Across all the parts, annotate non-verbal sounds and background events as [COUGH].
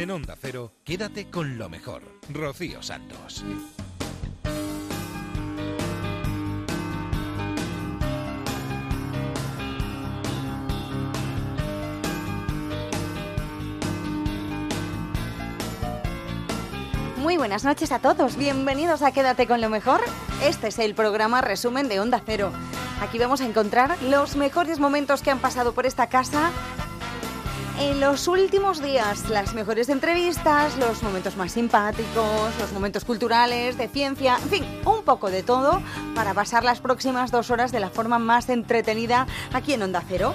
En Onda Cero, quédate con lo mejor. Rocío Santos. Muy buenas noches a todos, bienvenidos a Quédate con lo mejor. Este es el programa resumen de Onda Cero. Aquí vamos a encontrar los mejores momentos que han pasado por esta casa en los últimos días, las mejores entrevistas, los momentos más simpáticos, los momentos culturales, de ciencia, en fin, un poco de todo para pasar las próximas dos horas de la forma más entretenida aquí en Onda Cero.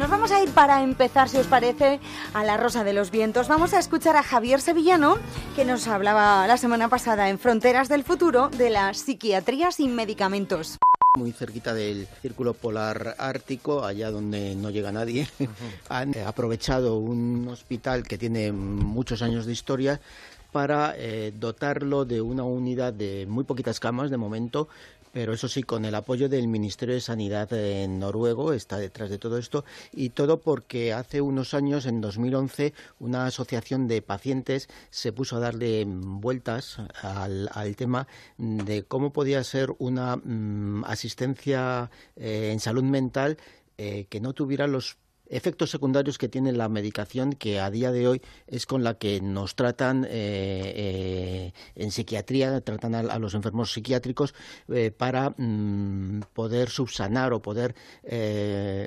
Nos vamos a ir para empezar, si os parece, a la Rosa de los Vientos. Vamos a escuchar a Javier Sevillano, que nos hablaba la semana pasada en Fronteras del Futuro de la psiquiatría sin medicamentos muy cerquita del círculo polar ártico, allá donde no llega nadie, han aprovechado un hospital que tiene muchos años de historia para eh, dotarlo de una unidad de muy poquitas camas de momento, pero eso sí, con el apoyo del Ministerio de Sanidad en noruego, está detrás de todo esto, y todo porque hace unos años, en 2011, una asociación de pacientes se puso a darle vueltas al, tema de cómo podía ser una mm, asistencia eh, en salud mental eh, que no tuviera los efectos secundarios que tiene la medicación que a día de hoy es con la que nos tratan eh, eh, en psiquiatría, tratan a, los enfermos psiquiátricos eh, para mm, poder subsanar o poder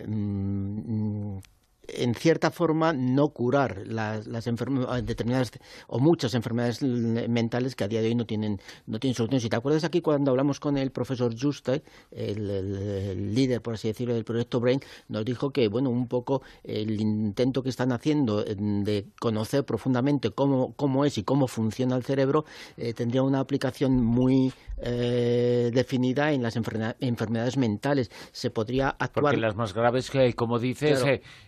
mm, en cierta forma no curar las, las enfermedades determinadas o muchas enfermedades mentales que a día de hoy no tienen no tienen solución. Si te acuerdas aquí cuando hablamos con el profesor Juste, el, líder por así decirlo del proyecto Brain, nos dijo que bueno un poco el intento que están haciendo de conocer profundamente cómo cómo es y cómo funciona el cerebro eh, tendría una aplicación muy eh, definida en las enfermedades mentales. Se podría actuar. Porque las más graves que como dices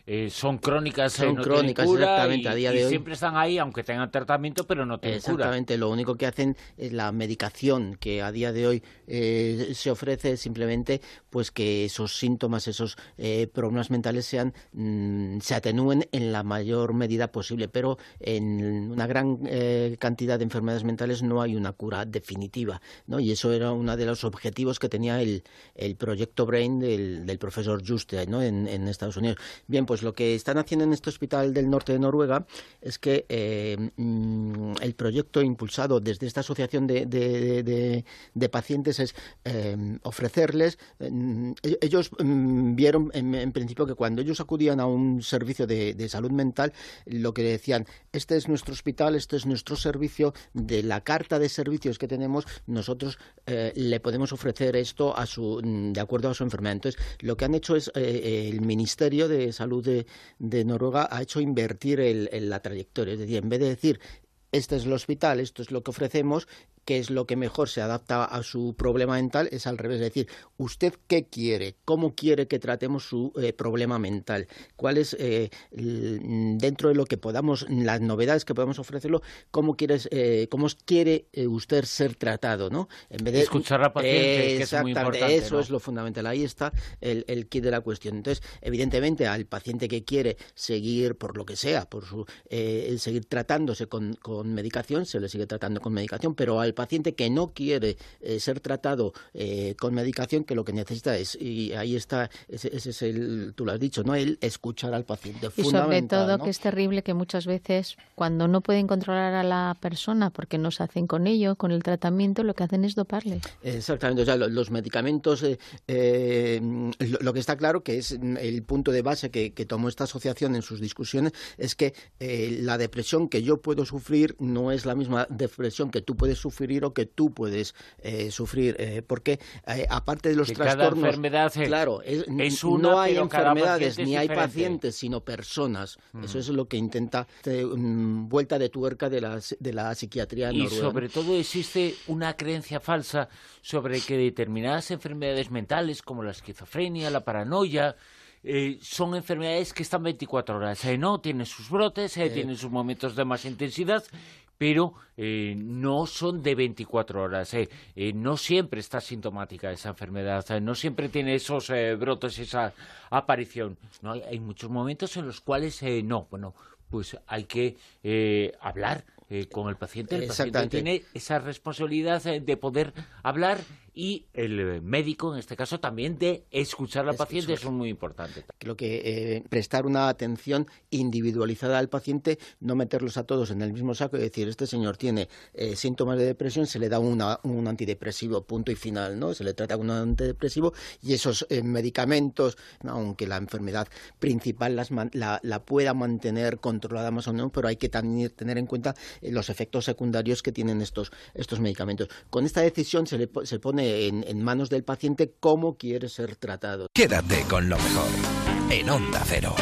eh, son crónicas, son crónicas exactamente a día de hoy. siempre están ahí, aunque tengan tratamiento, pero no tienen exactamente, lo único que hacen es la medicación que a día de hoy eh, se ofrece simplemente pues que esos síntomas, esos eh, problemas mentales sean mm, se atenúen en la mayor medida posible, pero en una gran eh, cantidad de enfermedades mentales no hay una cura definitiva, ¿no? Y eso era uno de los objetivos que tenía el, el proyecto Brain del, del profesor Juste, ¿no? En, en Estados Unidos. Bien, pues lo que están haciendo en este hospital del norte de Noruega es que eh, mm, el proyecto impulsado desde esta asociación de, de, pacientes es eh, ofrecerles. Mm, ellos mm, vieron en, principio que cuando ellos acudían a un servicio de, salud mental, lo que decían, este es nuestro hospital, este es nuestro servicio, de la carta de servicios que tenemos, nosotros eh, le podemos ofrecer esto a su, de acuerdo a su enfermedad. Entonces, lo que han hecho es el Ministerio de Salud de, de Noruega ha hecho invertir el, la trayectoria. Es decir, en vez de decir este es el hospital, esto es lo que ofrecemos, qué es lo que mejor se adapta a su problema mental, es al revés, es decir, ¿usted qué quiere? ¿Cómo quiere que tratemos su eh, problema mental? ¿Cuál es, eh, dentro de lo que podamos, las novedades que podamos ofrecerlo, cómo, quieres, eh, cómo quiere usted ser tratado? ¿no? En vez de, Escuchar a paciente, que es muy importante. Eso es lo fundamental, ahí está el, el kit de la cuestión. Entonces, evidentemente, al paciente que quiere seguir, por lo que sea, por su, seguir tratándose con, con medicación, se le sigue tratando con medicación, pero al paciente que no quiere eh, ser tratado eh, con medicación, que lo que necesita es, y ahí está, ese, es el, tú lo has dicho, ¿no? El escuchar al paciente. Y sobre todo que es terrible que muchas veces cuando no pueden controlar a la persona porque no se hacen con ello, con el tratamiento, lo que hacen es doparle. Exactamente, o sea, los, medicamentos, eh, lo, que está claro que es el punto de base que, que tomó esta asociación en sus discusiones es que la depresión que yo puedo sufrir no es la misma depresión que tú puedes sufrir o que tú puedes eh, sufrir, eh, porque eh, aparte de los trastornos, enfermedad claro, no hay enfermedades ni hay pacientes, sino personas. Mm. Eso es lo que intenta mm, vuelta de tuerca de la, de la psiquiatría y sobre todo existe una creencia falsa sobre que determinadas enfermedades mentales como la esquizofrenia, la paranoia, son enfermedades que están 24 horas. no, tienen sus brotes, tienen sus momentos de más intensidad pero eh, no son de 24 horas. Eh. Eh, no siempre está sintomática esa enfermedad, no siempre tiene esos brotes, esa aparición. ¿no? Hay muchos momentos en los cuales no. Bueno, pues hay que eh, hablar eh, con el paciente. El paciente tiene esa responsabilidad eh, de poder hablar y el eh, médico, en este caso, también de escuchar al paciente, eso es muy importante. Creo que prestar una atención individualizada al paciente, no meterlos a todos en el mismo saco y decir, este señor tiene síntomas de depresión, se le da un antidepresivo, punto y final, ¿no? Se le trata con un antidepresivo y esos medicamentos, aunque la enfermedad principal la, la, pueda mantener controlada más o menos, pero hay que también tener en cuenta eh, los efectos secundarios que tienen estos, estos medicamentos. Con esta decisión se, le, se pone en, en manos del paciente cómo quiere ser tratado. Quédate con lo mejor en Onda Cero.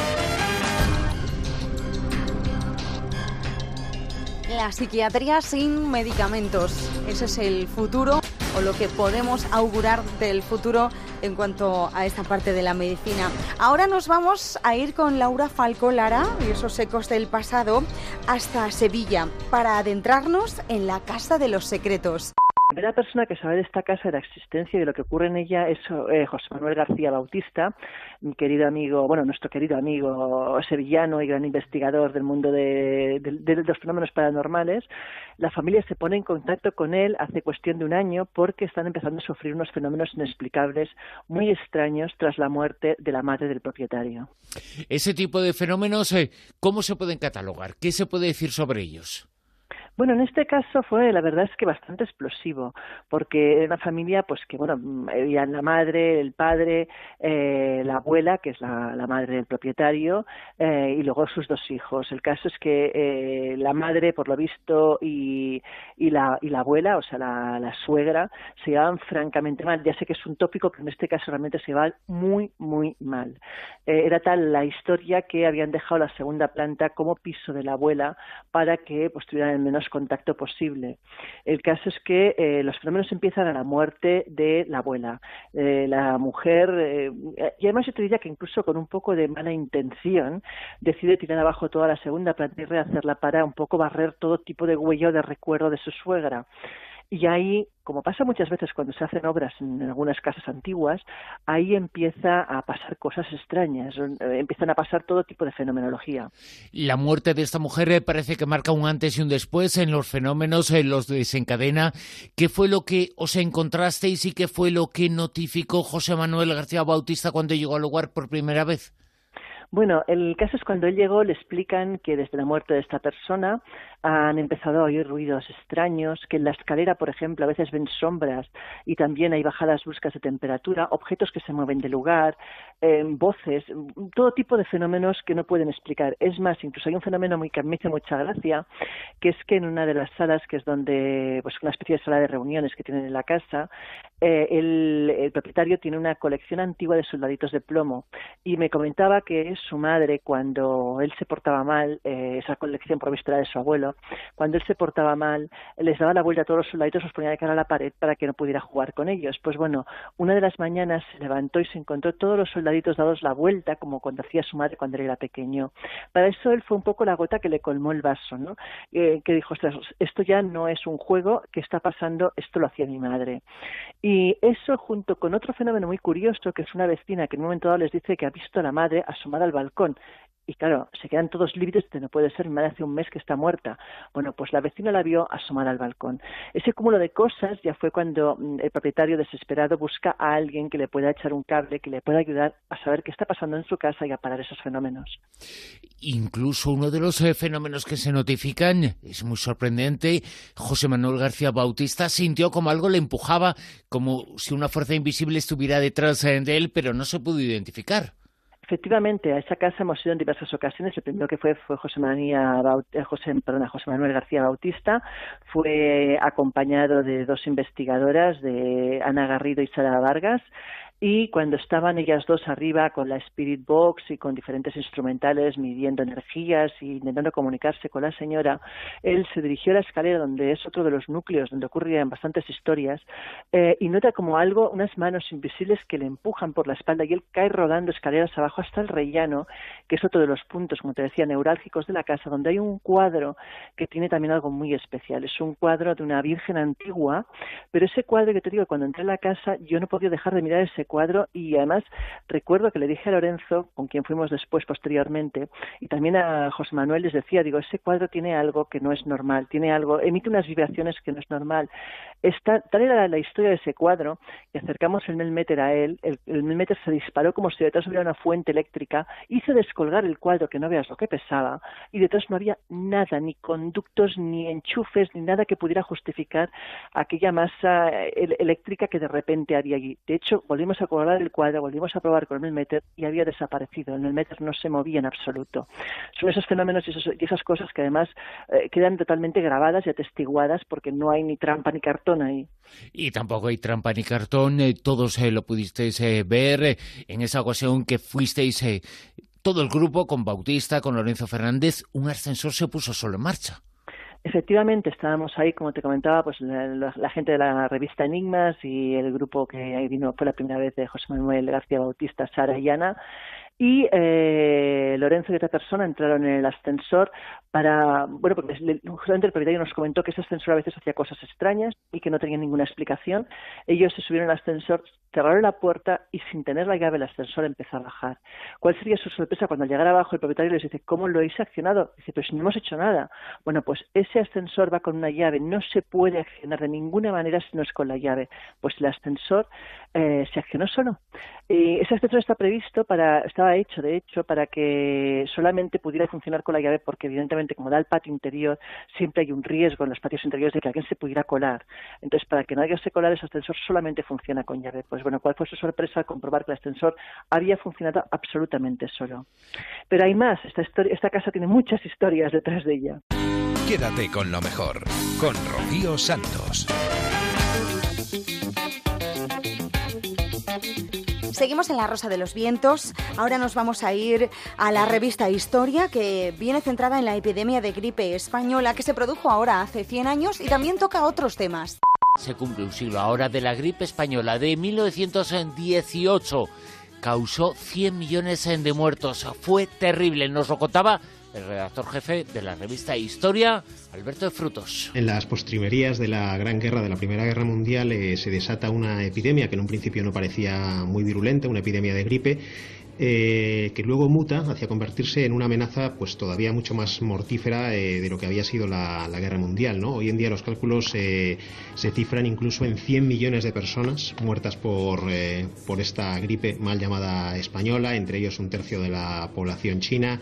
La psiquiatría sin medicamentos. Ese es el futuro o lo que podemos augurar del futuro en cuanto a esta parte de la medicina. Ahora nos vamos a ir con Laura Falco Lara y esos ecos del pasado hasta Sevilla para adentrarnos en la Casa de los Secretos. La primera persona que sabe de esta casa, de la existencia y de lo que ocurre en ella es eh, José Manuel García Bautista, mi querido amigo, bueno, nuestro querido amigo sevillano y gran investigador del mundo de, los fenómenos paranormales. La familia se pone en contacto con él hace cuestión de un año porque están empezando a sufrir unos fenómenos inexplicables muy extraños tras la muerte de la madre del propietario. Ese tipo de fenómenos, eh, ¿cómo se pueden catalogar? ¿Qué se puede decir sobre ellos? Bueno, en este caso fue, la verdad es que bastante explosivo, porque era una familia, pues que, bueno, había la madre, el padre, eh, la abuela, que es la, madre del propietario, eh, y luego sus dos hijos. El caso es que eh, la madre, por lo visto, y, y, la, y la abuela, o sea, la, la suegra, se llevaban francamente mal. Ya sé que es un tópico, pero en este caso realmente se llevaban muy, muy mal. era tal la historia que habían dejado la segunda planta como piso de la abuela para que pues, tuvieran el menos contacto posible. El caso es que eh, los fenómenos empiezan a la muerte de la abuela. Eh, la mujer, eh, y además yo te diría que incluso con un poco de mala intención, decide tirar abajo toda la segunda planta y rehacerla para un poco barrer todo tipo de huello de recuerdo de su suegra. Y ahí, como pasa muchas veces cuando se hacen obras en algunas casas antiguas, ahí empieza a pasar cosas extrañas, eh, empiezan a pasar todo tipo de fenomenología. La muerte de esta mujer eh, parece que marca un antes y un después en los fenómenos, en los desencadena. ¿Qué fue lo que os encontrasteis y qué fue lo que notificó José Manuel García Bautista cuando llegó al lugar por primera vez? Bueno, el caso es cuando él llegó le explican que desde la muerte de esta persona han empezado a oír ruidos extraños, que en la escalera, por ejemplo, a veces ven sombras y también hay bajadas bruscas de temperatura, objetos que se mueven de lugar, eh, voces, todo tipo de fenómenos que no pueden explicar. Es más, incluso hay un fenómeno muy que me hace mucha gracia, que es que en una de las salas, que es donde, pues una especie de sala de reuniones que tienen en la casa, eh, el, propietario tiene una colección antigua de soldaditos de plomo y me comentaba que su madre, cuando él se portaba mal, eh, esa colección provista de su abuelo, cuando él se portaba mal, les daba la vuelta a todos los soldaditos, los ponía de cara a la pared para que no pudiera jugar con ellos. Pues bueno, una de las mañanas se levantó y se encontró todos los soldaditos dados la vuelta, como cuando hacía su madre cuando él era pequeño. Para eso él fue un poco la gota que le colmó el vaso, ¿no? Eh, que dijo, esto ya no es un juego, que está pasando? Esto lo hacía mi madre. Y eso junto con otro fenómeno muy curioso, que es una vecina que en un momento dado les dice que ha visto a la madre asomada al balcón y claro, se quedan todos lívidos, no puede ser, mi madre hace un mes que está muerta. Bueno, pues la vecina la vio asomar al balcón. Ese cúmulo de cosas ya fue cuando mm, el propietario desesperado busca a alguien que le pueda echar un cable, que le pueda ayudar a saber qué está pasando en su casa y a parar esos fenómenos. Incluso uno de los eh, fenómenos que se notifican es muy sorprendente. José Manuel García Bautista sintió como algo le empujaba, como si una fuerza invisible estuviera detrás eh, de él, pero no se pudo identificar. Efectivamente, a esa casa hemos ido en diversas ocasiones. El primero que fue fue José, María eh, José, José Manuel García Bautista. Fue acompañado de dos investigadoras, de Ana Garrido y Sara Vargas y cuando estaban ellas dos arriba con la Spirit Box y con diferentes instrumentales midiendo energías y intentando comunicarse con la señora, él se dirigió a la escalera donde es otro de los núcleos donde ocurrían bastantes historias eh, y nota como algo, unas manos invisibles que le empujan por la espalda y él cae rodando escaleras abajo hasta el rellano, que es otro de los puntos, como te decía, neurálgicos de la casa, donde hay un cuadro que tiene también algo muy especial. Es un cuadro de una virgen antigua, pero ese cuadro que te digo, cuando entré a la casa yo no podía dejar de mirar ese cuadro y además recuerdo que le dije a Lorenzo, con quien fuimos después posteriormente, y también a José Manuel les decía, digo, ese cuadro tiene algo que no es normal, tiene algo, emite unas vibraciones que no es normal. Esta, tal era la historia de ese cuadro que acercamos el Melmeter a él, el, el Melmeter se disparó como si detrás hubiera una fuente eléctrica, hizo descolgar el cuadro que no veas lo que pesaba y detrás no había nada, ni conductos, ni enchufes, ni nada que pudiera justificar aquella masa eh, eléctrica que de repente había allí. De hecho, volvimos a colgar el cuadro, volvimos a probar con el Melmeter y había desaparecido. El Melmeter no se movía en absoluto. Son esos fenómenos y, esas cosas que además eh, quedan totalmente grabadas y atestiguadas porque no hay ni trampa ni cartón ahí. Y tampoco hay trampa ni cartón, eh, todos lo pudisteis ver en esa ocasión que fuisteis todo el grupo con Bautista, con Lorenzo Fernández, un ascensor se puso solo en marcha. Efectivamente, estábamos ahí, como te comentaba, pues la, gente de la revista Enigmas y el grupo que vino fue la primera vez de José Manuel García Bautista, Sara y Ana, y eh, Lorenzo y otra persona entraron en el ascensor para, bueno, porque justamente el propietario nos comentó que ese ascensor a veces hacía cosas extrañas y que no tenía ninguna explicación. Ellos se subieron al ascensor, cerraron la puerta y sin tener la llave el ascensor empezó a bajar. ¿Cuál sería su sorpresa cuando al llegar abajo el propietario les dice, ¿cómo lo habéis accionado? Dice, pues no hemos hecho nada. Bueno, pues ese ascensor va con una llave, no se puede accionar de ninguna manera si no es con la llave. Pues el ascensor eh, se accionó solo. Y ese ascensor está previsto para, estaba hecho de hecho para que solamente pudiera funcionar con la llave porque evidentemente como da el patio interior siempre hay un riesgo en los patios interiores de que alguien se pudiera colar. Entonces para que nadie se colar ese ascensor solamente funciona con llave. Pues bueno, ¿cuál fue su sorpresa al comprobar que el ascensor había funcionado absolutamente solo? Pero hay más, esta, esta casa tiene muchas historias detrás de ella. Quédate con lo mejor, con Rocío Santos. Seguimos en La Rosa de los Vientos. Ahora nos vamos a ir a la revista Historia, que viene centrada en la epidemia de gripe española que se produjo ahora hace 100 años y también toca otros temas. Se cumple un siglo ahora de la gripe española de 1918. Causó 100 millones de muertos. Fue terrible. Nos lo contaba el redactor jefe de la revista Historia, Alberto de Frutos. En las postrimerías de la Gran Guerra, de la Primera Guerra Mundial, eh, se desata una epidemia que en un principio no parecía muy virulenta, una epidemia de gripe, eh, que luego muta hacia convertirse en una amenaza pues todavía mucho más mortífera eh, de lo que había sido la, Guerra Mundial. ¿no? Hoy en día los cálculos se cifran incluso en 100 millones de personas muertas por, por esta gripe mal llamada española, entre ellos un tercio de la población china.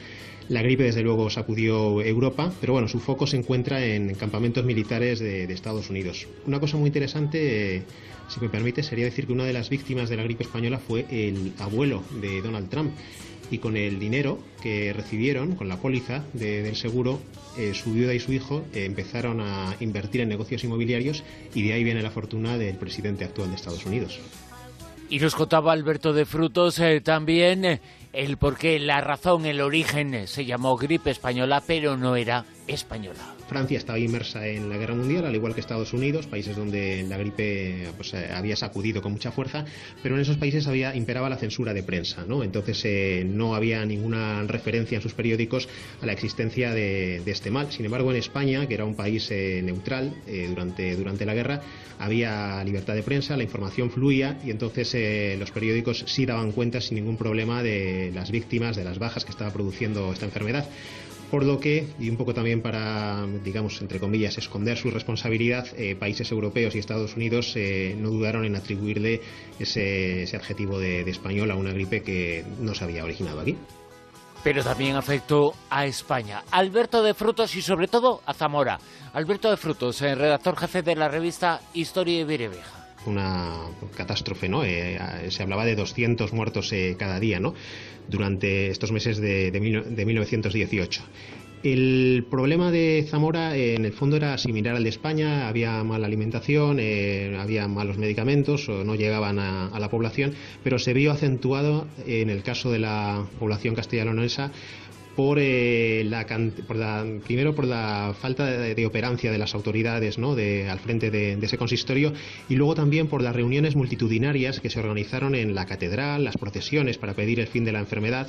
La gripe, desde luego, sacudió Europa, pero bueno, su foco se encuentra en campamentos militares de, Estados Unidos. Una cosa muy interesante, eh, si me permite, sería decir que una de las víctimas de la gripe española fue el abuelo de Donald Trump. Y con el dinero que recibieron, con la póliza del seguro, eh, su viuda y su hijo eh, empezaron a invertir en negocios inmobiliarios y de ahí viene la fortuna del presidente actual de Estados Unidos. Y nos contaba Alberto de Frutos también el por qué, la razón, el origen se llamó gripe española, pero no era Francia estaba inmersa en la guerra mundial, al igual que Estados Unidos, países donde la gripe pues, eh, había sacudido con mucha fuerza, pero en esos países había imperaba la censura de prensa, ¿no? Entonces eh, no había ninguna referencia en sus periódicos a la existencia de, este mal. Sin embargo, en España, que era un país eh, neutral durante, durante la guerra, había libertad de prensa, la información fluía y entonces los periódicos sí daban cuenta sin ningún problema de las víctimas, de las bajas que estaba produciendo esta enfermedad por lo que, y un poco también para, digamos, entre comillas, esconder su responsabilidad, eh, países europeos y Estados Unidos eh, no dudaron en atribuirle ese, adjetivo de, español a una gripe que no se había originado aquí. Pero también afectó a España. Alberto de Frutos y sobre todo a Zamora. Alberto de Frutos, redactor jefe de la revista Historia de Vireveja una catástrofe, ¿no? Eh, se hablaba de 200 muertos cada día, ¿no? durante estos meses de, de, 1918. El problema de Zamora en el fondo era similar al de España, había mala alimentación, eh, había malos medicamentos o no llegaban a, la población, pero se vio acentuado en el caso de la población castellano-leonesa por, eh, la, por la, primero por la falta de, operancia de las autoridades ¿no? de, al frente de, ese consistorio y luego también por las reuniones multitudinarias que se organizaron en la catedral, las procesiones para pedir el fin de la enfermedad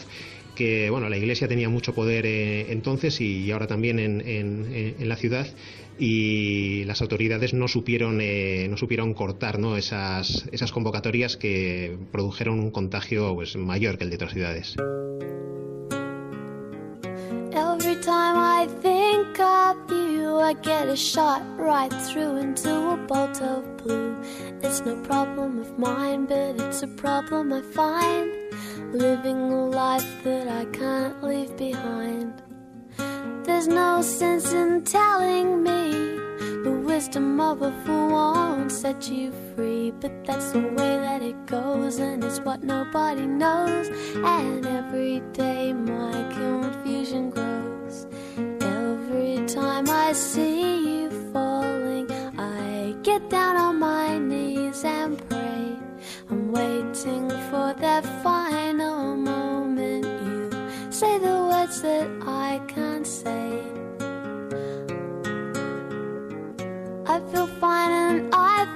que bueno, la Iglesia tenía mucho poder eh, entonces y ahora también en, en, la ciudad y las autoridades no supieron eh, no supieron cortar ¿no? esas, esas convocatorias que produjeron un contagio pues, mayor que el de otras ciudades. Time I think of you, I get a shot right through into a bolt of blue. It's no problem of mine, but it's a problem I find. living a life that I can't leave behind. There's no sense in telling me the wisdom of a fool won't set you free, but that's the way that it goes, and it's what nobody knows. And every day my confusion grows. Time I see you falling, I get down on my knees and pray. I'm waiting for that final moment. You say the words that I can't say. I feel fine and I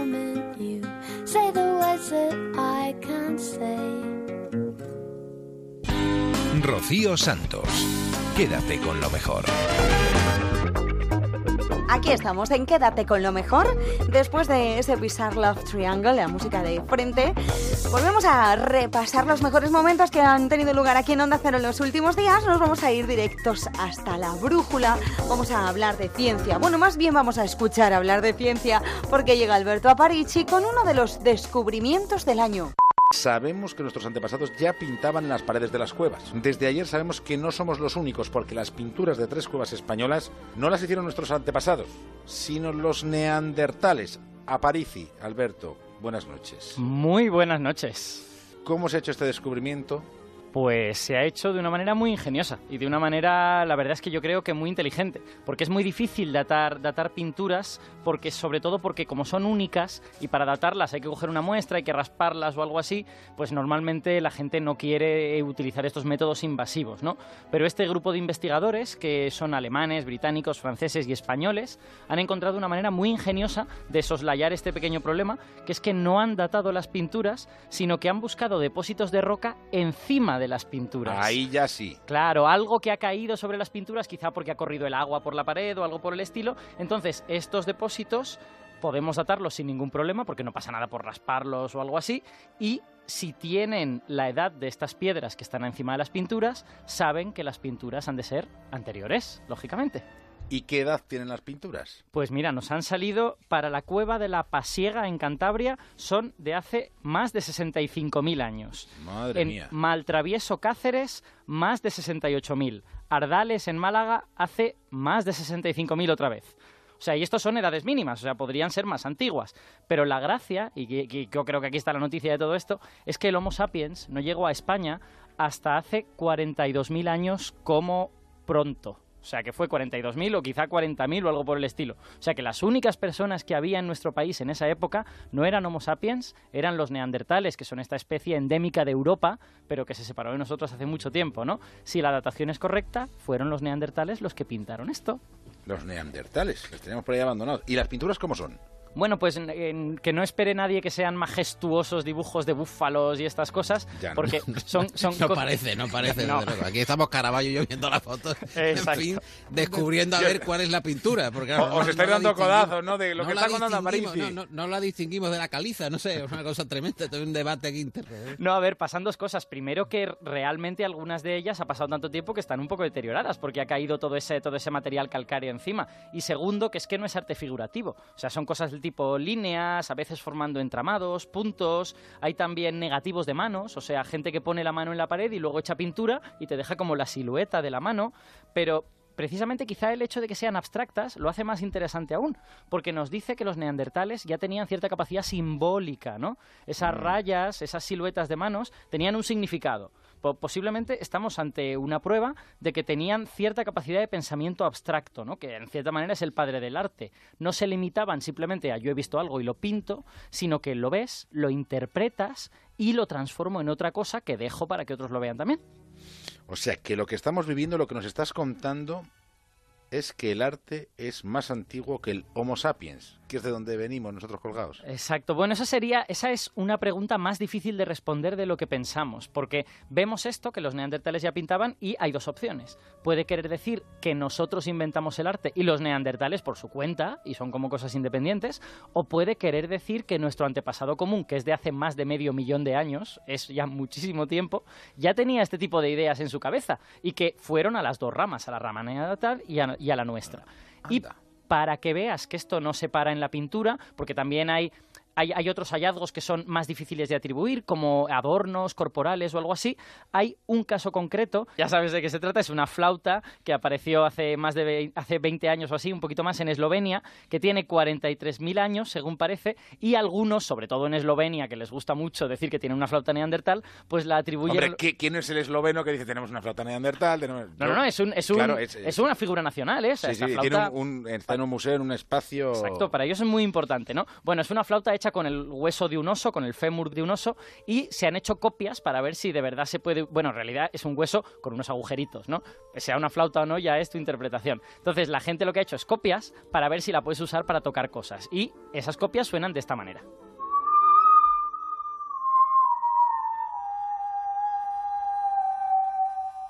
Say the I can't say. Rocío Santos, quédate con lo mejor. Aquí estamos en Quédate con lo mejor. Después de ese Bizarre Love Triangle, la música de frente, volvemos a repasar los mejores momentos que han tenido lugar aquí en Onda Cero en los últimos días. Nos vamos a ir directos hasta la brújula. Vamos a hablar de ciencia. Bueno, más bien vamos a escuchar hablar de ciencia porque llega Alberto Aparici con uno de los descubrimientos del año. Sabemos que nuestros antepasados ya pintaban las paredes de las cuevas. Desde ayer sabemos que no somos los únicos porque las pinturas de tres cuevas españolas no las hicieron nuestros antepasados, sino los neandertales. Aparici, Alberto, buenas noches. Muy buenas noches. ¿Cómo se ha hecho este descubrimiento? Pues se ha hecho de una manera muy ingeniosa y de una manera, la verdad es que yo creo que muy inteligente, porque es muy difícil datar, datar pinturas, porque sobre todo porque como son únicas y para datarlas hay que coger una muestra, hay que rasparlas o algo así, pues normalmente la gente no quiere utilizar estos métodos invasivos, ¿no? Pero este grupo de investigadores, que son alemanes, británicos, franceses y españoles, han encontrado una manera muy ingeniosa de soslayar este pequeño problema, que es que no han datado las pinturas, sino que han buscado depósitos de roca encima de las pinturas. Ahí ya sí. Claro, algo que ha caído sobre las pinturas, quizá porque ha corrido el agua por la pared o algo por el estilo. Entonces, estos depósitos podemos datarlos sin ningún problema porque no pasa nada por rasparlos o algo así. Y si tienen la edad de estas piedras que están encima de las pinturas, saben que las pinturas han de ser anteriores, lógicamente. ¿Y qué edad tienen las pinturas? Pues mira, nos han salido para la cueva de la Pasiega en Cantabria, son de hace más de 65.000 años. Madre en mía. Maltravieso Cáceres, más de 68.000. Ardales en Málaga hace más de 65.000 otra vez. O sea, y estos son edades mínimas, o sea, podrían ser más antiguas. Pero la gracia, y yo creo que aquí está la noticia de todo esto, es que el Homo sapiens no llegó a España hasta hace 42.000 años como pronto. O sea, que fue 42.000 o quizá 40.000 o algo por el estilo. O sea, que las únicas personas que había en nuestro país en esa época no eran Homo sapiens, eran los neandertales, que son esta especie endémica de Europa, pero que se separó de nosotros hace mucho tiempo, ¿no? Si la datación es correcta, fueron los neandertales los que pintaron esto. Los neandertales, los teníamos por ahí abandonados. ¿Y las pinturas cómo son? Bueno, pues en- que no espere nadie que sean majestuosos dibujos de búfalos y estas cosas, Ya, no. porque son... [LAUGHS] son No parece, no parece. No. desde luego. Aquí estamos Caraballo y yo viendo la foto. En [LAUGHS] fin, descubriendo a ver cuál es la pintura. Porque, O- os estáis dando codazos, ¿no? De lo que está contando Aparici. No, no, no la distinguimos de la caliza, no sé, es una cosa tremenda. Esto es un debate aquí interno. ¿eh? No, a ver, pasan dos cosas. Primero que realmente algunas de ellas ha pasado tanto tiempo que están un poco deterioradas porque ha caído todo ese, todo ese material calcáreo encima. Y segundo, que es que no es arte figurativo. O sea, son cosas del tipo líneas, a veces formando entramados, puntos. Hay también negativos de manos, o sea, gente que pone la mano en la pared y luego echa pintura y te deja como la silueta de la mano. Pero precisamente quizá el hecho de que sean abstractas lo hace más interesante aún, porque nos dice que los neandertales ya tenían cierta capacidad simbólica, ¿no? Esas rayas, esas siluetas de manos tenían un significado. Po- posiblemente estamos ante una prueba de que tenían cierta capacidad de pensamiento abstracto, ¿no? que en cierta manera es el padre del arte. No se limitaban simplemente a yo he visto algo y lo pinto, sino que lo ves, lo interpretas y lo transformo en otra cosa que dejo para que otros lo vean también. O sea, que lo que estamos viviendo, lo que nos estás contando, es que el arte es más antiguo que el Homo sapiens, que es de donde venimos nosotros colgados. Exacto. Bueno, esa sería, esa es una pregunta más difícil de responder de lo que pensamos, porque vemos esto que los neandertales ya pintaban y hay dos opciones. Puede querer decir que nosotros inventamos el arte y los neandertales por su cuenta y son como cosas independientes, o puede querer decir que nuestro antepasado común, que es de hace más de medio millón de años, es ya muchísimo tiempo, ya tenía este tipo de ideas en su cabeza y que fueron a las dos ramas, a la rama neandertal y a, y a la nuestra. Y para que veas que esto no se para en la pintura, porque también hay, hay, hay otros hallazgos que son más difíciles de atribuir, como adornos corporales o algo así. Hay un caso concreto, ya sabes de qué se trata, es una flauta que apareció hace más de vei- hace 20 años o así, un poquito más en Eslovenia, que tiene 43.000 años, según parece, y algunos, sobre todo en Eslovenia, que les gusta mucho decir que tiene una flauta neandertal, pues la atribuyen... Hombre, ¿qui- ¿quién es el esloveno que dice tenemos una flauta neandertal? tenemos-" No, no, no, es, un, es, un- Claro, es, una figura nacional, ¿eh? O sea, Sí, sí, flauta- tiene un, un- está en un museo, en un espacio... Exacto, para ellos es muy importante, ¿no? Bueno, es una flauta hecha con el hueso de un oso, con el fémur de un oso, y se han hecho copias para ver si de verdad se puede. Bueno, en realidad es un hueso con unos agujeritos, ¿no? Sea una flauta o no, ya es tu interpretación. Entonces, la gente lo que ha hecho es copias para ver si la puedes usar para tocar cosas. Y esas copias suenan de esta manera.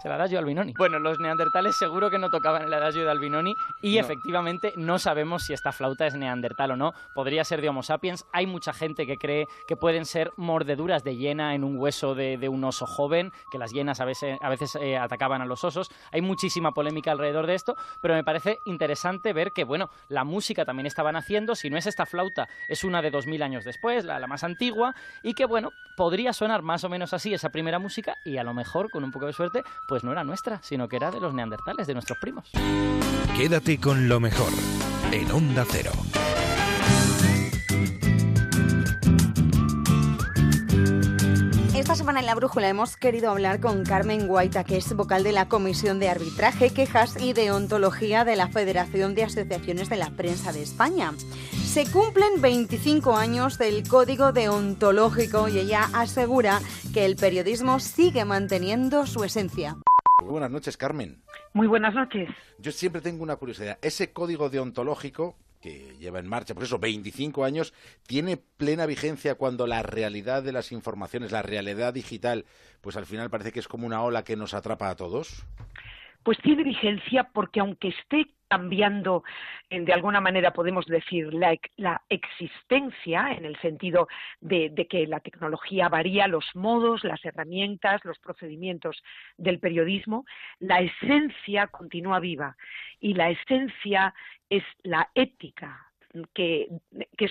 El adagio de Albinoni. Bueno, los neandertales seguro que no tocaban el adagio de Albinoni y No. efectivamente no sabemos si esta flauta es neandertal o no. Podría ser de Homo sapiens. Hay mucha gente que cree que pueden ser mordeduras de hiena en un hueso de, de un oso joven, que las hienas a veces, a veces eh, atacaban a los osos. Hay muchísima polémica alrededor de esto, pero me parece interesante ver que, bueno, la música también estaban haciendo. Si no es esta flauta, es una de 2000 años después, la, la más antigua, y que, bueno, podría sonar más o menos así esa primera música y a lo mejor, con un poco de suerte, pues no era nuestra, sino que era de los neandertales, de nuestros primos. Quédate con lo mejor en Onda Cero. Esta semana en La Brújula hemos querido hablar con Carmen Guaita, que es vocal de la Comisión de Arbitraje, Quejas y Deontología de la Federación de Asociaciones de la Prensa de España. Se cumplen 25 años del Código Deontológico y ella asegura que el periodismo sigue manteniendo su esencia. Muy buenas noches, Carmen. Muy buenas noches. Yo siempre tengo una curiosidad. Ese código deontológico que lleva en marcha, por eso, 25 años, tiene plena vigencia cuando la realidad de las informaciones, la realidad digital, pues al final parece que es como una ola que nos atrapa a todos. Pues tiene vigencia porque aunque esté cambiando, eh, de alguna manera podemos decir, la, la existencia, en el sentido de que la tecnología varía los modos, las herramientas, los procedimientos del periodismo, la esencia continúa viva. Y la esencia es la ética, que,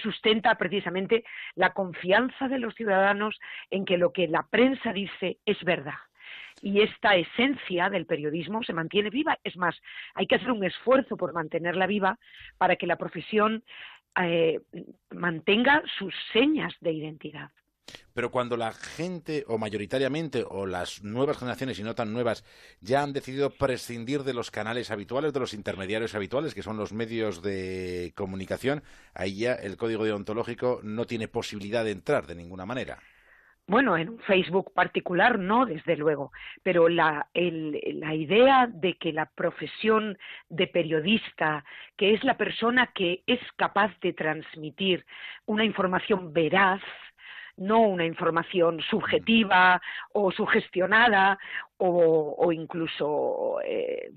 sustenta precisamente la confianza de los ciudadanos en que lo que la prensa dice es verdad. Y esta esencia del periodismo se mantiene viva. Es más, hay que hacer un esfuerzo por mantenerla viva para que la profesión eh, mantenga sus señas de identidad. Pero cuando la gente, o mayoritariamente, o las nuevas generaciones y no tan nuevas, ya han decidido prescindir de los canales habituales, de los intermediarios habituales, que son los medios de comunicación, ahí ya el código deontológico no tiene posibilidad de entrar de ninguna manera. bueno, en un Facebook particular no, desde luego, pero la, la idea de que la profesión de periodista, que es la persona que es capaz de transmitir una información veraz, no una información subjetiva o sugestionada o, incluso eh,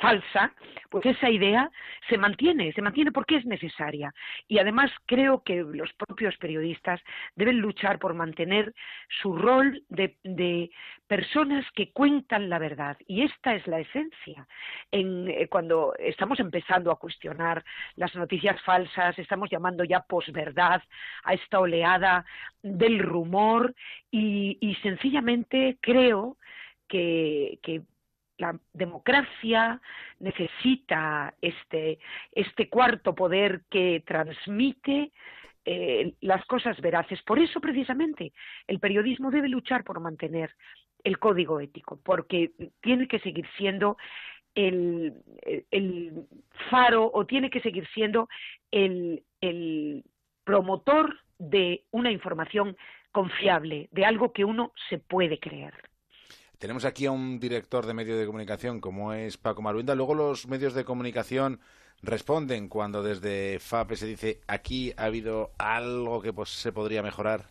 falsa, pues esa idea se mantiene, se mantiene porque es necesaria. Y además creo que los propios periodistas deben luchar por mantener su rol de, personas que cuentan la verdad. Y esta es la esencia. En, eh, cuando estamos empezando a cuestionar las noticias falsas, estamos llamando ya posverdad a esta oleada del rumor y, y sencillamente creo que, la democracia necesita este, este cuarto poder que transmite eh, las cosas veraces. Por eso, precisamente, el periodismo debe luchar por mantener el código ético, porque tiene que seguir siendo el, faro o tiene que seguir siendo el promotor de una información confiable, de algo que uno se puede creer. Tenemos aquí a un director de medio de comunicación como es Paco Maruenda. Luego los medios de comunicación responden cuando desde FAPE se dice aquí ha habido algo que pues, se podría mejorar.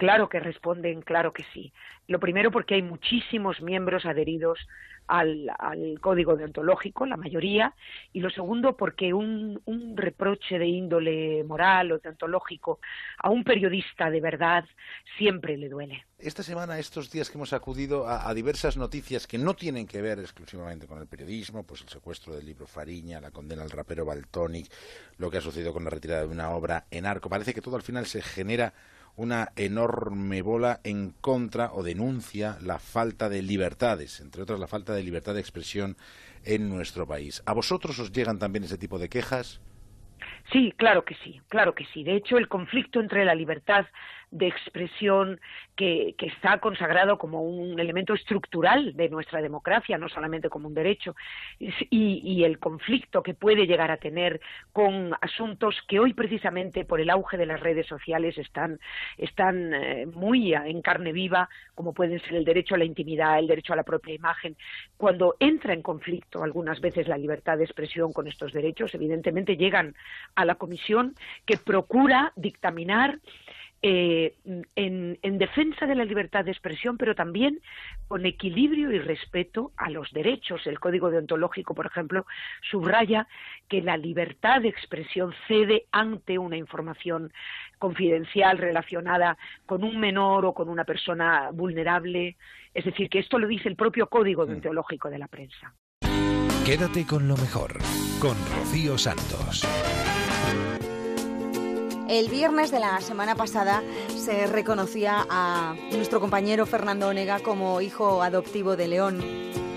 Claro que responden, claro que sí. Lo primero porque hay muchísimos miembros adheridos al, código deontológico, la mayoría, y lo segundo porque un, reproche de índole moral o deontológico a un periodista de verdad siempre le duele. Esta semana, estos días que hemos acudido a, diversas noticias que no tienen que ver exclusivamente con el periodismo, pues el secuestro del libro Fariña, la condena al rapero Baltonic, lo que ha sucedido con la retirada de una obra en arco, parece que todo al final se genera una enorme bola en contra o denuncia la falta de libertades, entre otras la falta de libertad de expresión en nuestro país. ¿A vosotros os llegan también ese tipo de quejas? Sí, claro que sí, claro que sí. De hecho, el conflicto entre la libertad de expresión que, está consagrado como un elemento estructural de nuestra democracia, no solamente como un derecho, y, el conflicto que puede llegar a tener con asuntos que hoy precisamente por el auge de las redes sociales están, están eh, muy en carne viva, como pueden ser el derecho a la intimidad, el derecho a la propia imagen. Cuando entra en conflicto algunas veces la libertad de expresión con estos derechos, evidentemente llegan a la comisión que procura dictaminar eh, en, defensa de la libertad de expresión, pero también con equilibrio y respeto a los derechos. El Código Deontológico, por ejemplo, subraya que la libertad de expresión cede ante una información confidencial relacionada con un menor o con una persona vulnerable. Es decir, que esto lo dice el propio Código mm. Deontológico de la prensa. Quédate con lo mejor, con Rocío Santos. El viernes de la semana pasada se reconocía a nuestro compañero Fernando Onega como hijo adoptivo de León.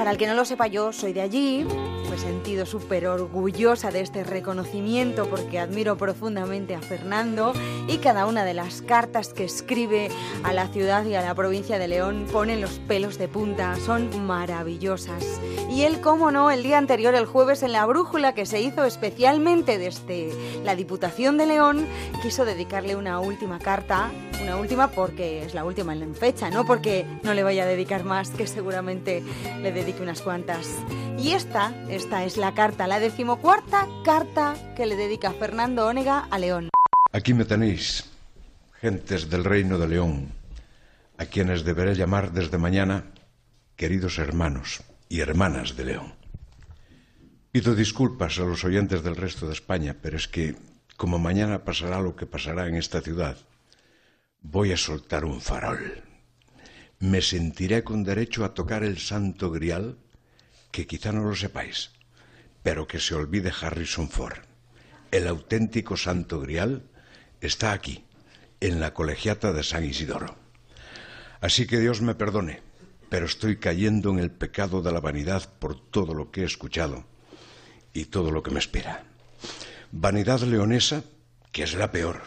Para el que no lo sepa yo, soy de allí, he sentido súper orgullosa de este reconocimiento porque admiro profundamente a Fernando y cada una de las cartas que escribe a la ciudad y a la provincia de León ponen los pelos de punta, son maravillosas. Y él, cómo no, el día anterior, el jueves, en la brújula que se hizo especialmente desde la Diputación de León, quiso dedicarle una última carta, una última porque es la última en fecha, no porque no le vaya a dedicar más, que seguramente le dedique unas cuantas. Y esta, esta es la carta, la decimocuarta carta que le dedica Fernando Ónega a León. Aquí me tenéis, gentes del reino de León, a quienes deberé llamar desde mañana queridos hermanos y hermanas de León. Pido disculpas a los oyentes del resto de España, pero es que, como mañana pasará lo que pasará en esta ciudad, voy a soltar un farol. Me sentiré con derecho a tocar el santo grial que quizá no lo sepáis, pero que se olvide Harrison Ford. El auténtico santo grial está aquí, en la colegiata de San Isidoro. Así que Dios me perdone, pero estoy cayendo en el pecado de la vanidad por todo lo que he escuchado y todo lo que me espera. Vanidad leonesa, que es la peor,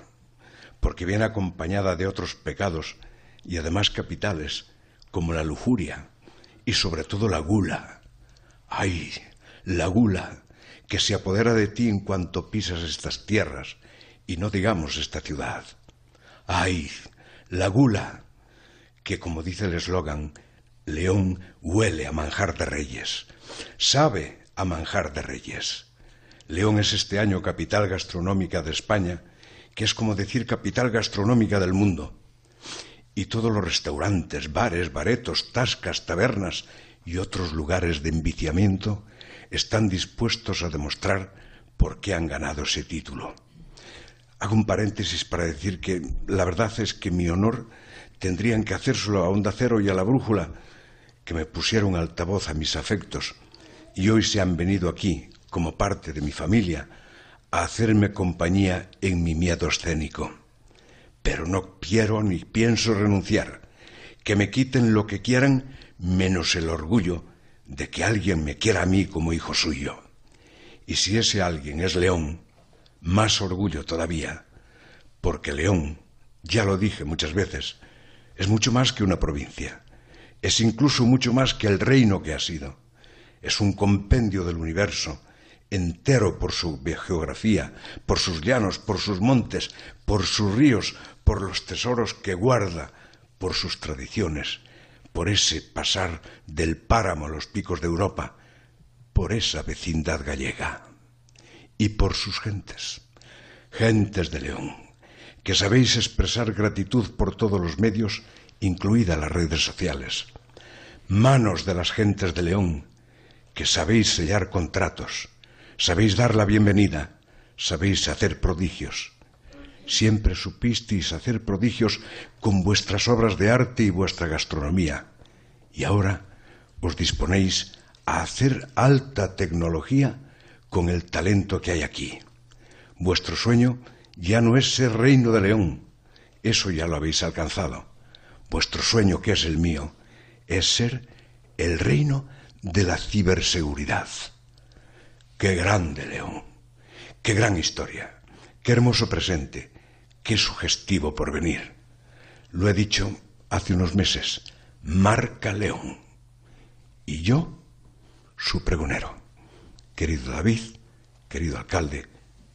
porque viene acompañada de otros pecados y además capitales, como la lujuria y sobre todo la gula, ¡Ay! La gula que se apodera de ti en cuanto pisas estas tierras y no digamos esta ciudad. ¡Ay! la gula, que como dice el eslogan, León huele a manjar de reyes, sabe a manjar de reyes. León es este año capital gastronómica de España, que es como decir capital gastronómica del mundo. Y todos los restaurantes, bares, baretos, tascas, tabernas y otros lugares de enviciamiento están dispuestos a demostrar por qué han ganado ese título. Hago un paréntesis para decir que la verdad es que mi honor tendrían que hacérselo a Onda Cero y a la Brújula, que me pusieron altavoz a mis afectos y hoy se han venido aquí, como parte de mi familia, a hacerme compañía en mi miedo escénico. Pero no quiero ni pienso renunciar. Que me quiten lo que quieran, menos el orgullo de que alguien me quiera a mí como hijo suyo. Y si ese alguien es León, más orgullo todavía, porque León, ya lo dije muchas veces, es mucho más que una provincia es incluso mucho más que el reino que ha sido. Es un compendio del universo, entero por su geografía, por sus llanos, por sus montes, por sus ríos, por los tesoros que guarda, por sus tradiciones, por ese pasar del páramo a los picos de Europa, por esa vecindad gallega y por sus gentes, gentes de León, que sabéis expresar gratitud por todos los medios incluidas las redes sociales. Manos de las gentes de León, que sabéis sellar contratos, sabéis dar la bienvenida, sabéis hacer prodigios. Siempre supisteis hacer prodigios con vuestras obras de arte y vuestra gastronomía. Y ahora os disponéis a hacer alta tecnología con el talento que hay aquí. Vuestro sueño ya no es ser reino de León, eso ya lo habéis alcanzado. Vuestro sueño, que es el mío, es ser el reino de la ciberseguridad. Qué grande, León. Qué gran historia. Qué hermoso presente. Qué sugestivo porvenir. Lo he dicho hace unos meses. Marca León. Y yo, su pregonero. Querido David, querido alcalde,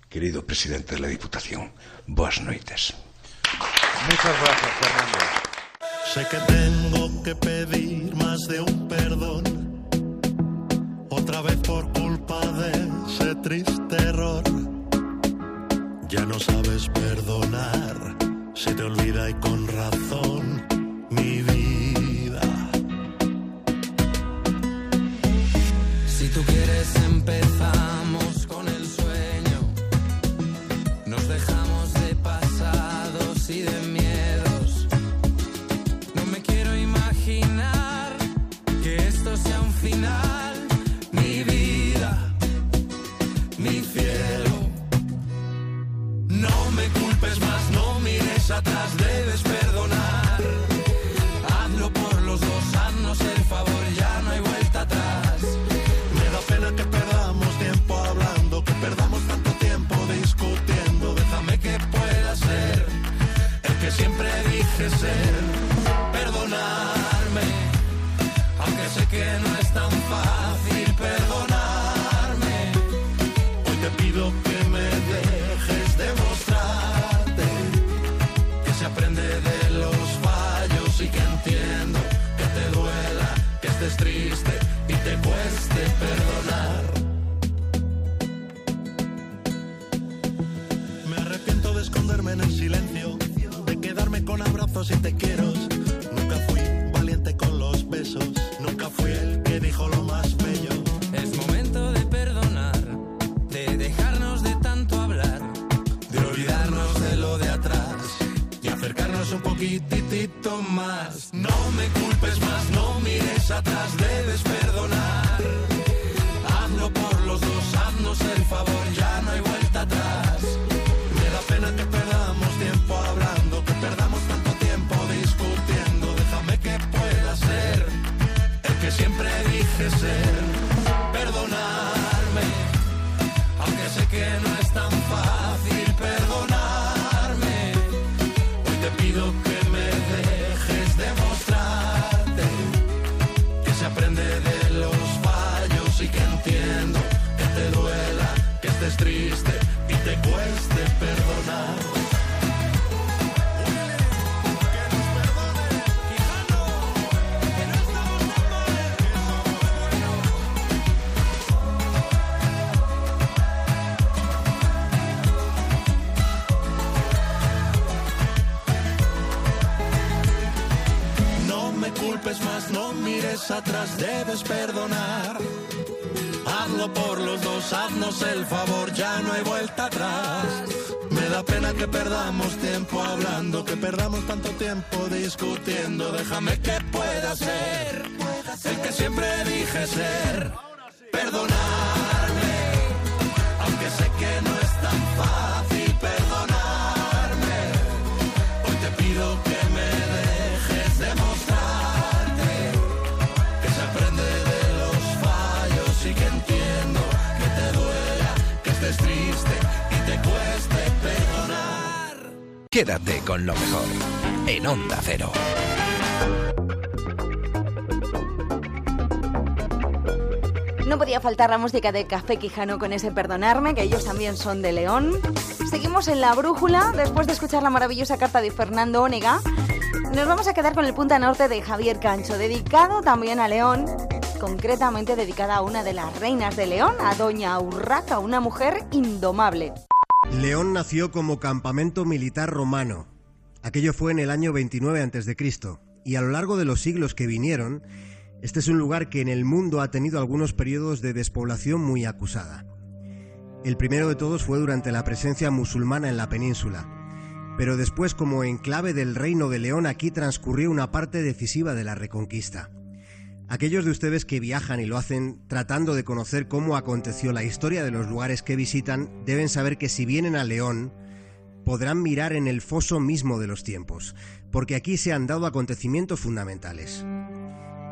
querido presidente de la Diputación, boas noites. Muchas gracias, Fernando. Sé que tengo que pedir más de un perdón, otra vez por culpa de ese triste no sabes perdonar, se te olvida y con razón mi vida. Si tú quieres empezamos con el sueño, nos dejamos de pasados y de miedos. No me quiero imaginar que esto sea un final, mi vida, mi cielo. No me culpes más, no mires atrás, debes perdonar. Hazlo por los dos, haznos el favor, ya no hay vuelta atrás. Me da pena que perdamos tiempo hablando, que perdamos tanto tiempo discutiendo. Déjame que pueda ser el que siempre dije ser. Perdonarme, aunque sé que no es tan fácil abrazos y te quiero. Nunca fui valiente con los besos, nunca fui el que dijo lo más bello. Es momento de perdonar, de dejarnos de tanto hablar, de olvidarnos de lo de atrás y acercarnos un poquitito más. No me culpes más, no mires atrás, debes el favor, ya no hay vuelta atrás. Me da pena que perdamos tiempo hablando, que perdamos tanto tiempo discutiendo. Déjame que pueda ser el que siempre dije ser. Quédate con lo mejor en Onda Cero. No podía faltar la música de Café Quijano con ese Perdonarme, que ellos también son de León. Seguimos en la brújula, después de escuchar la maravillosa carta de Fernando Onega. Nos vamos a quedar con el punta norte de Javier Cancho, dedicado también a León, concretamente dedicada a una de las reinas de León, a Doña Urraca, una mujer indomable. León nació como campamento militar romano. Aquello fue en el año 29 a.C. y a lo largo de los siglos que vinieron, este es un lugar que en el mundo ha tenido algunos periodos de despoblación muy acusada. El primero de todos fue durante la presencia musulmana en la península, pero después como enclave del reino de León aquí transcurrió una parte decisiva de la reconquista. Aquellos de ustedes que viajan y lo hacen tratando de conocer cómo aconteció la historia de los lugares que visitan, deben saber que si vienen a León, podrán mirar en el foso mismo de los tiempos, porque aquí se han dado acontecimientos fundamentales.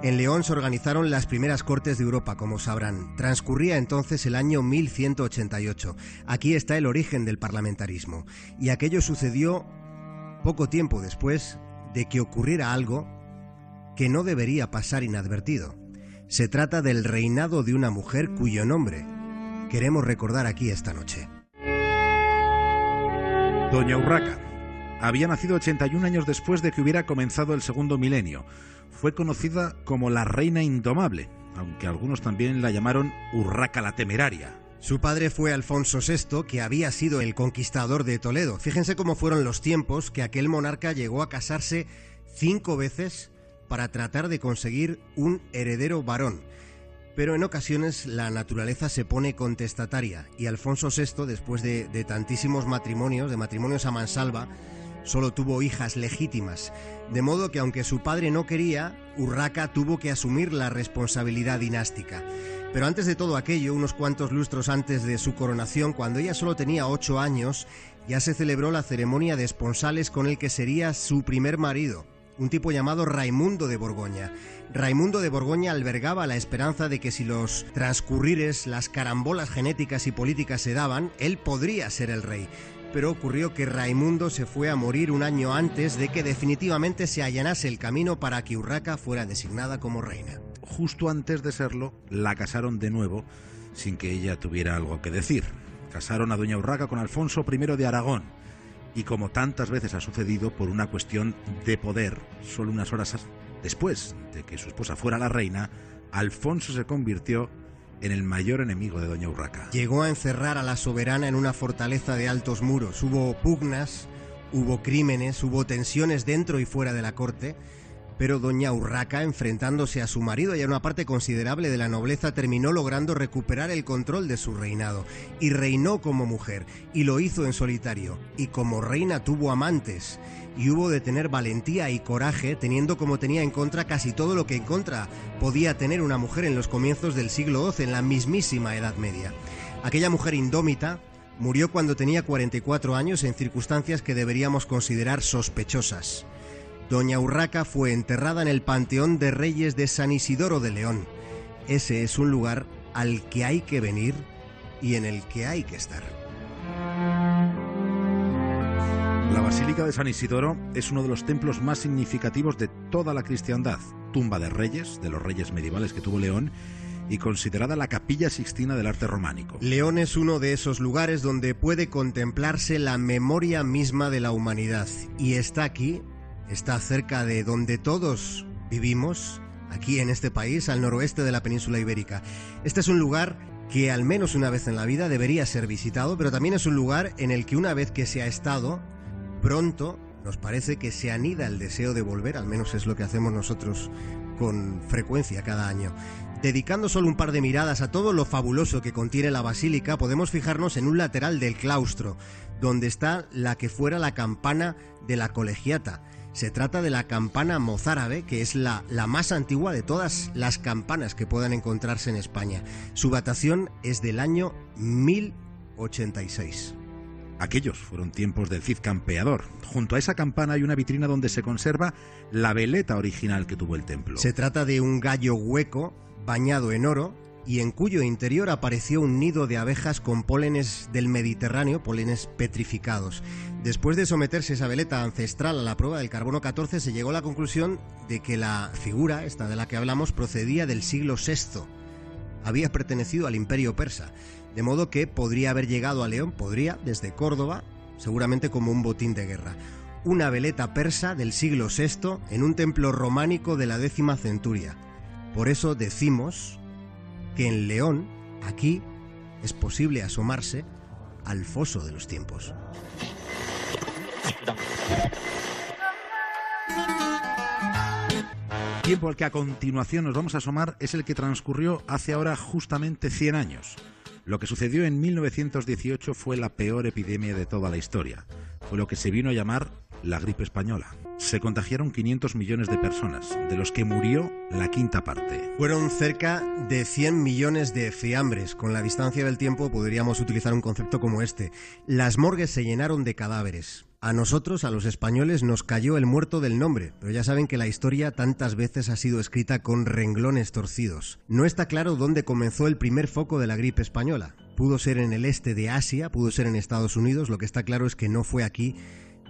En León se organizaron las primeras Cortes de Europa, como sabrán. Transcurría entonces el año 1188. Aquí está el origen del parlamentarismo. Y aquello sucedió poco tiempo después de que ocurriera algo que no debería pasar inadvertido. Se trata del reinado de una mujer cuyo nombre queremos recordar aquí esta noche. Doña Urraca. Había nacido 81 años después de que hubiera comenzado el segundo milenio. Fue conocida como la Reina Indomable, aunque algunos también la llamaron Urraca la Temeraria. Su padre fue Alfonso VI, que había sido el conquistador de Toledo. Fíjense cómo fueron los tiempos que aquel monarca llegó a casarse cinco veces para tratar de conseguir un heredero varón. Pero en ocasiones la naturaleza se pone contestataria y Alfonso VI, después de, tantísimos matrimonios, de matrimonios a mansalva, solo tuvo hijas legítimas, de modo que aunque su padre no quería, Urraca tuvo que asumir la responsabilidad dinástica. Pero antes de todo aquello, unos cuantos lustros antes de su coronación, cuando ella solo tenía ocho años, ya se celebró la ceremonia de esponsales con el que sería su primer marido, un tipo llamado Raimundo de Borgoña. Raimundo de Borgoña albergaba la esperanza de que si los transcurrires, las carambolas genéticas y políticas se daban, él podría ser el rey pero ocurrió que Raimundo se fue a morir un año antes de que definitivamente se allanase el camino para que Urraca fuera designada como reina. Justo antes de serlo, la casaron de nuevo sin que ella tuviera algo que decir. Casaron a doña Urraca con Alfonso I de Aragón y como tantas veces ha sucedido por una cuestión de poder, solo unas horas después de que su esposa fuera la reina, Alfonso se convirtió en el mayor enemigo de Doña Urraca. Llegó a encerrar a la soberana en una fortaleza de altos muros. Hubo pugnas, hubo crímenes, hubo tensiones dentro y fuera de la corte, pero Doña Urraca, enfrentándose a su marido y a una parte considerable de la nobleza, terminó logrando recuperar el control de su reinado y reinó como mujer, y lo hizo en solitario, y como reina tuvo amantes y hubo de tener valentía y coraje teniendo como tenía en contra casi todo lo que en contra podía tener una mujer en los comienzos del siglo XII, en la mismísima Edad Media. Aquella mujer indómita murió cuando tenía 44 años en circunstancias que deberíamos considerar sospechosas. Doña Urraca fue enterrada en el Panteón de Reyes de San Isidoro de León. Ese es un lugar al que hay que venir y en el que hay que estar. La Basílica de San Isidoro es uno de los templos más significativos de toda la cristiandad, tumba de reyes, de los reyes medievales que tuvo León, y considerada la capilla sixtina del arte románico. León es uno de esos lugares donde puede contemplarse la memoria misma de la humanidad, y está aquí, está cerca de donde todos vivimos, aquí en este país, al noroeste de la península ibérica. Este es un lugar que al menos una vez en la vida debería ser visitado, pero también es un lugar en el que una vez que se ha estado, pronto nos parece que se anida el deseo de volver, al menos es lo que hacemos nosotros con frecuencia cada año. Dedicando solo un par de miradas a todo lo fabuloso que contiene la basílica, podemos fijarnos en un lateral del claustro, donde está la que fuera la campana de la colegiata. Se trata de la campana mozárabe, que es la, la, más antigua de todas las campanas que puedan encontrarse en España. Su datación es del año 1086. Aquellos fueron tiempos del Cid campeador. Junto a esa campana hay una vitrina donde se conserva la veleta original que tuvo el templo. Se trata de un gallo hueco bañado en oro y en cuyo interior apareció un nido de abejas con pólenes del Mediterráneo, pólenes petrificados. Después de someterse esa veleta ancestral a la prueba del carbono 14, se llegó a la conclusión de que la figura, esta de la que hablamos, procedía del siglo VI. Había pertenecido al imperio persa, de modo que podría haber llegado a León, podría, desde Córdoba, seguramente como un botín de guerra. Una veleta persa del siglo VI en un templo románico de la décima centuria. Por eso decimos que en León, aquí, es posible asomarse al foso de los tiempos. Tiempo al que a continuación nos vamos a asomar es el que transcurrió hace ahora justamente 100 años. Lo que sucedió en 1918 fue la peor epidemia de toda la historia. Fue lo que se vino a llamar la gripe española. Se contagiaron 500 millones de personas, de los que murió la quinta parte. Fueron cerca de 100 millones de fiambres. Con la distancia del tiempo podríamos utilizar un concepto como este. Las morgues se llenaron de cadáveres. A nosotros, a los españoles, nos cayó el muerto del nombre, pero ya saben que la historia tantas veces ha sido escrita con renglones torcidos. No está claro dónde comenzó el primer foco de la gripe española. Pudo ser en el este de Asia, pudo ser en Estados Unidos, lo que está claro es que no fue aquí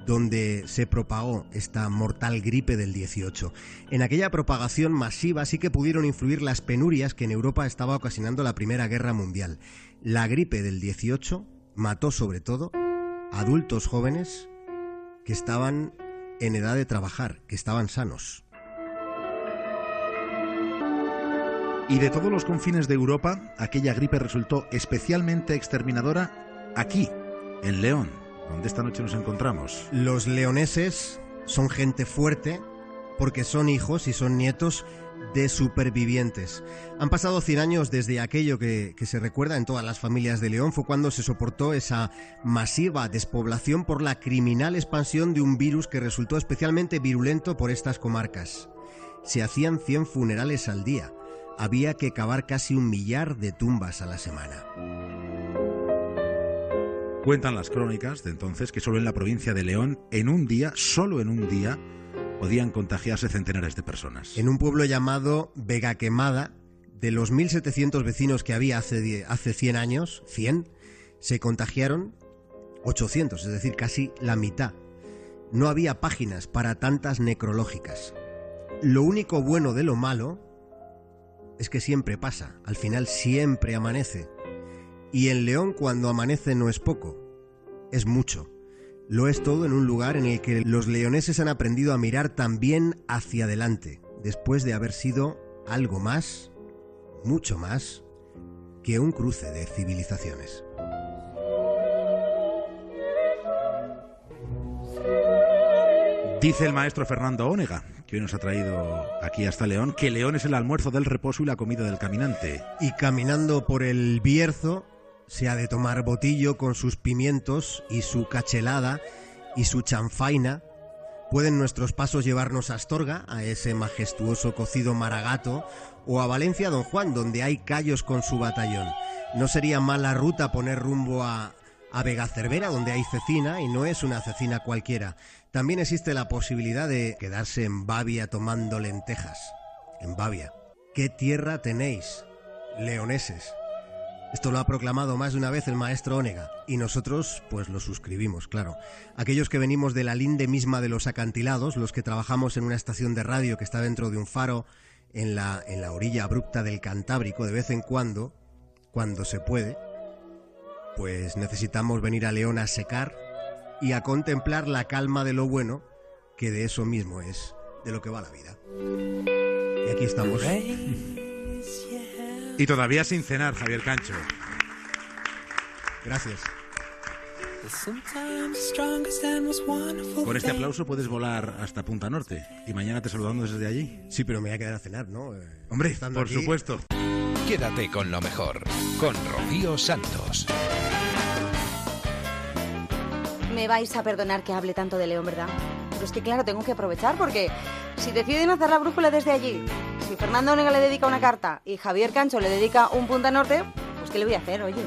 donde se propagó esta mortal gripe del 18. En aquella propagación masiva sí que pudieron influir las penurias que en Europa estaba ocasionando la Primera Guerra Mundial. La gripe del 18 mató sobre todo adultos jóvenes que estaban en edad de trabajar, que estaban sanos. Y de todos los confines de Europa, aquella gripe resultó especialmente exterminadora aquí, en León, donde esta noche nos encontramos. Los leoneses son gente fuerte porque son hijos y son nietos de supervivientes. Han pasado 100 años desde aquello que, que, se recuerda en todas las familias de León, fue cuando se soportó esa masiva despoblación por la criminal expansión de un virus que resultó especialmente virulento por estas comarcas. Se hacían 100 funerales al día, había que cavar casi un millar de tumbas a la semana. Cuentan las crónicas de entonces que solo en la provincia de León, en un día, solo en un día, podían contagiarse centenares de personas. En un pueblo llamado Vega Quemada, de los 1.700 vecinos que había hace, hace 100 años, 100, se contagiaron 800, es decir, casi la mitad. No había páginas para tantas necrológicas. Lo único bueno de lo malo es que siempre pasa, al final siempre amanece. Y en León cuando amanece no es poco, es mucho. Lo es todo en un lugar en el que los leoneses han aprendido a mirar también hacia adelante, después de haber sido algo más, mucho más, que un cruce de civilizaciones. Dice el maestro Fernando Ónega, que hoy nos ha traído aquí hasta León, que León es el almuerzo del reposo y la comida del caminante. Y caminando por el Bierzo, se ha de tomar botillo con sus pimientos y su cachelada y su chanfaina. Pueden nuestros pasos llevarnos a Astorga, a ese majestuoso cocido maragato, o a Valencia Don Juan, donde hay callos con su batallón. No sería mala ruta poner rumbo a, a Vega Cervera, donde hay cecina, y no es una cecina cualquiera. También existe la posibilidad de quedarse en Bavia tomando lentejas. En Bavia. ¿Qué tierra tenéis, leoneses? Esto lo ha proclamado más de una vez el maestro Ónega, y nosotros pues lo suscribimos, claro. Aquellos que venimos de la linde misma de los acantilados, los que trabajamos en una estación de radio que está dentro de un faro en la, en la orilla abrupta del Cantábrico, de vez en cuando, cuando se puede, pues necesitamos venir a León a secar y a contemplar la calma de lo bueno, que de eso mismo es de lo que va la vida. Y aquí estamos. Y todavía sin cenar, Javier Cancho. Gracias. Con este aplauso puedes volar hasta Punta Norte y mañana te saludamos desde allí. Sí, pero me voy a quedar a cenar, ¿no? Eh, Hombre, estando por aquí- supuesto. Quédate con lo mejor, con Rocío Santos. Me vais a perdonar que hable tanto de León, ¿verdad? Pero es que claro, tengo que aprovechar porque si deciden hacer la brújula desde allí, Fernando Onega le dedica una carta y Javier Cancho le dedica un punta norte, pues ¿qué le voy a hacer, oye?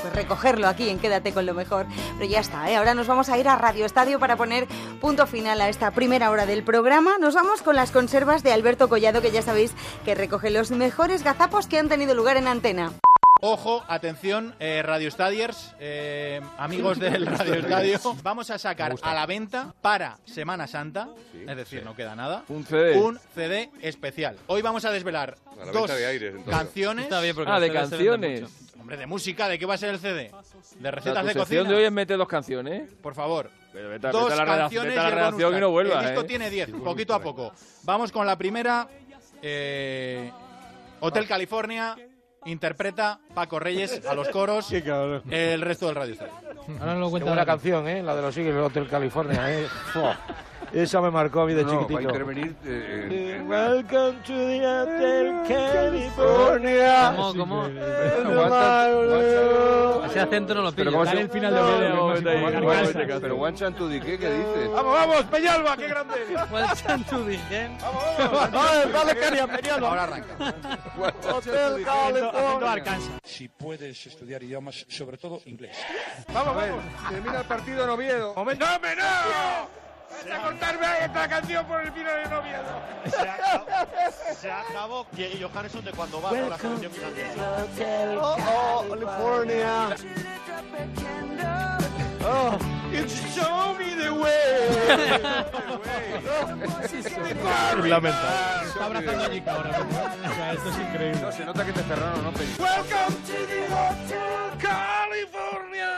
Pues recogerlo aquí en Quédate con lo mejor. Pero ya está, ¿eh? ahora nos vamos a ir a Radio Estadio para poner punto final a esta primera hora del programa. Nos vamos con las conservas de Alberto Collado, que ya sabéis que recoge los mejores gazapos que han tenido lugar en antena. Ojo, atención, eh, Radio Stadiers, eh, amigos [LAUGHS] del Radio Estadio, vamos a sacar a la venta para Semana Santa, es decir, no queda nada, Un CD. un CD especial. Hoy vamos a desvelar A la dos de aires, canciones. Está bien, porque Ah, de canciones. Hombre, de música, ¿de qué va a ser el CD? ¿De recetas de cocina? de hoy es mete dos canciones. Por favor. Pero vete, a- Dos vete a la canciones vete a la y redacción no vuelvas, El disco ¿eh? tiene 10, poquito a poco. Vamos con la primera. eh, Hotel California interpreta Paco Reyes a los coros el resto del radio. Ahora lo Qué cuenta la- canción, ¿eh? La de los siglos del Hotel California, ¿eh? Esa me marcó a mí de No, va a chiquitito. intervenir, eh, Welcome to the Hotel California. ¿Cómo, cómo? Ese acento no lo Pero pillo. ¿cómo Dale el final de No, no. Pero Guanchan, ¿tú di qué? ¿Qué dices? ¡Vamos, vamos! ¡Peñalba, qué grande! ¡Vamos, dale, Caria, Peñalba! Ahora arranca. Hotel California. Si puedes estudiar idiomas, sobre todo inglés. Vamos, vamos. Termina el partido en Oviedo. ¡Momento! ¡No, hombre, no! ¡Vas a contarme esta canción por el final de Oviedo! Se acabó Diego Johannesson de cuando va con la selección finlandesa. Oh, oh, California. Oh, it's show me the way. Lamentable. Está abrazando a Nika ahora mismo. O sea, esto es increíble. No, se nota que te cerraron, ¿no? Welcome to the Hotel California.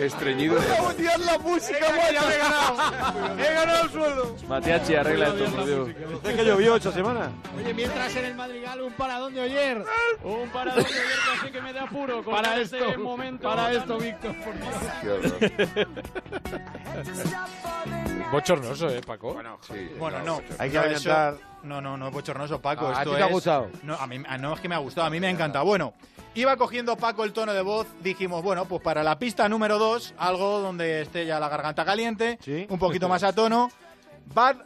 Estreñido. Voy a odiar la música, guay, ya me he ganado. He ganado el sueldo. Matiachi, arregla esto, por Dios. ¿Es que llovió esta semana? Oye, mientras en el Madrigal un paradón de Oyer. Un paradón de Oyer que así que me da apuro. Para Para este esto, momento. para esto, Víctor, por Dios. [LAUGHS] Bochornoso, ¿eh, Paco? Bueno, sí. Bueno, no. Hay que No, adelantar. No, no, no es bochornoso, Paco. Ah, ¿a esto ti te ha es- gustado? No, a mí, a- no es que me ha gustado, a mí me encanta. Bueno, iba cogiendo Paco el tono de voz, dijimos, bueno, pues para la pista número 2, algo donde esté ya la garganta caliente, un poquito más a tono. Bad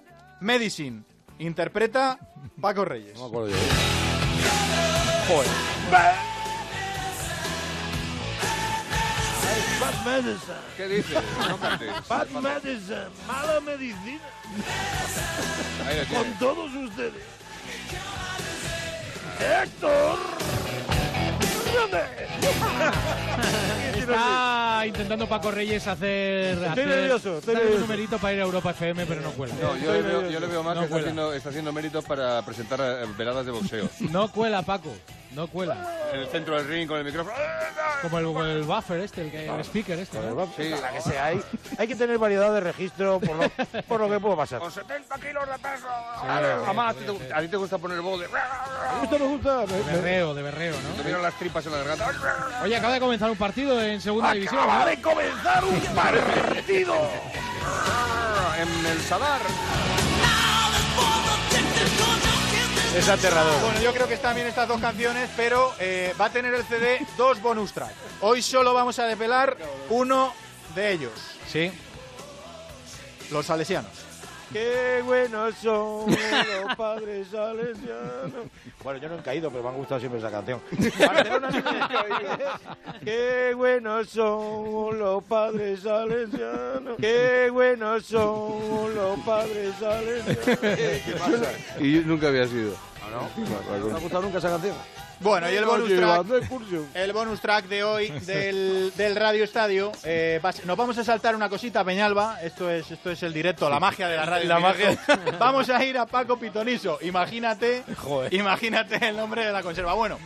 Medicine, interpreta Paco Reyes. Joder. Bad medicine. ¿Qué dices? No cantes. Bad medicine. Mala medicina. Ahí lo Con todos ustedes. Héctor. Está intentando Paco Reyes hacer. Estoy hacer- nervioso, estoy nervioso. un numerito para ir a Europa FM, pero no cuela. No, yo le, veo, yo le veo más No que está haciendo, está haciendo méritos para presentar eh, veladas de boxeo. No cuela, Paco. No cuela. En el centro del ring con el micrófono. Como el, el buffer este, el, que- el speaker este. ¿no? Sí, la que sea. Hay, hay que tener variedad de registro por lo, por lo que puede pasar. Con 70 kilos de peso. sí, Además, a ti te- a ti te gusta poner voz de... Me gusta, me gusta. De berreo, de berreo, Te ¿no? miran las tripas en la garganta. Oye, acaba de comenzar un partido en segunda división. Acaba ¿no? de comenzar un partido. [LAUGHS] En el Sadar. Es aterrador. Bueno, yo creo que están bien estas dos canciones, pero eh, va a tener el CD dos bonus tracks. Hoy solo vamos a desvelar uno de ellos. Sí. Los salesianos. Qué buenos son los padres salesianos. Bueno, yo no he caído, pero me ha gustado siempre esa canción. Barcelona no he. Qué buenos son los padres salesianos. Qué buenos son los padres salesianos. ¿Qué pasa? Y yo nunca había sido. ¿No me ha gustado nunca esa canción? Bueno, y el bonus track, el bonus track de hoy [LAUGHS] del, del Radio Estadio, eh, nos vamos a saltar una cosita, Peñalba. Esto es, esto es el directo, la magia de la radio. La en directo. [LAUGHS] Vamos a ir a Paco Pitoniso. Imagínate, Joder. imagínate el nombre de la conserva. Bueno.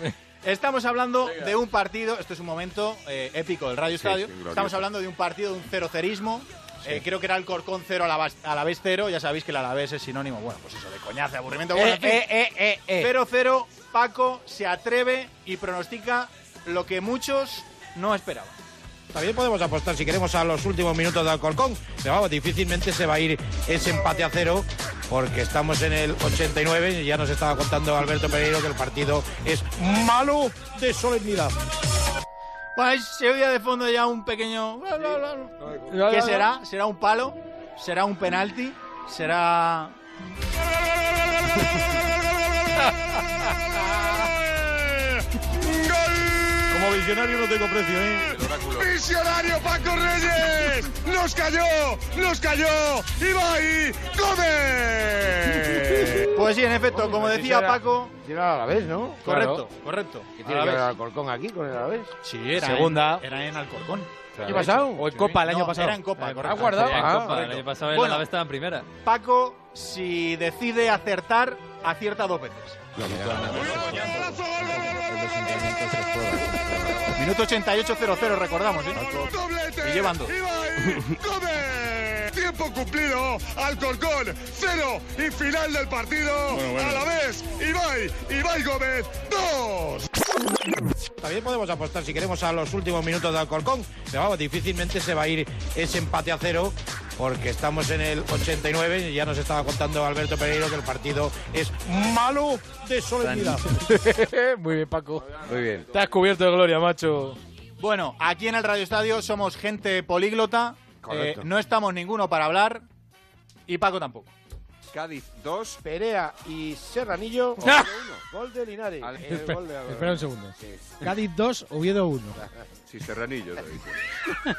Estamos hablando de un partido, esto es un momento eh, épico del Radio Estadio. sí, glorioso. Estamos hablando de un partido de un cero-cerismo. Eh, creo que era el Corcón 0 a la vez 0. Ya sabéis que el Alavés es sinónimo, bueno, pues eso, de coñazo, de aburrimiento. Bueno, en fin. eh, eh. 0-0, Paco se atreve y pronostica lo que muchos no esperaban. También podemos apostar si queremos a los últimos minutos de Alcorcón. Pero vamos, difícilmente se va a ir ese empate a cero porque estamos en el 89 y ya nos estaba contando Alberto Pereiro que el partido es malo de solemnidad. Pues se oía de fondo ya un pequeño... ¿Qué será? ¿Será un palo? ¿Será un penalti? ¿Será...? [LAUGHS] Como visionario no tengo precio, ¿eh? ¡Visionario Paco Reyes! ¡Nos cayó! ¡Nos cayó! ¡Ibai Gómez! [LAUGHS] Pues sí, en efecto, como decía Paco... Era a la vez, ¿no? Correcto, correcto. ¿Qué tiene que ver Alcorcón aquí con el Alavés? Sí, era Segunda. En, era en Alcorcón. ¿Qué ha pasado? ¿O en Copa el año pasado? Era en Copa, correcto. ¿Ha guardado? En Copa, el año pasado el Bueno, Alavés estaba en primera. Paco, si decide acertar, acierta dos veces. Minuto 88-0-0, recordamos, ¿eh? Y llevan dos. ¡Ibai Gómez! Tiempo cumplido. Alcorcón, cero. Y final del partido. A la vez, Ibai, Ibai Gómez, dos. También podemos apostar si queremos a los últimos minutos de Alcorcón. Pero vamos, difícilmente se va a ir ese empate a cero porque estamos en el 89 y ya nos estaba contando Alberto Pereiro que el partido es malo de solemnidad. [LAUGHS] Muy bien, Paco. Muy bien. Te has cubierto de gloria, macho. Bueno, aquí en el Radio Estadio somos gente políglota. Correcto. Eh, no estamos ninguno para hablar. Y Paco tampoco. Cádiz 2. Perea y Serranillo. [LAUGHS] ¡Ah! Gol de Linares. El gol de- Espera un segundo. Cádiz 2, Oviedo 1. Sí, Serranillo, lo dice.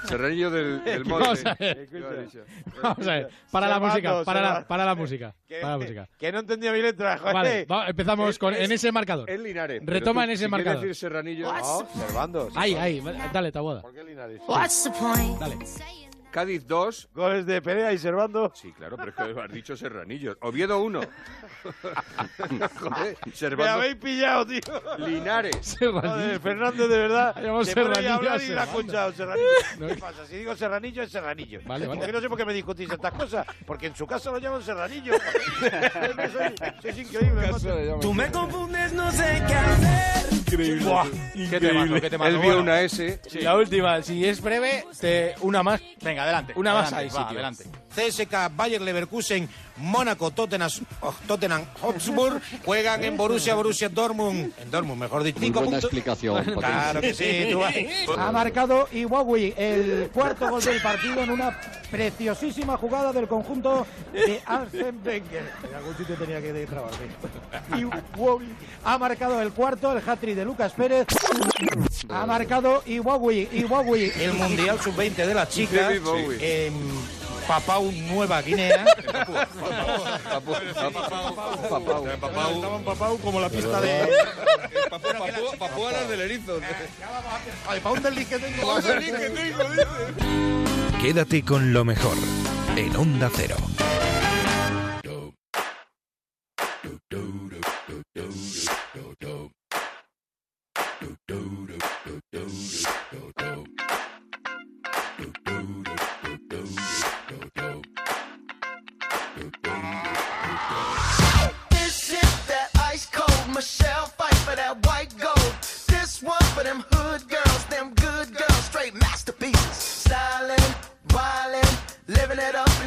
Serranillo del, del Vamos monte. a ver. Yo he dicho. Vamos a ver. Para la Servando, música, para la, Servando. para la música. Que- Para la música. Que no entendía mi letra, joder. Vale, va- empezamos con, en ese marcador. Es Linares. pero Retoma tú, en ese si quieres marcador. decir Serranillo. No, Servando. Ahí, ahí, dale, Taboada. ¿Por qué Linares? Dale. Cádiz 2. Goles de Perea y Servando. Sí, claro, pero es que has dicho Serranillo. Oviedo 1. [LAUGHS] Joder, [LAUGHS] Me Servando. habéis pillado, tío. Linares. Joder, Fernández, de verdad. [LAUGHS] Llamamos Se pone a Serranillo hablar y lo ha Servando. escuchado, Serranillo. ¿Qué pasa? Si digo Serranillo, es Serranillo. Vale, vale. Porque no sé por qué me discutís estas cosas. Porque en su casa lo llaman Serranillo. sois increíble. Tú me confundes, no sé qué hacer. Increíble. Buah, qué temazo, qué temazo. Él vio Bueno, una S. sí. La última, si es breve, te, una más. Venga, adelante. Una más Adelante, va, sitio. adelante. CSK, Bayer Leverkusen, Mónaco, Tottenham, oh, Tottenham Hotspur juegan en Borussia, Borussia Dortmund. En Dortmund, mejor dicho. Cinco puntos. explicación. Claro que sí, tú vas. Ha marcado Iwawi el cuarto gol del partido en una preciosísima jugada del conjunto de Arsene Wenger. En algún sitio tenía que trabarme. Iwawi ha marcado el cuarto, el hat-trick de Lucas Pérez. Ha marcado Iwawi, Iwawi. El Mundial Sub-20 de las chicas Papau, Nueva Guinea. [LAUGHS] Papu- Papau. Estaba en Papau como la pista de... Papuanas del erizo. Ay, pa' un desliz que tengo. Quédate con lo mejor en Onda Cero.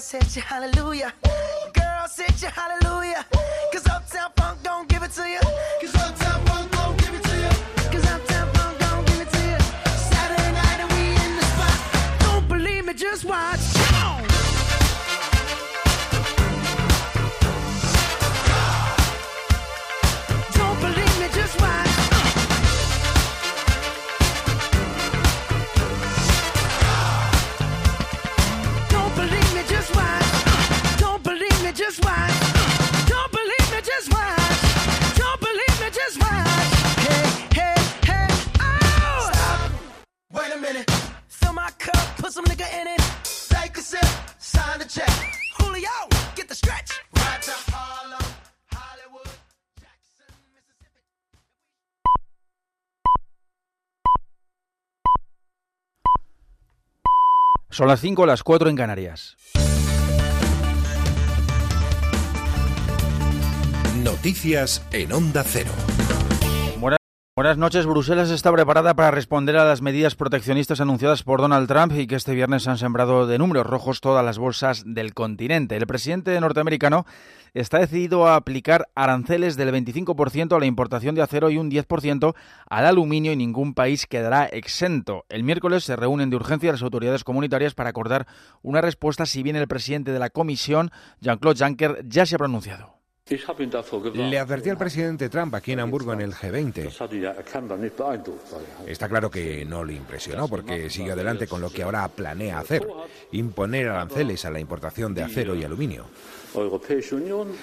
Girls hit you, hallelujah. Girls hit you, hallelujah. Cause Uptown Funk don't give it to you. Cause Uptown Son las 5, las 4 en Canarias. Noticias en Onda Cero. Buenas noches. Bruselas está preparada para responder a las medidas proteccionistas anunciadas por Donald Trump y que este viernes han sembrado de números rojos todas las bolsas del continente. El presidente norteamericano está decidido a aplicar aranceles del 25% a la importación de acero y un 10% al aluminio y ningún país quedará exento. El miércoles se reúnen de urgencia las autoridades comunitarias para acordar una respuesta si bien el presidente de la Comisión, Jean-Claude Juncker, ya se ha pronunciado. Le advertí al presidente Trump aquí en Hamburgo en el G20. Está claro que no le impresionó porque sigue adelante con lo que ahora planea hacer, imponer aranceles a la importación de acero y aluminio.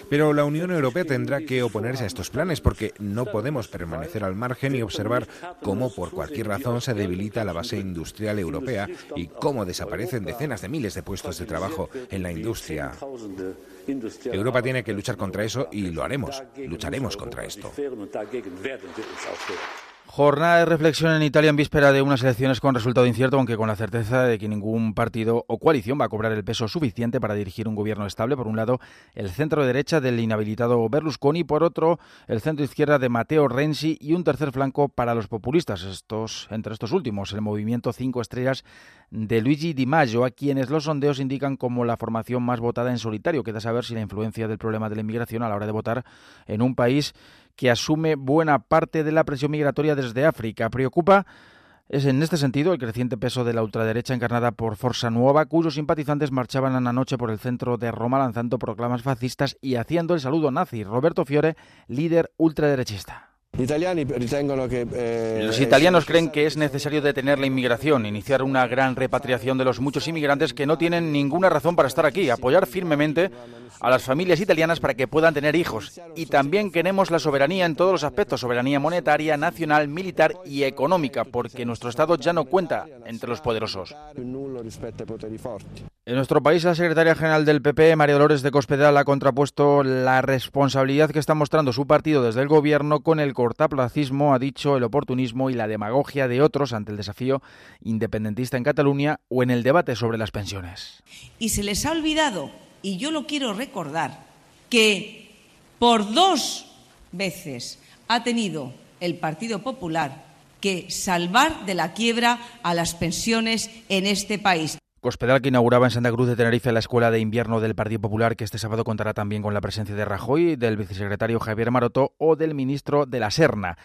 Pero la Unión Europea tendrá que oponerse a estos planes porque no podemos permanecer al margen y observar cómo por cualquier razón se debilita la base industrial europea y cómo desaparecen decenas de miles de puestos de trabajo en la industria. Europa tiene que luchar contra eso y lo haremos. Lucharemos contra esto. Jornada de reflexión en Italia en víspera de unas elecciones con resultado incierto, aunque con la certeza de que ningún partido o coalición va a cobrar el peso suficiente para dirigir un gobierno estable. Por un lado, el centro derecha del inhabilitado Berlusconi, por otro, el centro izquierda de Matteo Renzi y un tercer flanco para los populistas. Estos, entre estos últimos, el movimiento Cinco Estrellas de Luigi Di Maggio, a quienes los sondeos indican como la formación más votada en solitario. Queda saber si la influencia del problema de la inmigración a la hora de votar en un país que asume buena parte de la presión migratoria desde África. Preocupa es en este sentido el creciente peso de la ultraderecha encarnada por Forza Nuova, cuyos simpatizantes marchaban anoche por el centro de Roma lanzando proclamas fascistas y haciendo el saludo nazi. Roberto Fiore, líder ultraderechista. Eh, Los italianos creen que es necesario detener la inmigración, iniciar una gran repatriación de los muchos inmigrantes que no tienen ninguna razón para estar aquí, apoyar firmemente a las familias italianas para que puedan tener hijos. Y también queremos la soberanía en todos los aspectos, soberanía monetaria, nacional, militar y económica, porque nuestro Estado ya no cuenta entre los poderosos. En nuestro país, la secretaria general del PP, María Dolores de Cospedal, ha contrapuesto la responsabilidad que está mostrando su partido desde el gobierno con el cortaplacismo, ha dicho, el oportunismo y la demagogia de otros ante el desafío independentista en Cataluña o en el debate sobre las pensiones. Y se les ha olvidado, y yo lo quiero recordar, que por dos veces ha tenido el Partido Popular que salvar de la quiebra a las pensiones en este país. Cospedal, que inauguraba en Santa Cruz de Tenerife la Escuela de Invierno del Partido Popular, que este sábado contará también con la presencia de Rajoy, del vicesecretario Javier Maroto o del ministro de la Serna.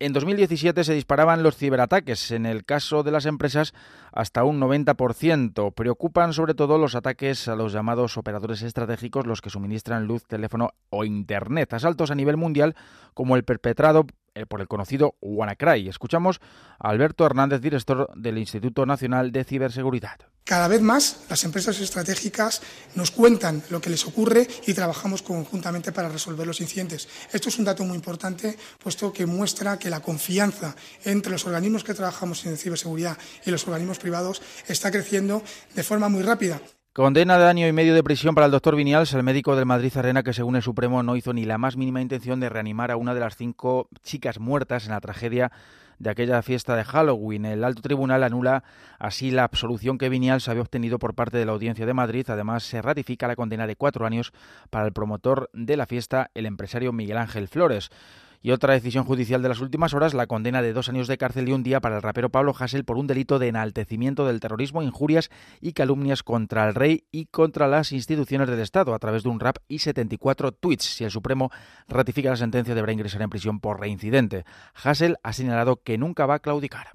En 2017 se disparaban los ciberataques, en el caso de las empresas hasta un 90%. Preocupan sobre todo los ataques a los llamados operadores estratégicos, los que suministran luz, teléfono o Internet. Asaltos a nivel mundial como el perpetrado por el conocido WannaCry. Escuchamos a Alberto Hernández, director del Instituto Nacional de Ciberseguridad. Cada vez más las empresas estratégicas nos cuentan lo que les ocurre y trabajamos conjuntamente para resolver los incidentes. Esto es un dato muy importante, puesto que muestra que la confianza entre los organismos que trabajamos en ciberseguridad y los organismos privados está creciendo de forma muy rápida. Condena de año y medio de prisión para el doctor Vinials, el médico del Madrid Arena, que según el Supremo no hizo ni la más mínima intención de reanimar a una de las cinco chicas muertas en la tragedia de aquella fiesta de Halloween. El alto tribunal anula así la absolución que Vinials había obtenido por parte de la Audiencia de Madrid. Además, se ratifica la condena de cuatro años para el promotor de la fiesta, el empresario Miguel Ángel Flores. Y otra decisión judicial de las últimas horas, la condena de dos años de cárcel y un día para el rapero Pablo Hassel por un delito de enaltecimiento del terrorismo, injurias y calumnias contra el rey y contra las instituciones del Estado a través de un rap y 74 tweets. Si el Supremo ratifica la sentencia, deberá ingresar en prisión por reincidente. Hassel ha señalado que nunca va a claudicar.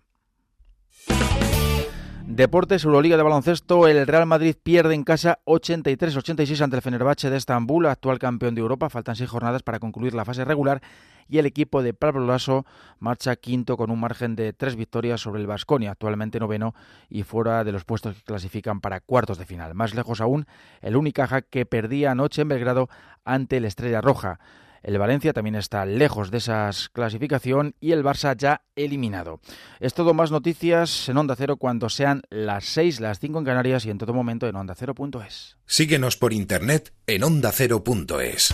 Deportes, Euroliga de baloncesto, el Real Madrid pierde en casa 83-86 ante el Fenerbahce de Estambul, actual campeón de Europa. Faltan seis jornadas para concluir la fase regular y el equipo de Pablo Lasso marcha quinto con un margen de tres victorias sobre el Vasconia, actualmente noveno y fuera de los puestos que clasifican para cuartos de final. Más lejos aún, el Unicaja que perdía anoche en Belgrado ante el Estrella Roja. El Valencia también está lejos de esa clasificación y el Barça ya eliminado. Es todo más noticias en Onda Cero cuando sean las 6, las 5 en Canarias y en todo momento en ondacero.es. Síguenos por internet en ondacero.es.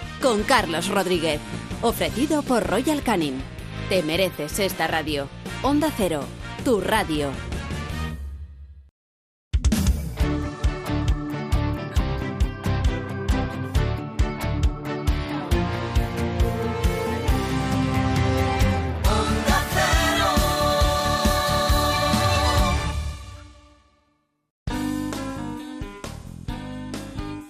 Con Carlos Rodríguez. Ofrecido por Royal Canin. Te mereces esta radio. Onda Cero. Tu radio.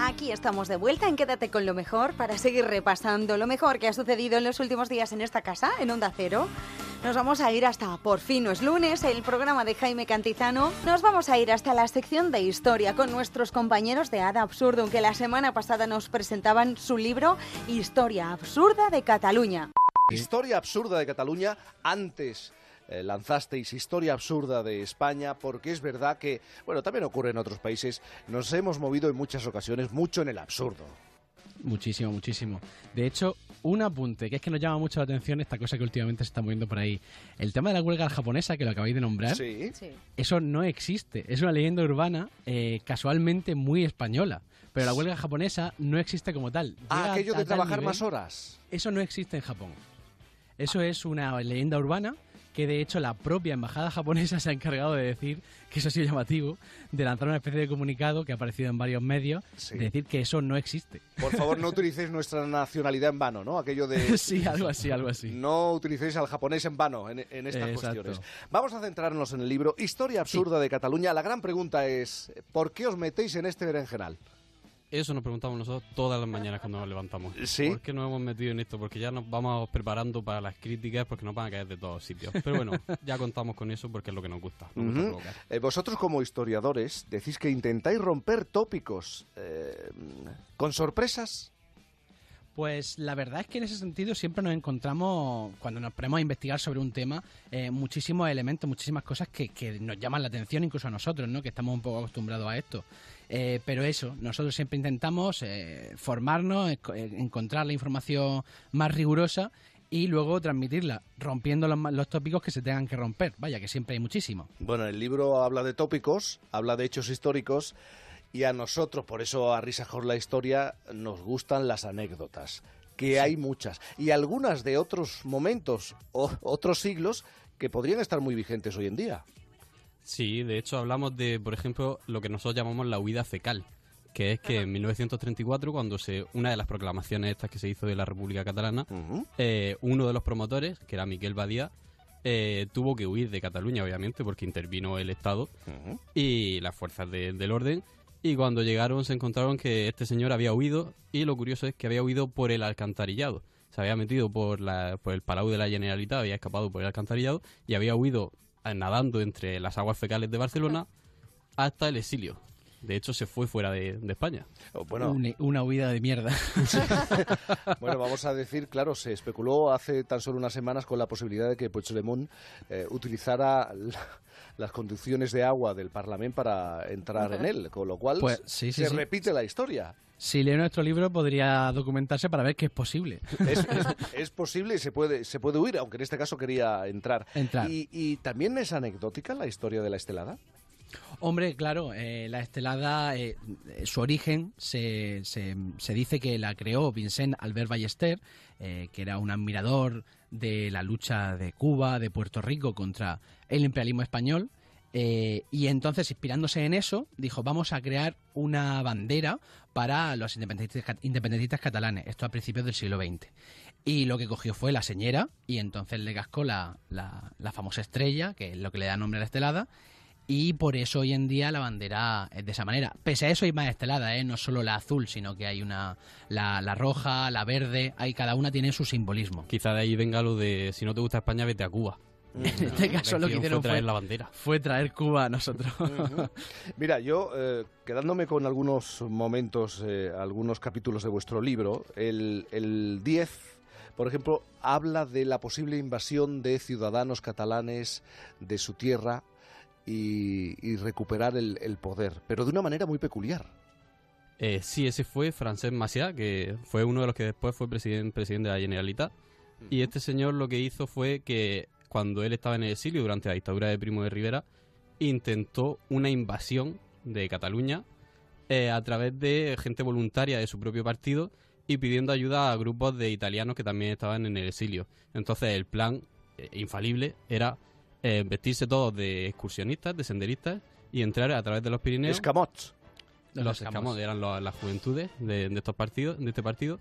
Aquí estamos de vuelta en Quédate con lo mejor para seguir repasando lo mejor que ha sucedido en los últimos días en esta casa, en Onda Cero. Nos vamos a ir hasta Por fin no es lunes, el programa de Jaime Cantizano. Nos vamos a ir hasta la sección de historia con nuestros compañeros de Ada Absurdo, que la semana pasada nos presentaban su libro Historia Absurda de Cataluña. Historia absurda de Cataluña antes eh, lanzasteis Historia Absurda de España, porque es verdad que, bueno, también ocurre en otros países, nos hemos movido en muchas ocasiones mucho en el absurdo. Muchísimo, muchísimo. De hecho, un apunte, que es que nos llama mucho la atención esta cosa que últimamente se está moviendo por ahí. El tema de la huelga japonesa, que lo acabáis de nombrar, Sí. eso no existe. Es una leyenda urbana eh, casualmente muy española. Pero la huelga japonesa no existe como tal. Ah, Llega aquello de trabajar nivel- más horas. Eso no existe en Japón. Eso es una leyenda urbana que de hecho la propia embajada japonesa se ha encargado de decir que eso ha sido llamativo, de lanzar una especie de comunicado que ha aparecido en varios medios, Sí. de decir que eso no existe. Por favor, no utilicéis nuestra nacionalidad en vano, ¿no? Aquello de... [LAUGHS] Sí, algo así, algo así. No utilicéis al japonés en vano en, en estas Exacto. cuestiones. Vamos a centrarnos en el libro Historia Absurda de Cataluña. La gran pregunta es, ¿por qué os metéis en este berenjenal? Eso nos preguntamos nosotros todas las mañanas cuando nos levantamos. ¿Sí? ¿Por qué nos hemos metido en esto? Porque ya nos vamos preparando para las críticas porque nos van a caer de todos sitios. Pero bueno, [LAUGHS] ya contamos con eso porque es lo que nos gusta. Nos gusta Ujú. provocar. Eh, vosotros como historiadores decís que intentáis romper tópicos eh, con sorpresas. Pues la verdad es que en ese sentido siempre nos encontramos, cuando nos ponemos a investigar sobre un tema, eh, muchísimos elementos, muchísimas cosas que, que nos llaman la atención incluso a nosotros, ¿no? que estamos un poco acostumbrados a esto. Eh, pero eso, nosotros siempre intentamos eh, formarnos, eh, encontrar la información más rigurosa y luego transmitirla, rompiendo los, tópicos que se tengan que romper. Vaya, que siempre hay muchísimos. Bueno, el libro habla de tópicos, habla de hechos históricos y a nosotros, por eso a Risa Jor la historia, nos gustan las anécdotas, que hay muchas y algunas de otros momentos o otros siglos que podrían estar muy vigentes hoy en día. Sí, de hecho hablamos de, por ejemplo, lo que nosotros llamamos la huida fecal, que es que en 1934, cuando se una de las proclamaciones estas que se hizo de la República Catalana, eh, uno de los promotores, que era Miquel Badía, eh, tuvo que huir de Cataluña, obviamente, porque intervino el Estado y las fuerzas de- del orden. Y cuando llegaron se encontraron que este señor había huido y lo curioso es que había huido por el alcantarillado. Se había metido por, la, por el Palau de la Generalitat, había escapado por el alcantarillado y había huido nadando entre las aguas fecales de Barcelona hasta el exilio. De hecho, se fue fuera de, de España. Bueno, Una, una huida de mierda. [LAUGHS] [LAUGHS] Bueno, vamos a decir, claro, se especuló hace tan solo unas semanas con la posibilidad de que Puigdemont eh, utilizara la- las conducciones de agua del Parlamento para entrar en él, con lo cual Pues, sí, sí, se sí. repite la historia. Si lee nuestro libro podría documentarse para ver que es posible. [LAUGHS] Es, es- es posible y se puede, se puede huir, aunque en este caso quería entrar. Entrar. Y, y también es anecdótica la historia de la estelada. Hombre, claro, eh, la estelada, eh, eh, su origen se, se, se dice que la creó Vincent Albert Ballester, eh, que era un admirador de la lucha de Cuba, de Puerto Rico contra el imperialismo español. eh, y entonces, inspirándose en eso, dijo, vamos a crear una bandera para los independentistas, cat- independentistas catalanes, esto a principios del siglo XX. Y lo que cogió fue la señera, y entonces le cascó la, la, la famosa estrella, que es lo que le da nombre a la estelada, y por eso hoy en día la bandera es de esa manera. Pese a eso hay más esteladas, ¿eh? no solo la azul, sino que hay una la, la roja, la verde, hay, cada una tiene su simbolismo. Quizá de ahí venga lo de si no te gusta España, vete a Cuba. [LAUGHS] En este caso lo que hicieron fue traer fue, la bandera. fue traer Cuba a nosotros. Mira, yo, eh, quedándome con algunos momentos, eh, algunos capítulos de vuestro libro, el, el 10, por ejemplo, habla de la posible invasión de ciudadanos catalanes de su tierra y, y recuperar el, el poder, pero de una manera muy peculiar. Eh, sí, ese fue Francesc Macià, que fue uno de los que después fue presidente, presidente de la Generalitat. Y este señor lo que hizo fue que cuando él estaba en el exilio durante la dictadura de Primo de Rivera, intentó una invasión de Cataluña eh, a través de gente voluntaria de su propio partido y pidiendo ayuda a grupos de italianos que también estaban en el exilio. Entonces el plan eh, infalible era eh, vestirse todos de excursionistas, de senderistas y entrar a través de los Pirineos. Escamots. Los, Los escamots escamots. eran las juventudes de, de estos partidos, de este partido.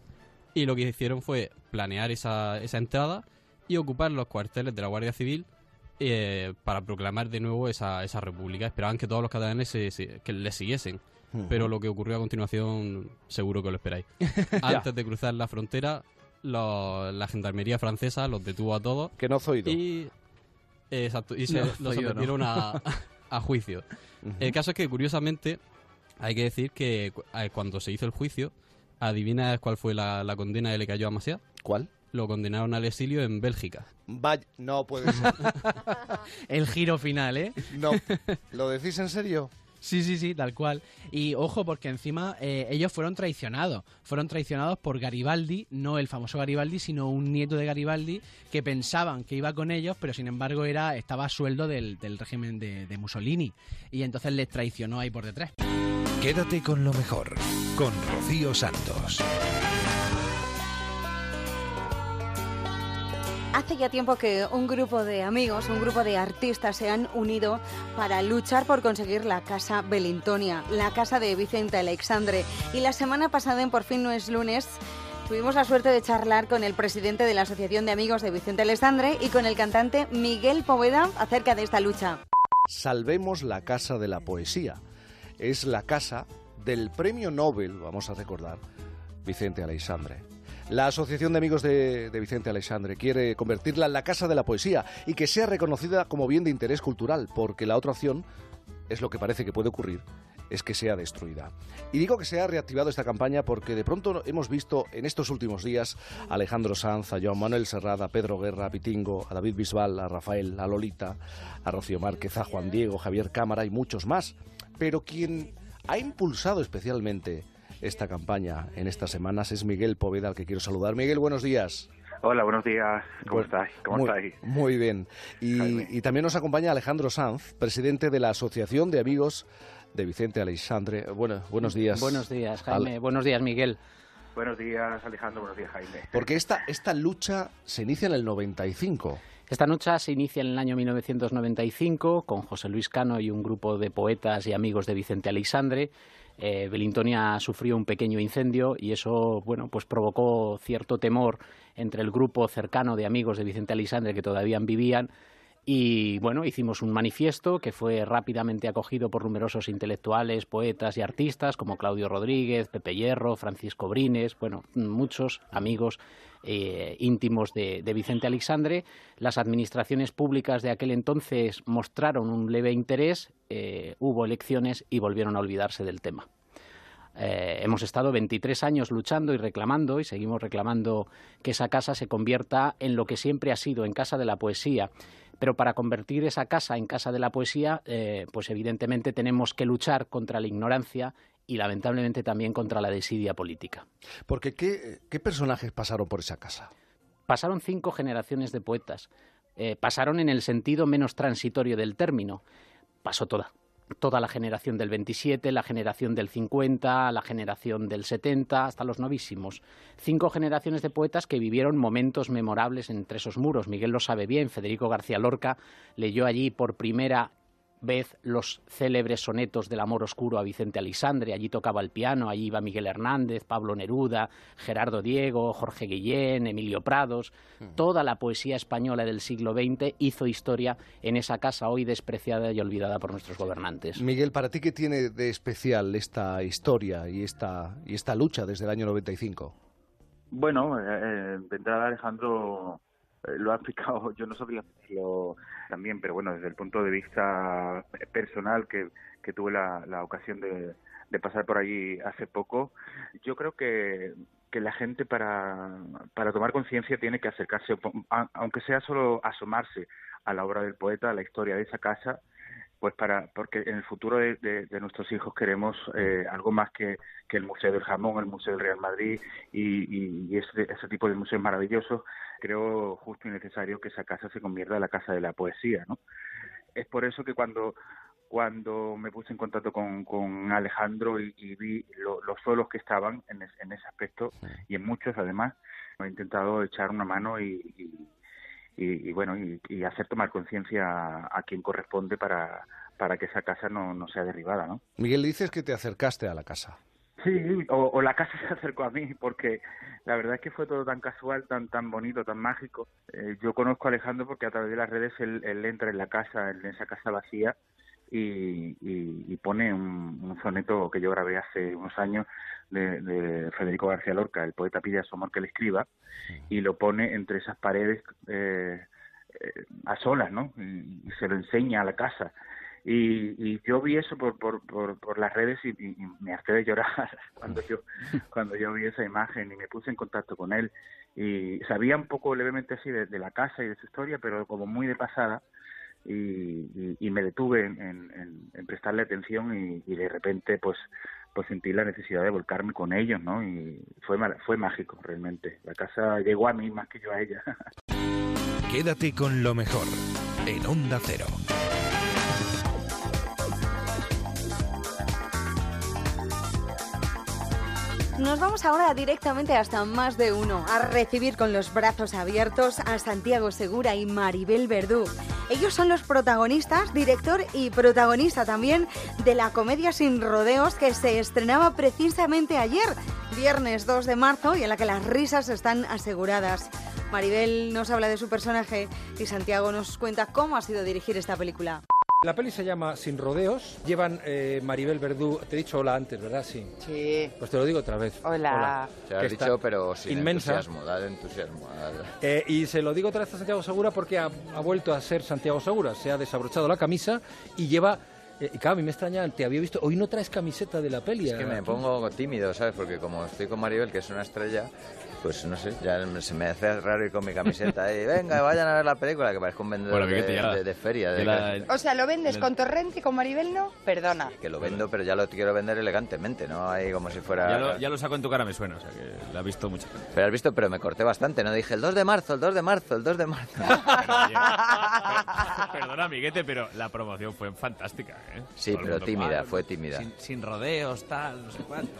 Y lo que hicieron fue planear esa, esa entrada y ocupar los cuarteles de la Guardia Civil eh, para proclamar de nuevo esa, esa república. Esperaban que todos los catalanes se, se- que le siguiesen. Pero lo que ocurrió a continuación, seguro que lo esperáis. [LAUGHS] Antes de cruzar la frontera, lo- la gendarmería francesa los detuvo a todos. Que no zoido. Y, exacto, y se No, los zoido no. sometieron a, a juicio. El caso es que, curiosamente, hay que decir que cu- cuando se hizo el juicio, ¿adivinas cuál fue la, la condena que le cayó a Maciá? ¿Cuál? Lo condenaron al exilio en Bélgica. Vaya, no puede ser. [LAUGHS] El giro final, ¿eh? No. ¿Lo decís en serio? Sí, sí, sí, tal cual. Y ojo, porque encima eh, ellos fueron traicionados. Fueron traicionados por Garibaldi, no el famoso Garibaldi, sino un nieto de Garibaldi que pensaban que iba con ellos, pero sin embargo era estaba a sueldo del, del régimen de, de Mussolini. Y entonces les traicionó ahí por detrás. Quédate con lo mejor, con Rocío Santos. Hace ya tiempo que un grupo de amigos, un grupo de artistas se han unido para luchar por conseguir la Casa Belintonia, la casa de Vicente Alexandre. Y la semana pasada, en Por fin no es lunes, tuvimos la suerte de charlar con el presidente de la Asociación de Amigos de Vicente Alexandre y con el cantante Miguel Poveda acerca de esta lucha. Salvemos la Casa de la Poesía. Es la casa del premio Nobel, vamos a recordar, Vicente Aleixandre. La Asociación de Amigos de, Vicente Aleixandre quiere convertirla en la Casa de la Poesía y que sea reconocida como bien de interés cultural, porque la otra opción es lo que parece que puede ocurrir, es que sea destruida. Y digo que se ha reactivado esta campaña porque de pronto hemos visto en estos últimos días a Alejandro Sanz, a Joan Manuel Serrada, a Pedro Guerra, a Pitingo, a David Bisbal, a Rafael, a Lolita, a Rocío Márquez, a Juan Diego, Javier Cámara y muchos más. Pero quien ha impulsado especialmente esta campaña en estas semanas es Miguel Poveda, al que quiero saludar. Miguel, buenos días. Hola, buenos días. ¿Cómo Bueno, estáis? ¿Cómo muy, estáis? Muy bien. Y, y también nos acompaña Alejandro Sanz, presidente de la Asociación de Amigos de Vicente Aleixandre. Bueno, buenos días. Buenos días, Jaime. Ale- Buenos días, Miguel. Buenos días, Alejandro. Buenos días, Jaime. Porque esta, esta lucha se inicia en el 95. Esta lucha se inicia en el año 1995 con José Luis Cano y un grupo de poetas y amigos de Vicente Aleixandre. Eh, Belintonia sufrió un pequeño incendio y eso, bueno, pues provocó cierto temor entre el grupo cercano de amigos de Vicente Aleixandre que todavía vivían y bueno, hicimos un manifiesto que fue rápidamente acogido por numerosos intelectuales, poetas y artistas como Claudio Rodríguez, Pepe Hierro, Francisco Brines, bueno, muchos amigos eh, íntimos de, Vicente Alexandre. Las administraciones públicas de aquel entonces mostraron un leve interés, eh, hubo elecciones y volvieron a olvidarse del tema. Eh, hemos estado 23 años luchando y reclamando y seguimos reclamando que esa casa se convierta en lo que siempre ha sido, en casa de la poesía. Pero para convertir esa casa en casa de la poesía, eh, pues evidentemente tenemos que luchar contra la ignorancia y lamentablemente también contra la desidia política. Porque ¿qué, qué personajes pasaron por esa casa? Pasaron cinco generaciones de poetas. Eh, pasaron en el sentido menos transitorio del término. Pasó toda. Toda la generación del 27, la generación del 50, la generación del 70, hasta los novísimos. Cinco generaciones de poetas que vivieron momentos memorables entre esos muros. Miguel lo sabe bien. Federico García Lorca leyó allí por primera ved los célebres sonetos del amor oscuro a Vicente Alisandre, allí tocaba el piano, allí iba Miguel Hernández, Pablo Neruda, Gerardo Diego, Jorge Guillén, Emilio Prados, toda la poesía española del siglo XX hizo historia en esa casa hoy despreciada y olvidada por nuestros gobernantes. Miguel, ¿para ti qué tiene de especial esta historia y esta, y esta lucha desde el año 95? Bueno, eh, de entrada Alejandro eh, lo ha explicado, yo no sabría decirlo también, pero bueno, desde el punto de vista personal que, que tuve la, la ocasión de, de pasar por allí hace poco, yo creo que, que la gente para, para tomar conciencia tiene que acercarse, aunque sea solo asomarse a la obra del poeta, a la historia de esa casa, pues para porque en el futuro de, de- de nuestros hijos queremos eh, algo más que, que el Museo del Jamón, el Museo del Real Madrid y, y- y ese, ese tipo de museos maravillosos. Creo justo y necesario que esa casa se convierta en la casa de la poesía, ¿no? Es por eso que cuando cuando me puse en contacto con, con Alejandro y, y vi lo- los solos que estaban en, es- en ese aspecto y en muchos además, he intentado echar una mano y, y- y, bueno y, y hacer tomar conciencia a, a quien corresponde para, para que esa casa no, no sea derribada, ¿no? Miguel, dices que te acercaste a la casa. Sí, o, o la casa [LAUGHS] se acercó a mí, porque la verdad es que fue todo tan casual, tan tan bonito, tan mágico. Eh, yo conozco a Alejandro porque a través de las redes él, él entra en la casa, en esa casa vacía, y, y- y pone un, un soneto que yo grabé hace unos años de, de Federico García Lorca, el poeta pide a su amor que le escriba, y lo pone entre esas paredes eh, eh, a solas, ¿no? Y, y se lo enseña a la casa. Y, y yo vi eso por, por, por, por las redes y, me harté de llorar [LAUGHS] cuando yo cuando yo vi esa imagen y me puse en contacto con él y sabía un poco levemente así de, de la casa y de su historia pero como muy de pasada y, me detuve en, prestarle atención y, de repente pues pues sentí la necesidad de volcarme con ellos no y fue fue mágico realmente. La casa llegó a mí más que yo a ella. [LAUGHS] Quédate con lo mejor en Onda Cero. Nos vamos ahora directamente hasta más de uno, a recibir con los brazos abiertos a Santiago Segura y Maribel Verdú. Ellos son los protagonistas, director y protagonista también de la comedia Sin Rodeos que se estrenaba precisamente ayer, viernes 2 de marzo, y en la que las risas están aseguradas. Maribel nos habla de su personaje y Santiago nos cuenta cómo ha sido dirigir esta película. La peli se llama Sin Rodeos. Llevan eh, Maribel Verdú. Te he dicho hola antes, ¿verdad? Sí. Sí. Pues te lo digo otra vez. Hola. Se lo Que has dicho, pero sin inmensa. entusiasmo, da entusiasmo. Eh, y se lo digo otra vez a Santiago Segura porque ha, ha vuelto a ser Santiago Segura. Se ha desabrochado la camisa y lleva. eh, y claro, a mí me extraña, te había visto. Hoy no traes camiseta de la peli. Es que me pongo tímido, ¿sabes? Porque como estoy con Maribel, que es una estrella, pues no sé, ya se me hace raro ir con mi camiseta y [LAUGHS] venga, vayan a ver la película, que parezco un vendedor Bueno, de, ya- de- de feria. de- ya la- O sea, ¿lo vendes con Torrente y con Maribel no? Perdona. que lo vendo, pero ya lo quiero vender elegantemente, ¿no? Ahí como si fuera... Ya lo, ya lo saco en tu cara, me suena, o sea que la ha visto mucha gente. Pero has visto, pero me corté bastante, ¿no? Dije el 2 de marzo, el 2 de marzo, el 2 de marzo. Perdona, amiguete, pero la promoción fue fantástica, ¿eh? Sí, Todo pero tímida, "Ah, fue tímida. Sin, sin rodeos, tal, no sé cuánto.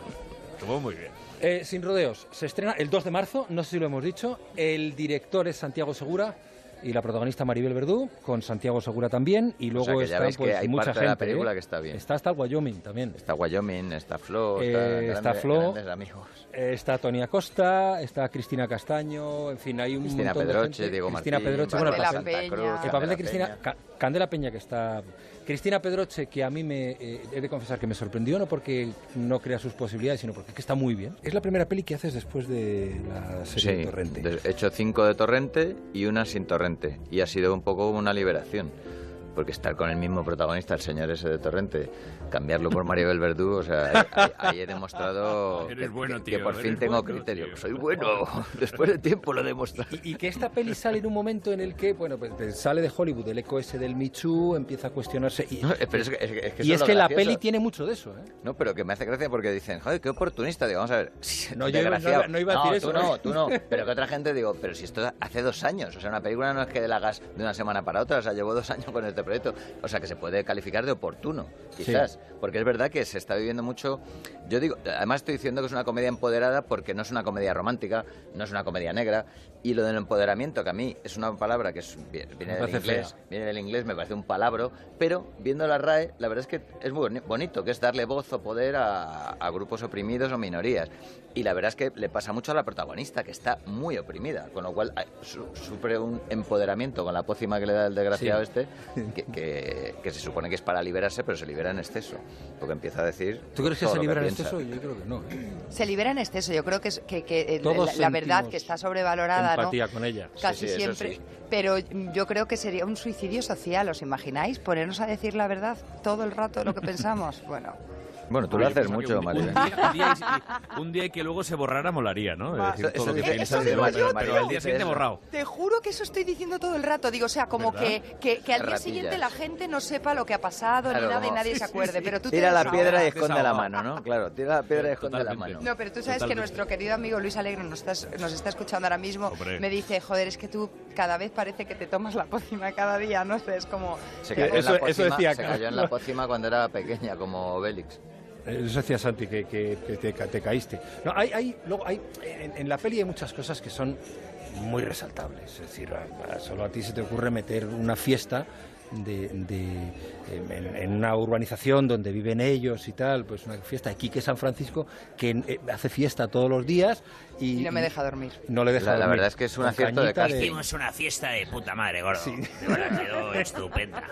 Estuvo muy bien. Eh, Sin rodeos, se estrena el 2 de marzo, no sé si lo hemos dicho. El director es Santiago Segura y la protagonista Maribel Verdú, con Santiago Segura también. Y luego o sea, que ya está veis pues, que hay mucha parte gente. de la película ¿eh? que está bien. Está hasta el Wyoming también. Está Wyoming, está Flo, Eh, está, Flo, amigos. está Tony Acosta, está Cristina Castaño, en fin, hay un Cristina montón de Pedroche, gente. Diego Cristina Martín, Pedroche, bueno, el papel, Santa Cruz, el papel de Cristina Peña. Ca- Candela Peña que está Cristina Pedroche que a mí me eh, he de confesar que me sorprendió no porque no crea sus posibilidades sino porque es que está muy bien. Es la primera peli que haces después de la serie Sí, de Torrente. de- he hecho cinco de torrente y una sin torrente. Y ha sido un poco una liberación. Porque estar con el mismo protagonista, el señor ese de torrente, cambiarlo por Maribel Verdú, o sea, ahí, he demostrado [LAUGHS] que, bueno, que- tío, que por fin tengo bueno, criterio. tío. Soy bueno, [LAUGHS] después de tiempo lo he demostrado. Y, y que esta peli sale en un momento en el que, bueno, pues, pues, sale de Hollywood el eco ese del Me Too, empieza a cuestionarse. Y, No, eh, pero es que- es que- es que y eso es lo que la peli tiene mucho de eso, ¿eh? No, pero que me hace gracia porque dicen, joder, qué oportunista. Digo, vamos a ver. [LAUGHS] No, yo no- no iba a decir tú eso, no, ¿eh? tú no. Pero que otra gente digo, pero si esto hace dos años. O sea, una película no es que la hagas de una semana para otra. O sea, llevo dos años con este este proyecto. O sea, que se puede calificar de oportuno, quizás. Porque es verdad que se está viviendo mucho. Yo digo, además estoy diciendo que es una comedia empoderada porque no es una comedia romántica, no es una comedia negra. Y lo del empoderamiento, que a mí es una palabra que es- viene del inglés, fea. viene del inglés, me parece un palabro, pero viendo la RAE, la verdad es que es muy boni- bonito, que es darle voz o poder a, a grupos oprimidos o minorías. Y la verdad es que le pasa mucho a la protagonista, que está muy oprimida, con lo cual su- sufre un empoderamiento con la pócima que le da el desgraciado Sí. este, que, que- que se supone que es para liberarse, pero se libera en exceso, porque empieza a decir... ¿Tú crees que se libera en exceso? Yo creo que no. ¿eh? Se libera en exceso. Yo creo que, es- que, que, eh, Todos la, la verdad que está sobrevalorada, empatía ¿no? con ella. Casi Sí, sí, eso siempre. sí. Pero yo creo que sería un suicidio social, ¿os imagináis? Ponernos a decir la verdad todo el rato de lo que pensamos. Bueno. Bueno, tú lo haces mucho, María. Un día, un, día, y- un día y que luego se borrara molaría, ¿no? Es decir, todo pero al día siguiente borrado. Te juro que eso estoy diciendo todo el rato. Digo, o sea, como que, que, que al día Ratillas. siguiente la gente no sepa lo que ha pasado Claro, ni nada y nadie se acuerde. Pero tú te Tira la piedra y esconde la mano, ¿no? Claro, tira la piedra y esconde la mano. No, pero tú sabes que nuestro querido amigo Luis Alegre nos, estás- nos está escuchando ahora mismo. Hombre. Me dice, joder, es que tú cada vez parece que te tomas la pócima cada día, no sé, es como... Se cayó, Eso- en, la eso pócima, decía se cayó en la pócima cuando era pequeña, como Obélix. Eso decía Santi, que, que- que te, ca- te caíste. No, hay, hay, luego hay, en, la peli hay muchas cosas que son muy resaltables. Es decir, solo a ti se te ocurre meter una fiesta de, de- en, en una urbanización donde viven ellos y tal, pues una fiesta de Quique San Francisco que eh, hace fiesta todos los días y, Y no me deja dormir. no le deja La- la dormir. verdad es que es un Con acierto de casting. Hicimos una fiesta de puta madre, gordo. De verdad, quedó estupenda.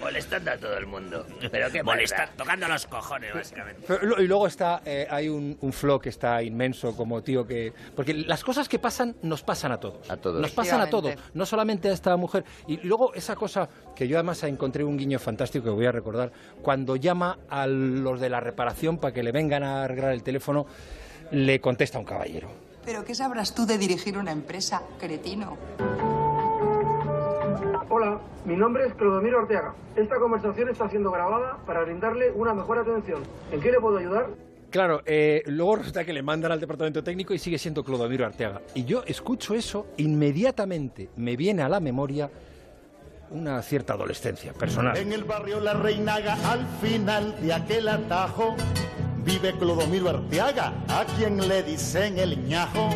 Molestando a todo el mundo. [LAUGHS] Pero qué Molesta, tocando los cojones, básicamente. Pero y luego está, eh, hay un, un flow que está inmenso como tío que... Porque las cosas que pasan nos pasan a todos. A todos. Nos pasan a todos, no solamente a esta mujer. Y luego esa cosa que yo además encontré un guiño fantástico que voy a recordar, cuando llama a los de la reparación para que le vengan a arreglar el teléfono, le contesta un caballero. ¿Pero qué sabrás tú de dirigir una empresa, cretino? Hola, mi nombre es Clodomiro Ortega. Esta conversación está siendo grabada para brindarle una mejor atención. ¿En qué le puedo ayudar? Claro, eh, luego resulta que le mandan al departamento técnico y sigue siendo Clodomiro Arteaga. Y yo escucho eso, inmediatamente me viene a la memoria una cierta adolescencia personal. En el barrio La Reinaga, al final de aquel atajo, vive Clodomiro Arteaga, a quien le dicen el ñajo.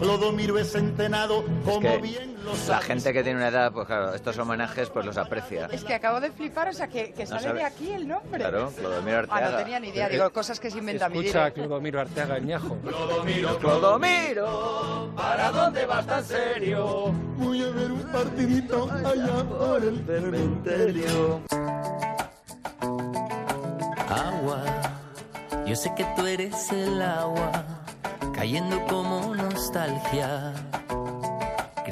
Clodomiro es centenado, como que bien La gente que tiene una edad, pues claro, estos homenajes pues los aprecia. Es que acabo de flipar, o sea, que, que No sale sabe- de aquí el nombre. Claro, Clodomiro Ah, Arteaga. no tenía ni idea. Digo, cosas que se inventa mi Escucha a Clodomiro Arteaga el ñajo. Clodomiro, Clodomiro, ¿para dónde vas tan serio? Voy a ver un partidito allá por el cementerio. Agua, yo sé que tú eres el agua, cayendo como nostalgia.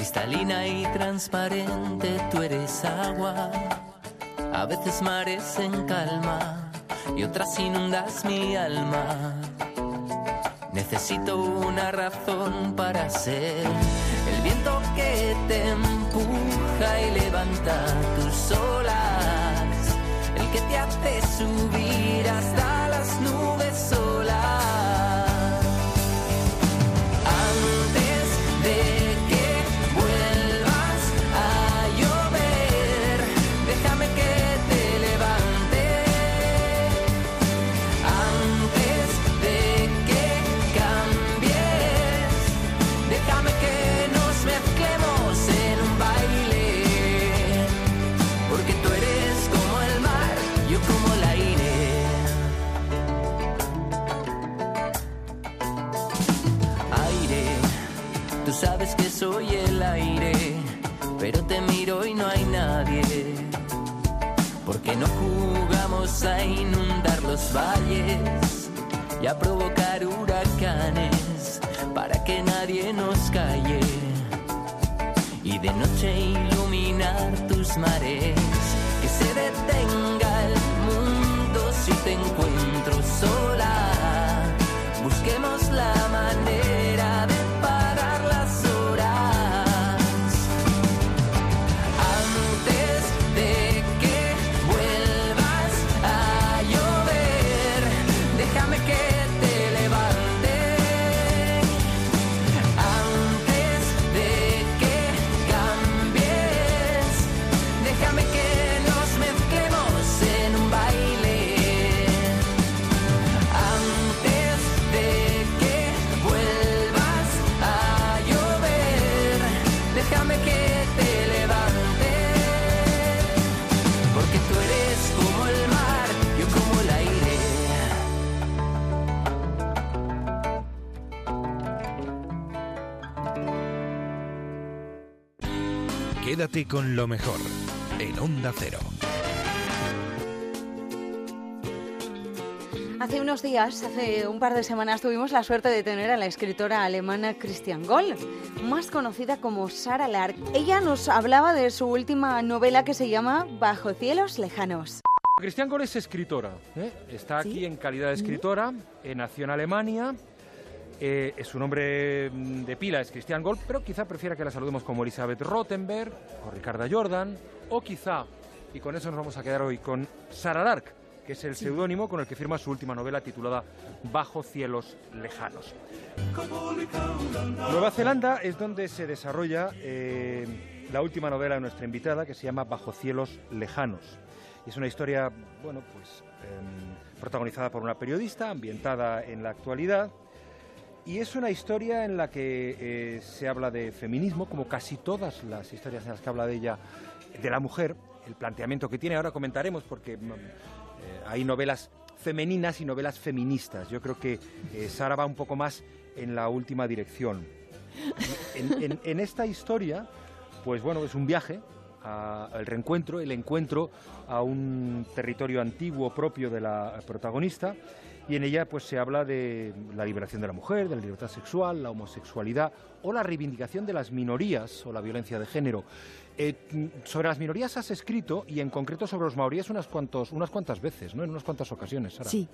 Cristalina y transparente, tú eres agua. A veces mares en calma y otras inundas mi alma. Necesito una razón para ser el viento que te empuja y levanta tus olas, el que te hace subir hasta las nubes solas. Sabes que soy el aire, pero te miro y no hay nadie. Porque no jugamos a inundar los valles y a provocar huracanes para que nadie nos calle. Y de noche iluminar tus mares, que se detenga el mundo si te encuentro sola. Busquemos la manera Quédate con lo mejor en Onda Cero. Hace unos días, hace un par de semanas, tuvimos la suerte de tener a la escritora alemana Christian Goll, más conocida como Sara Lark. Ella nos hablaba de su última novela que se llama Bajo cielos lejanos. Christian Goll es escritora, ¿eh? está aquí en calidad de escritora, eh, nació en Alemania, eh, su nombre mm, de pila es Christian Goll, pero quizá prefiera que la saludemos como Elizabeth Rottenberg o Ricarda Jordan, o quizá, y con eso nos vamos a quedar hoy, con Sara Lark, que es el seudónimo con el que firma su última novela titulada Bajo cielos lejanos. Nueva Zelanda es donde se desarrolla eh, la última novela de nuestra invitada, que se llama Bajo cielos lejanos. Y es una historia, bueno, pues em, protagonizada por una periodista, ambientada en la actualidad. Y es una historia en la que eh, se habla de feminismo, como casi todas las historias en las que habla de ella, de la mujer, el planteamiento que tiene. Ahora comentaremos porque mm, eh, hay novelas femeninas y novelas feministas. Yo creo que eh, Sara va un poco más en la última dirección. En, esta historia, pues bueno, es un viaje a- al reencuentro, el encuentro a un territorio antiguo propio de la protagonista. Y en ella pues se habla de la liberación de la mujer, de la libertad sexual, la homosexualidad o la reivindicación de las minorías o la violencia de género. Eh, sobre las minorías has escrito y en concreto sobre los maoríes unas, cuantos, unas cuantas veces, ¿no? En unas cuantas ocasiones, Sara. Sí.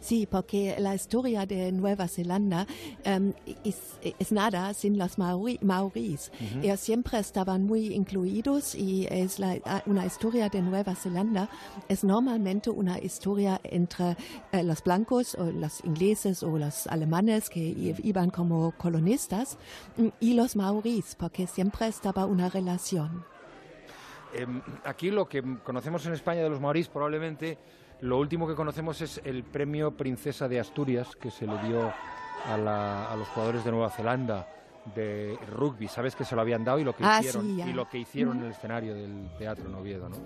Sí, porque la historia de Nueva Zelanda em, es, es nada sin los maoríes. Ujú. Ellos siempre estaban muy incluidos y es la, una historia de Nueva Zelanda. Es normalmente una historia entre eh, los blancos o los ingleses o los alemanes que iban como colonistas mm, y los maoríes, porque siempre estaba una relación. Em, aquí lo que conocemos en España de los maorís probablemente lo último que conocemos es el premio Princesa de Asturias que se le dio a, la- a los jugadores de Nueva Zelanda de rugby. Sabes que se lo habían dado y lo que Ah, hicieron sí, y lo que hicieron en el escenario del teatro en Oviedo, ¿no?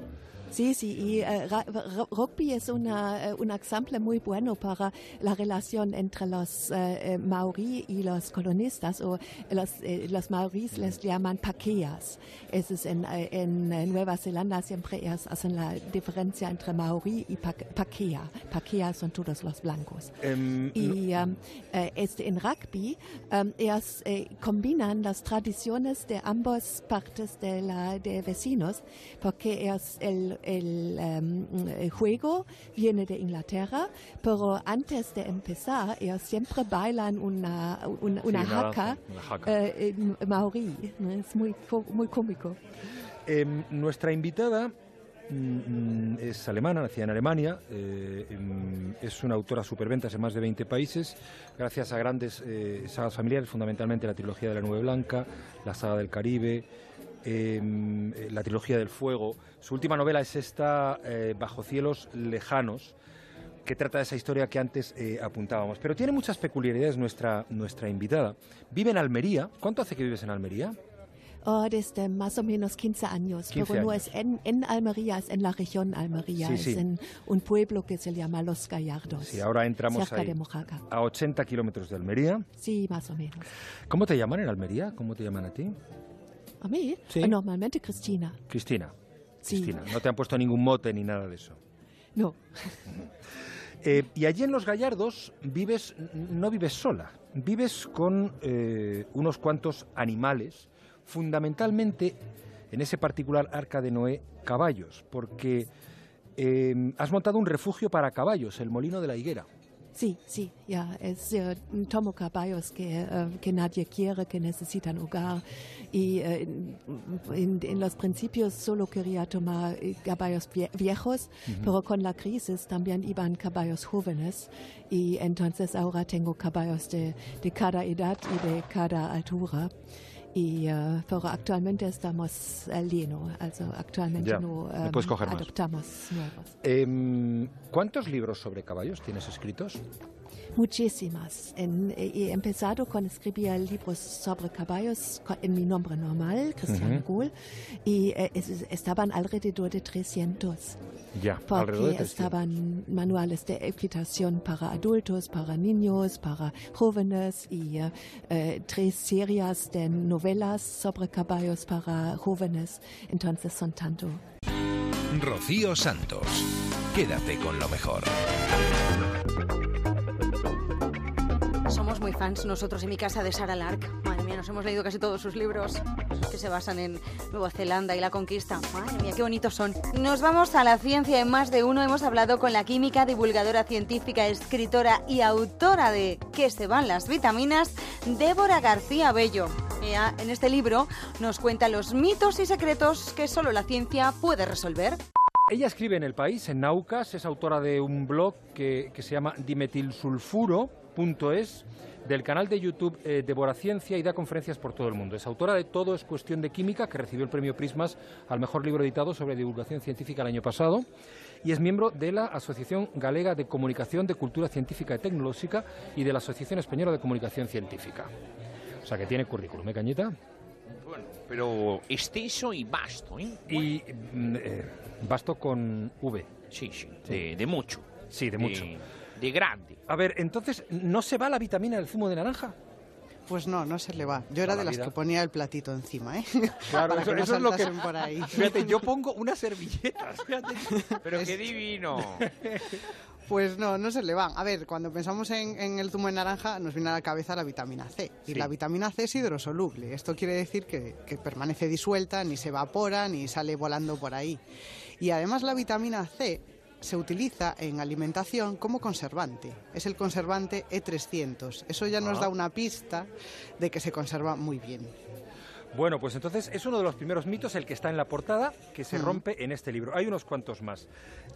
Sí, sí, y eh, rugby es una, eh, un ejemplo muy bueno para la relación entre los eh, maorí y los colonistas, o los, eh, los maoríes les llaman paqueas. Es en, en Nueva Zelanda siempre ellos hacen la diferencia entre maorí y pa- paquea. Paquea son todos los blancos. Em, Y um, este, en rugby, um, ellos combinan las tradiciones de ambas partes de, la, de vecinos, porque ellos, el, el, um, el juego viene de Inglaterra, pero antes de empezar, ellos siempre bailan una, una, Sí, una una jaca, danza, una jaca. eh, maorí. Es muy, muy cómico. Em, nuestra invitada mm, mm, es alemana, nacida en Alemania, eh, em, es una autora superventas en más de 20 países, gracias a grandes eh, sagas familiares, fundamentalmente la trilogía de la Nube Blanca, la saga del Caribe, eh, la trilogía del Fuego. Su última novela es esta, eh, Bajo cielos lejanos, que trata de esa historia que antes eh, apuntábamos. Pero tiene muchas peculiaridades nuestra, nuestra invitada. Vive en Almería. ¿Cuánto hace que vives en Almería? Oh, desde más o menos 15 años, 15 pero no años. es en, en Almería, es en la región Almería, Sí, es sí. en un pueblo que se llama Los Gallardos. Sí, ahora entramos cerca ahí. de Mojaca. a 80 kilómetros de Almería. Sí, más o menos. ¿Cómo te llaman en Almería? ¿Cómo te llaman a ti? ¿A mí? Sí. Oh, Normalmente Cristina. Cristina. Sí. Cristina. No te han puesto ningún mote ni nada de eso. No. [LAUGHS] Eh, y allí en Los Gallardos vives, no vives sola, vives con eh, unos cuantos animales, fundamentalmente en ese particular arca de Noé, caballos, porque eh, has montado un refugio para caballos, el Molino de la Higuera. Sí, sí, ya, es eh, tomo caballos que, eh, que nadie quiere, que necesitan hogar. Y eh, en, en los principios solo quería tomar caballos vie- viejos, Ujú. pero con la crisis también iban caballos jóvenes. Y entonces ahora tengo caballos de, de cada edad y de cada altura. Y, pero actualmente estamos al lleno, also actualmente Ya, no, más. adoptamos nuevos. Em, ¿Cuántos libros sobre caballos tienes escritos? Muchísimas. En, he empezado con escribir libros sobre caballos en mi nombre normal, Christian. Gohl, y eh, es- estaban alrededor de 300. Ya, Porque alrededor de 300. estaban manuales de equitación para adultos, para niños, para jóvenes y eh, eh, tres series de novelas sobre caballos para jóvenes. Entonces son tanto. Rocío Santos. Quédate con lo mejor. Fans nosotros en mi casa de Sarah Lark. Madre mía, nos hemos leído casi todos sus libros que se basan en Nueva Zelanda y la conquista. Madre mía, qué bonitos son. Nos vamos a la ciencia en más de uno. Hemos hablado con la química, divulgadora científica, escritora y autora de ¿Qué se van las vitaminas? Débora García Bello. Ella, en este libro nos cuenta los mitos y secretos que solo la ciencia puede resolver. Ella escribe en El País, en Naucas, es autora de un blog que se llama dimetilsulfuro.es, del canal de YouTube eh, Devora Ciencia y da conferencias por todo el mundo. Es autora de Todo es cuestión de química, que recibió el premio Prismas al mejor libro editado sobre divulgación científica el año pasado, y es miembro de la Asociación Galega de Comunicación de Cultura Científica y Tecnológica y de la Asociación Española de Comunicación Científica. O sea que tiene currículum, ¿eh, Cañita? Bueno, pero extenso y vasto, ¿eh? Y mm, eh, basto con V. Sí, sí, de, de mucho. Sí, de mucho. De grande. A ver, entonces, ¿no se va la vitamina del zumo de naranja? Pues no, no se le va. Yo era de la las vida. que ponía el platito encima, ¿eh? Claro, [LAUGHS] Para eso, que no eso es lo que... saltasen por ahí. Fíjate, yo pongo unas servilletas, fíjate. Pero qué divino. [LAUGHS] Pues no, no se le van. A ver, cuando pensamos en, en el zumo de naranja nos viene a la cabeza la vitamina C. Y Sí. la vitamina C es hidrosoluble. Esto quiere decir que, que permanece disuelta, ni se evapora, ni sale volando por ahí. Y además la vitamina C se utiliza en alimentación como conservante. Es el conservante E300. Eso ya nos Ah. da una pista de que se conserva muy bien. Bueno, pues entonces es uno de los primeros mitos, el que está en la portada, que se Mm. rompe en este libro. Hay unos cuantos más.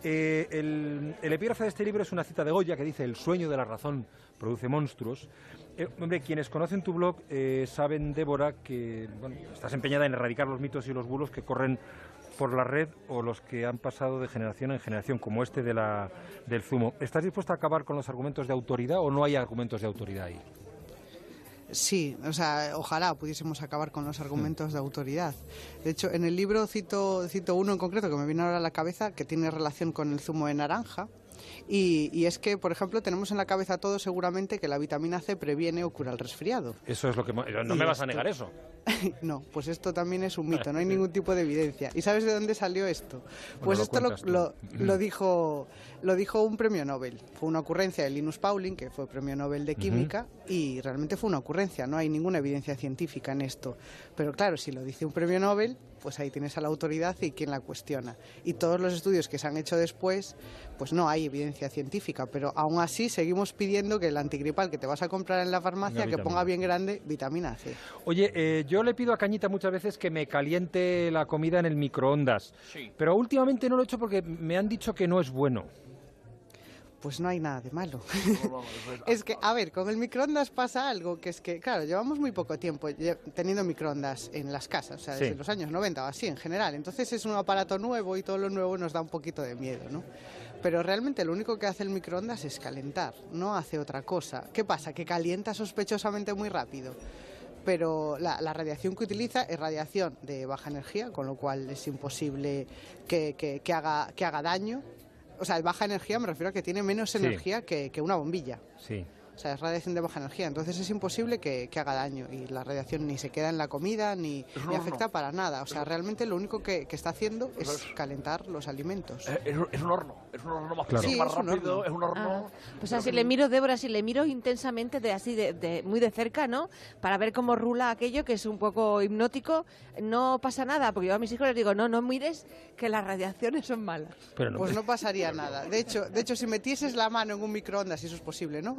Eh, el, el epígrafe de este libro es una cita de Goya que dice, el sueño de la razón produce monstruos. Eh, hombre, quienes conocen tu blog eh, saben, Débora, que bueno, estás empeñada en erradicar los mitos y los bulos que corren por la red o los que han pasado de generación en generación, como este de la, del zumo. ¿Estás dispuesta a acabar con los argumentos de autoridad o no hay argumentos de autoridad ahí? Sí, o sea, ojalá pudiésemos acabar con los argumentos de autoridad. De hecho, en el libro cito, cito uno en concreto que me viene ahora a la cabeza que tiene relación con el zumo de naranja. Y, y es que, por ejemplo, tenemos en la cabeza todos seguramente que la vitamina C previene o cura el resfriado. Eso es lo que... No Y me vas a negar eso. [LAUGHS] no, pues esto también es un mito, no hay [LAUGHS] ningún tipo de evidencia. ¿Y sabes de dónde salió esto? Pues lo esto lo, dijo, lo dijo un premio Nobel. Fue una ocurrencia de Linus Pauling, que fue premio Nobel de. Química, y realmente fue una ocurrencia, no hay ninguna evidencia científica en esto. Pero claro, si lo dice un premio Nobel, pues ahí tienes a la autoridad y quien la cuestiona. Y todos los estudios que se han hecho después, pues no hay evidencia científica, pero aún así seguimos pidiendo que el antigripal que te vas a comprar en la farmacia, que ponga bien grande vitamina C. Oye, eh, yo le pido a Cañita muchas veces que me caliente la comida en el microondas, Sí. pero últimamente no lo he hecho porque me han dicho que no es bueno. Pues no hay nada de malo. [LAUGHS] es que, a ver, con el microondas pasa algo, que es que, claro, llevamos muy poco tiempo teniendo microondas en las casas, o sea, desde Sí. los años 90 o así en general. Entonces es un aparato nuevo y todo lo nuevo nos da un poquito de miedo, ¿no? Pero realmente lo único que hace el microondas es calentar, no hace otra cosa. ¿Qué pasa? Que calienta sospechosamente muy rápido. Pero la, la radiación que utiliza es radiación de baja energía, con lo cual es imposible que, que- que haga, que haga daño. O sea, de baja energía me refiero a que tiene menos Sí. energía que, que una bombilla. Sí. O sea, es radiación de baja energía, entonces es imposible que, que haga daño y la radiación ni se queda en la comida ni, afecta para nada. O sea, realmente lo único que, que está haciendo es calentar los alimentos. Eh, Es, es un horno, es un horno más, Claro. Sí, más es un rápido, horno. es un horno. Ah, pues así le miro, Débora, si le miro intensamente, de así de, de- muy de cerca, ¿no? Para ver cómo rula aquello, que es un poco hipnótico, no pasa nada, porque yo a mis hijos les digo, no, no mires que las radiaciones son malas. Pues no pasaría nada. De hecho, de hecho, si metieses la mano en un microondas, si eso es posible, ¿no?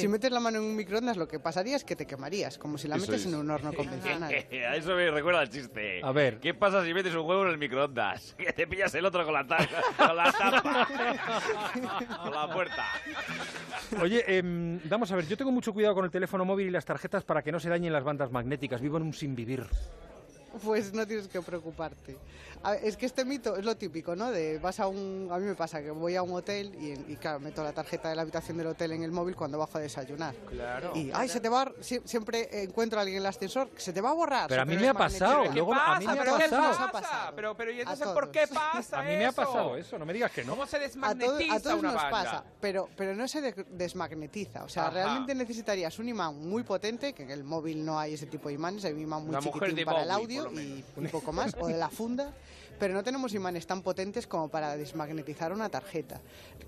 Si metes la mano en un microondas, lo que pasaría es que te quemarías, como si la Eso metes es. en un horno convencional. [LAUGHS] A eso me recuerda el chiste. A ver. ¿Qué pasa si metes un huevo en el microondas? [LAUGHS] Que te pillas el otro con la, ta- con la tapa. [LAUGHS] o la puerta. Oye, em, vamos a ver, yo tengo mucho cuidado con el teléfono móvil y las tarjetas para que no se dañen las bandas magnéticas. Vivo en un sin vivir. Pues no tienes que preocuparte. A es que este mito es lo típico, ¿no? De vas a un, a mí me pasa que voy a un hotel y, y, claro, meto la tarjeta de la habitación del hotel en el móvil cuando bajo a desayunar. Claro. Y ay, se te va, a- sie- siempre encuentro a alguien en el ascensor, se te va a borrar. Pero a mí me ha desmagnetiza. pasado, ¿Qué luego a mí me ha ¿Pero qué pasado. nos ha pasado? Pero, pero ¿y A entonces todos. por qué pasa A mí me ha pasado eso, no me digas que no. ¿Cómo se A, todo- desmagnetiza a todos una nos banda? pasa, pero, pero no se de- desmagnetiza. O sea, Ajá. realmente necesitarías un imán muy potente, que en el móvil no hay ese tipo de imanes, hay un imán muy mujer chiquitín para el audio y un poco más, o de la funda, pero no tenemos imanes tan potentes como para desmagnetizar una tarjeta.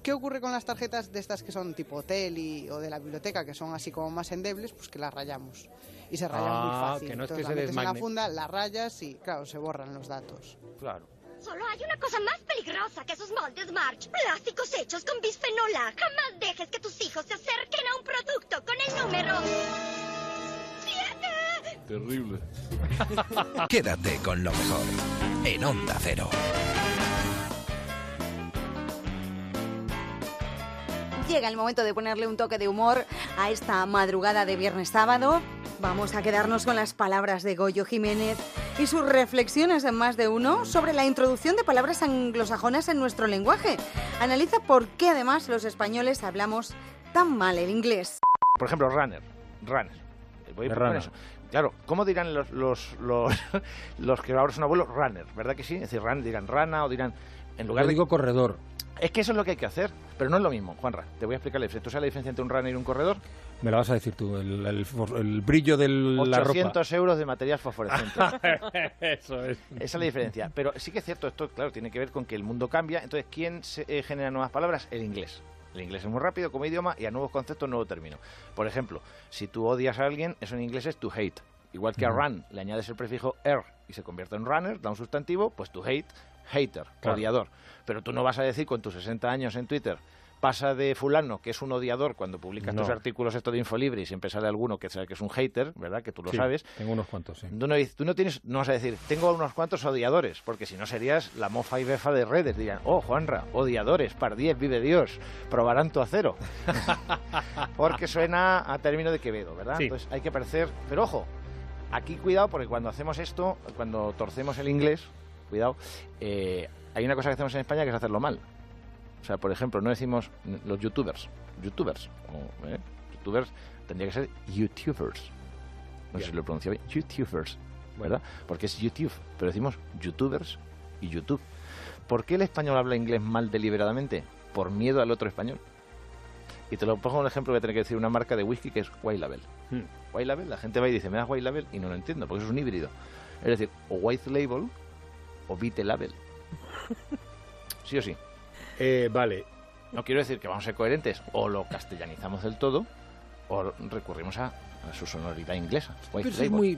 ¿Qué ocurre con las tarjetas de estas que son tipo hotel y, o de la biblioteca, que son así como más endebles? Pues que las rayamos. Y se rayan muy Ah, fácil. que no es que Entonces se la metes en la funda, la rayas y, claro, se borran los datos. Claro. Solo hay una cosa más peligrosa que esos moldes March. Plásticos hechos con bisfenol A. Jamás dejes que tus hijos se acerquen a un producto con el número... Terrible. [LAUGHS] Quédate con lo mejor en Onda Cero. Llega el momento de ponerle un toque de humor a esta madrugada de viernes sábado. Vamos a quedarnos con las palabras de Goyo Jiménez y sus reflexiones en más de uno sobre la introducción de palabras anglosajonas en nuestro lenguaje. Analiza por qué además los españoles hablamos tan mal el inglés. Por ejemplo, runner. Runner. Voy a eso. Claro, ¿cómo dirán los, los, los, [LAUGHS] los que ahora son abuelos? Runner, ¿verdad que sí? Es decir, run, dirán rana o dirán... En lugar Yo de... digo corredor. Es que eso es lo que hay que hacer, pero no es lo mismo, Juanra. Te voy a explicar la diferencia. ¿Tú sabes la diferencia entre un runner y un corredor? Me la vas a decir tú, el, el for- el brillo de la ropa. 800 euros de material fosforescente. [LAUGHS] Eso es. Esa es la diferencia. Pero sí que es cierto, esto, claro, tiene que ver con que el mundo cambia. Entonces, ¿quién se- eh, genera nuevas palabras? El inglés. El inglés es muy rápido como idioma y a nuevos conceptos, nuevo término. Por ejemplo, si tú odias a alguien, eso en inglés es to hate. Igual que a run le añades el prefijo er y se convierte en runner, da un sustantivo, pues to hate, hater, Claro. odiador. Pero tú no vas a decir con tus 60 años en Twitter, pasa de fulano, que es un odiador, cuando publicas No. tus artículos esto de Infolibre y siempre sale alguno que sabe que es un hater, ¿verdad? Que tú lo Sí, sabes. Tengo unos cuantos, sí. Tú no, dices- tú no tienes, no vas a decir, tengo unos cuantos odiadores, porque si no serías la mofa y befa de redes. Dirían, oh, Juanra, odiadores, par 10, vive Dios, probarán tu acero. [LAUGHS] porque suena a término de Quevedo, ¿verdad? Sí. Entonces hay que parecer. Pero ojo, aquí cuidado, porque cuando hacemos esto, cuando torcemos el inglés, cuidado, eh, hay una cosa que hacemos en España que es hacerlo mal. O sea, por ejemplo, no decimos los youtubers, youtubers, o, ¿eh? youtubers tendría que ser youtubers. No sé si lo pronuncio bien. YouTubers, ¿verdad? Porque es YouTube, pero decimos YouTubers y YouTube. ¿Por qué el español habla inglés mal deliberadamente? Por miedo al otro español. Y te lo pongo un ejemplo, a tener que decir una marca de whisky que es White Label. Hmm. White Label, la gente va y dice, ¿me das White Label? Y no lo entiendo, porque eso es un híbrido. Es decir, o White Label o Vite Label. [LAUGHS] Sí o sí. Eh, vale. No quiero decir que vamos a ser coherentes, o lo castellanizamos del todo, o recurrimos a, a su sonoridad inglesa. Pero eso es muy,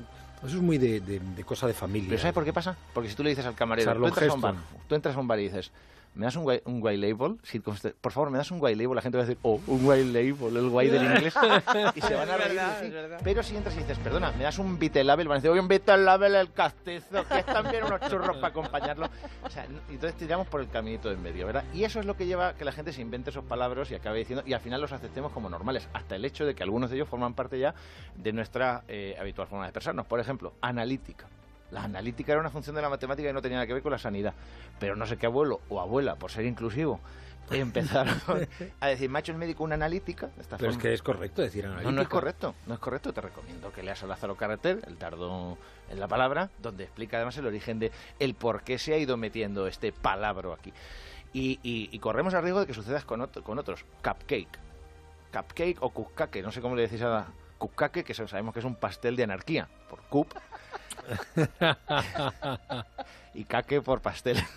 eso es muy de, de- de cosa de familia. ¿Pero sabes por qué pasa? Porque si tú le dices al camarero, tú entras, a un bar, Heston. tú entras a un bar y dices, ¿me das un un white label? Si por favor, ¿me das un white label? La gente va a decir, oh, un white label, el white del inglés. [LAUGHS] y se van a reír verdad. Pero si entras y dices, perdona, ¿me das un vite label? Van a decir, oye, un vite label el castizo, que es también unos churros para acompañarlo. O sea, entonces tiramos por el caminito de en medio, ¿verdad? Y eso es lo que lleva a que la gente se invente esos palabras y acabe diciendo, y al final los aceptemos como normales, hasta el hecho de que algunos de ellos forman parte ya de nuestra eh, habitual forma de expresarnos. Por ejemplo, analítica. La analítica era una función de la matemática y no tenía nada que ver con la sanidad. Pero no sé qué abuelo o abuela, por ser inclusivo, empezaron [LAUGHS] a decir, macho el médico una analítica. esta Pero es que es correcto decir No, analítica. no es correcto, no es correcto. Te recomiendo que leas a Lázaro Carreter, el tardo en la palabra, donde explica además el origen de el por qué se ha ido metiendo este palabra aquí. Y, y- y corremos el riesgo de que sucedas con, otro- con otros. Cupcake. Cupcake o cupcake, no sé cómo le decís a la cupcake, que sabemos que es un pastel de anarquía, por cup. [LAUGHS] y cake por pastel. [LAUGHS]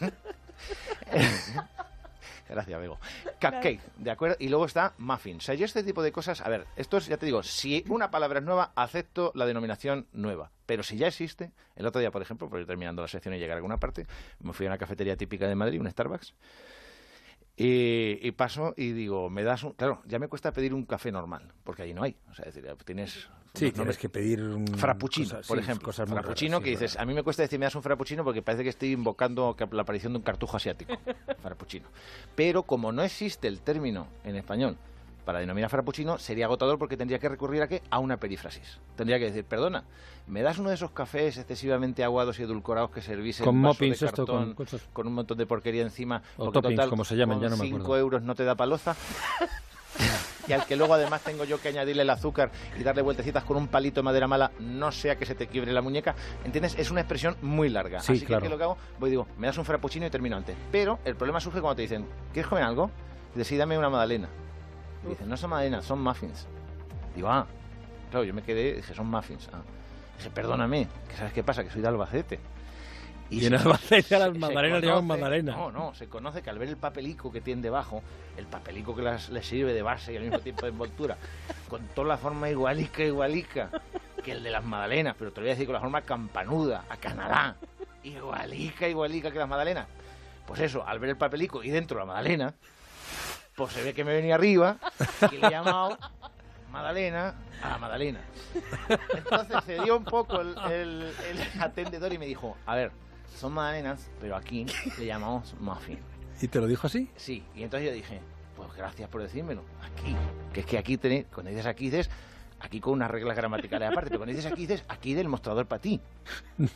Gracias, Bego. Cupcake, ¿de acuerdo? Y luego está muffin. O sea, yo este tipo de cosas, a ver, esto es, ya te digo, si una palabra es nueva, acepto la denominación nueva. Pero si ya existe, el otro día, por ejemplo, por ir terminando la sección y llegar a alguna parte, me fui a una cafetería típica de Madrid, un Starbucks, y, y paso y digo, me das un... Claro, ya me cuesta pedir un café normal, porque ahí no hay. O sea, es decir, tienes... Sí, unos tienes que pedir un... Frappuccino, cosas- por sí, ejemplo. Cosas frappuccino raras, que sí, dices, verdad. a mí me cuesta decir me das un frappuccino porque parece que estoy invocando la aparición de un cartujo asiático. [LAUGHS] frappuccino. Pero como no existe el término en español para denominar frappuccino sería agotador porque tendría que recurrir a qué? A una perífrasis. Tendría que decir, perdona, ¿me das uno de esos cafés excesivamente aguados y edulcorados que servís en Con vaso de esto, con un montón de porquería encima? O porque toppings, como se llaman, ya no me cinco acuerdo. euros no te da paloza? y al que luego además tengo yo que añadirle el azúcar y darle vueltecitas con un palito de madera mala, no sea que se te quiebre la muñeca. ¿Entiendes? Es una expresión muy larga. Sí, Así claro. que ¿qué es lo que hago? Voy y digo, me das un frappuccino y termino antes. Pero el problema surge cuando te dicen, ¿quieres comer algo? Y dices, sí, dame una magdalena. Y dicen, no son magdalenas, son muffins. Digo, ah, claro, yo me quedé, dije, son muffins. Ah. Dije, perdóname, que ¿sabes qué pasa? Que soy de Albacete. Y en Albacete a las magdalenas le llaman magdalena. No, no, se conoce que al ver el papelico que tiene debajo, el papelico que las, les sirve de base y al mismo tiempo de envoltura, con toda la forma igualica, igualica, que el de las magdalenas, pero te lo voy a decir con la forma campanuda, a Canadá, igualica, igualica que las magdalenas. Pues eso, al ver el papelico y dentro la magdalena, pues se ve que me venía arriba y le he llamado Madalena a la Madalena. Entonces cedió un poco el, el- el atendedor y me dijo, a ver, son magdalenas, pero aquí le llamamos muffin. ¿Y te lo dijo así? Sí, y entonces yo dije, pues gracias por decírmelo, aquí. Que es que aquí tenéis, cuando dices aquí dices, aquí con unas reglas gramaticales aparte, pero cuando dices aquí dices, aquí del mostrador para ti.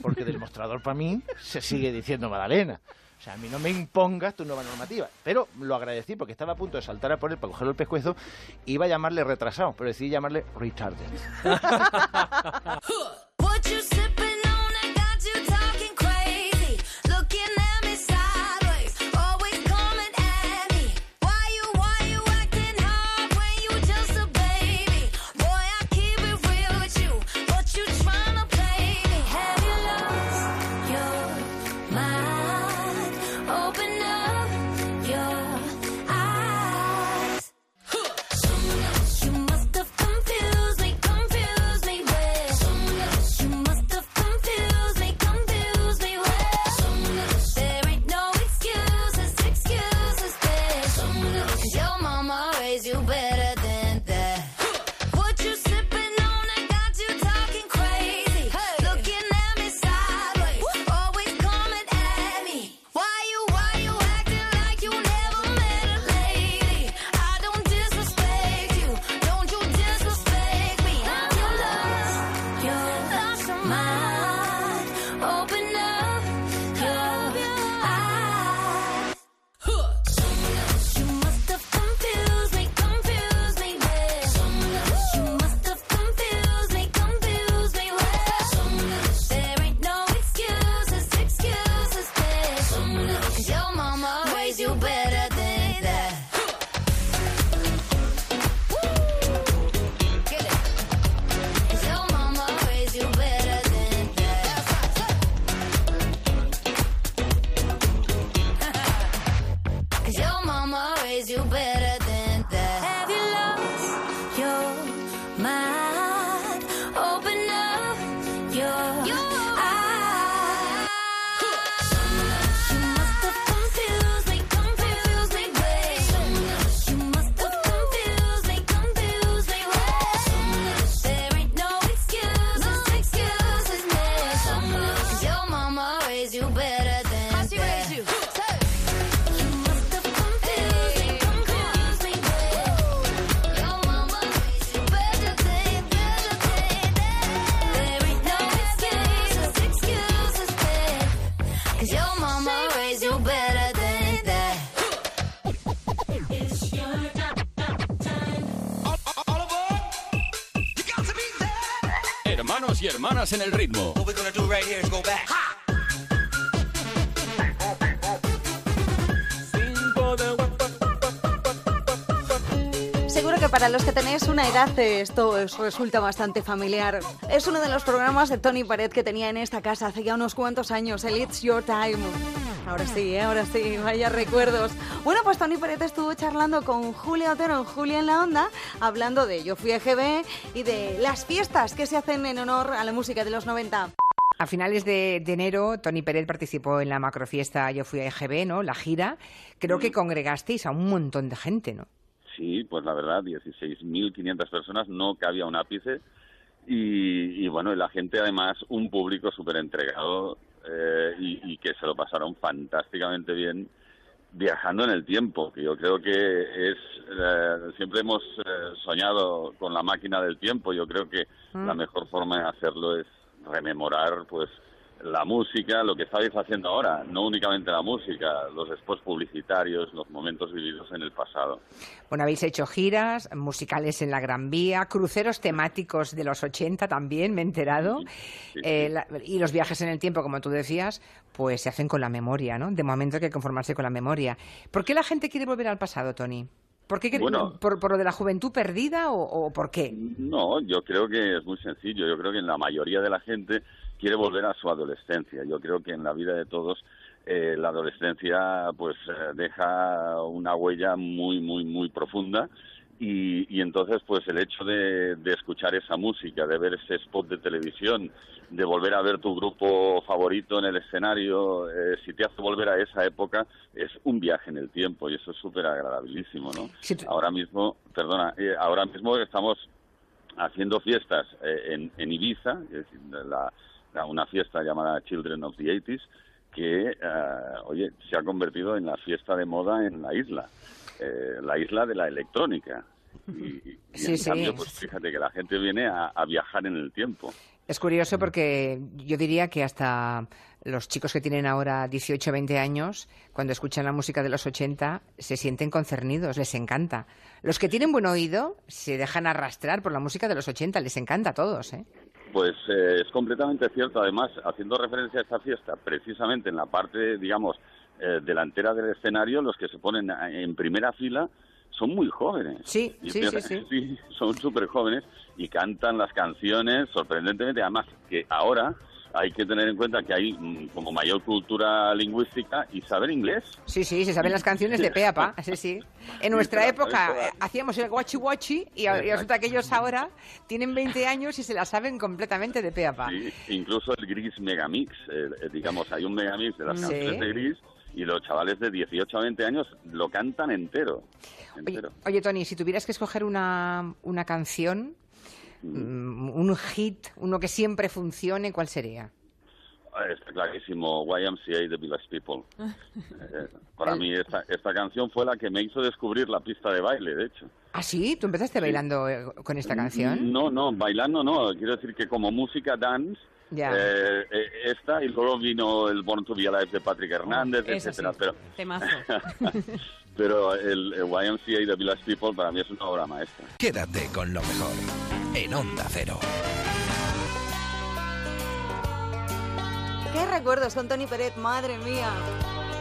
Porque del mostrador para mí se sigue diciendo Madalena. O sea, a mí no me impongas tu nueva normativa. Pero lo agradecí porque estaba a punto de saltar a por él para cogerlo el pescuezo. Iba a llamarle retrasado, pero decidí llamarle retarded. [LAUGHS] go back. Seguro que para los que tenéis una edad esto os resulta bastante familiar. Es uno de los programas de Tony Pared que tenía en esta casa hace ya unos cuantos años, el It's Your Time. Ahora sí, eh, ahora sí, vaya recuerdos. Bueno, pues Tony Pared estuvo charlando con Julia Otero en Julia en la Onda, hablando de Yo fui EGB y de las fiestas que se hacen en honor a la música de los 90. A finales de, de enero, Tony Pérez participó en la macrofiesta Yo fui a EGB, ¿no? La gira. Creo que congregasteis a un montón de gente, ¿no? Sí, pues la verdad, 16.500 personas, no cabía un ápice. Y, y bueno, y la gente además, un público súper entregado eh, y, y que se lo pasaron fantásticamente bien. Viajando en el tiempo, que yo creo que es eh, siempre hemos eh, soñado con la máquina del tiempo. Yo creo que Mm. la mejor forma de hacerlo es rememorar, pues, la música, lo que estáis haciendo ahora, no únicamente la música, los spots publicitarios, los momentos vividos en el pasado. Bueno, habéis hecho giras, musicales en la Gran Vía, cruceros temáticos de los 80 también, me he enterado. Eh, la- y los viajes en el tiempo, como tú decías, pues se hacen con la memoria, ¿no? De momento hay que conformarse con la memoria. ¿Por qué la gente quiere volver al pasado, Tony? ¿Por, qué, quiere- Bueno. por, por lo de la juventud perdida o, o por qué? No, yo creo que es muy sencillo. Yo creo que la mayoría de la gente quiere volver a su adolescencia. Yo creo que en la vida de todos eh, la adolescencia pues eh, deja una huella muy, muy, muy profunda. Y, y entonces, pues el hecho de, de escuchar esa música, de ver ese spot de televisión, de volver a ver tu grupo favorito en el escenario, eh, si te hace volver a esa época, es un viaje en el tiempo y eso es súper agradabilísimo, ¿no? Ahora mismo, perdona, eh, ahora mismo estamos haciendo fiestas eh, en, en Ibiza, es decir, la- la- una fiesta llamada Children of the 80s, que, eh, oye, se ha convertido en la fiesta de moda en la isla, eh, la isla de la electrónica. Y, y Sí, en sí. cambio, pues fíjate que la gente viene a, a viajar en el tiempo. Es curioso porque yo diría que hasta los chicos que tienen ahora 18 o 20 años, cuando escuchan la música de los 80, se sienten concernidos, les encanta. Los que tienen buen oído se dejan arrastrar por la música de los 80, les encanta a todos, ¿eh? Pues eh, es completamente cierto. Además, haciendo referencia a esta fiesta, precisamente en la parte, digamos, eh, delantera del escenario, los que se ponen en primera fila son muy jóvenes. Sí, sí, sí, [LAUGHS] sí. son súper jóvenes y cantan las canciones sorprendentemente. Además, que ahora hay que tener en cuenta que hay mm, como mayor cultura lingüística y saber inglés. Sí, sí, se saben las canciones de pe a pa, [LAUGHS] sí, sí. En nuestra época eh, hacíamos el guachi guachi y, resulta que ellos ahora tienen 20 años y se la saben completamente de pe a pa. Sí, incluso el Gris Megamix, eh, digamos, hay un Megamix de las Sí. canciones de Gris y los chavales de 18 a 20 años lo cantan entero. Oye, entero. oye, Tony, si tuvieras que escoger una, una canción, un hit, uno que siempre funcione, ¿cuál sería? Ah, Está clarísimo, YMCA de Village People. [LAUGHS] Eh, para mí esta, esta canción fue la que me hizo descubrir la pista de baile, de hecho. ¿Ah, sí? ¿Tú empezaste bailando eh, con esta canción? No, no, bailando no, quiero decir que como música dance, Ya. eh, eh, esta y luego vino el Born to Be Alive de Patrick Hernández, Eso etcétera, sí, pero temazo. [LAUGHS] pero el, el YMCA de Village People para mí es una obra maestra. Quédate con lo mejor en Onda Cero. Qué recuerdos con Tony Peret, madre mía.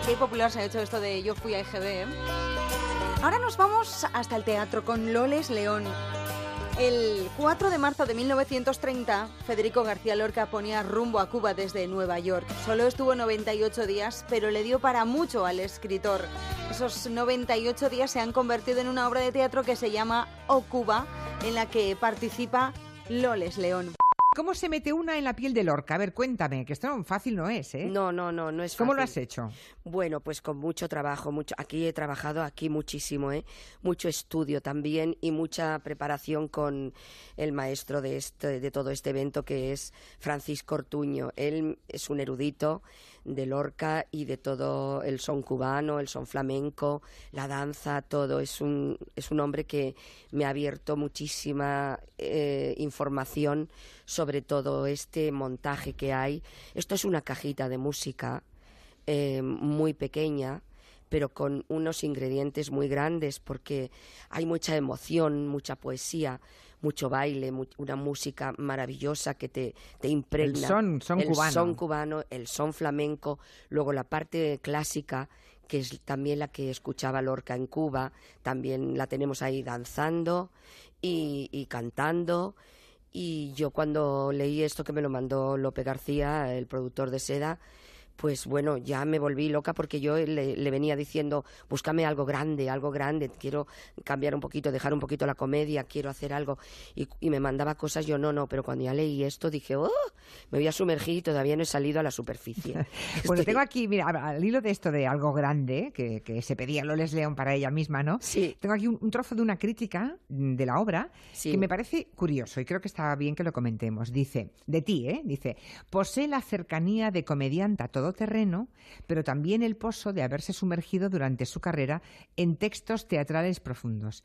Qué popular se ha hecho esto de Yo fui a EGB. ¿eh? Ahora nos vamos hasta el teatro con Loles León. El 4 de marzo de 1930, Federico García Lorca ponía rumbo a Cuba desde Nueva York. Solo estuvo 98 días, pero le dio para mucho al escritor. Esos 98 días se han convertido en una obra de teatro que se llama O Cuba, en la que participa Loles León. ¿Cómo se mete una en la piel de Lorca? A ver, cuéntame, que esto no fácil no es, ¿eh? No, no, no, no es ¿Cómo lo has fácil. hecho? Bueno, pues con mucho trabajo, mucho. Aquí he trabajado, aquí muchísimo, ¿eh? Mucho estudio también y mucha preparación con el maestro de este, de todo este evento que es Francisco Ortuño. Él es un erudito de Lorca y de todo el son cubano, el son flamenco, la danza, todo. Es un, es un hombre que me ha abierto muchísima eh, información sobre todo este montaje que hay. Esto es una cajita de música eh, muy pequeña, pero con unos ingredientes muy grandes porque hay mucha emoción, mucha poesía, mucho baile, mu- una música maravillosa que te, te impregna. El son, son el cubano. son cubano, el son flamenco, luego la parte clásica que es también la que escuchaba Lorca en Cuba, también la tenemos ahí danzando y, y cantando. Y yo cuando leí esto que me lo mandó Lope García, el productor de Seda, pues bueno, ya me volví loca porque yo le, le venía diciendo, búscame algo grande, algo grande, quiero cambiar un poquito, dejar un poquito la comedia, quiero hacer algo. Y, y me mandaba cosas, yo no, no, pero cuando ya leí esto dije, oh, me voy a sumergir y todavía no he salido a la superficie. [LAUGHS] Bueno, Estoy- tengo aquí, mira, al hilo de esto de algo grande, que, que se pedía Loles León para ella misma, ¿no? Sí. Tengo aquí un, un trozo de una crítica de la obra Sí. que me parece curioso y creo que está bien que lo comentemos. Dice, de ti, ¿eh? Dice, posee la cercanía de comediante a todo todoterreno, pero también el pozo de haberse sumergido durante su carrera en textos teatrales profundos.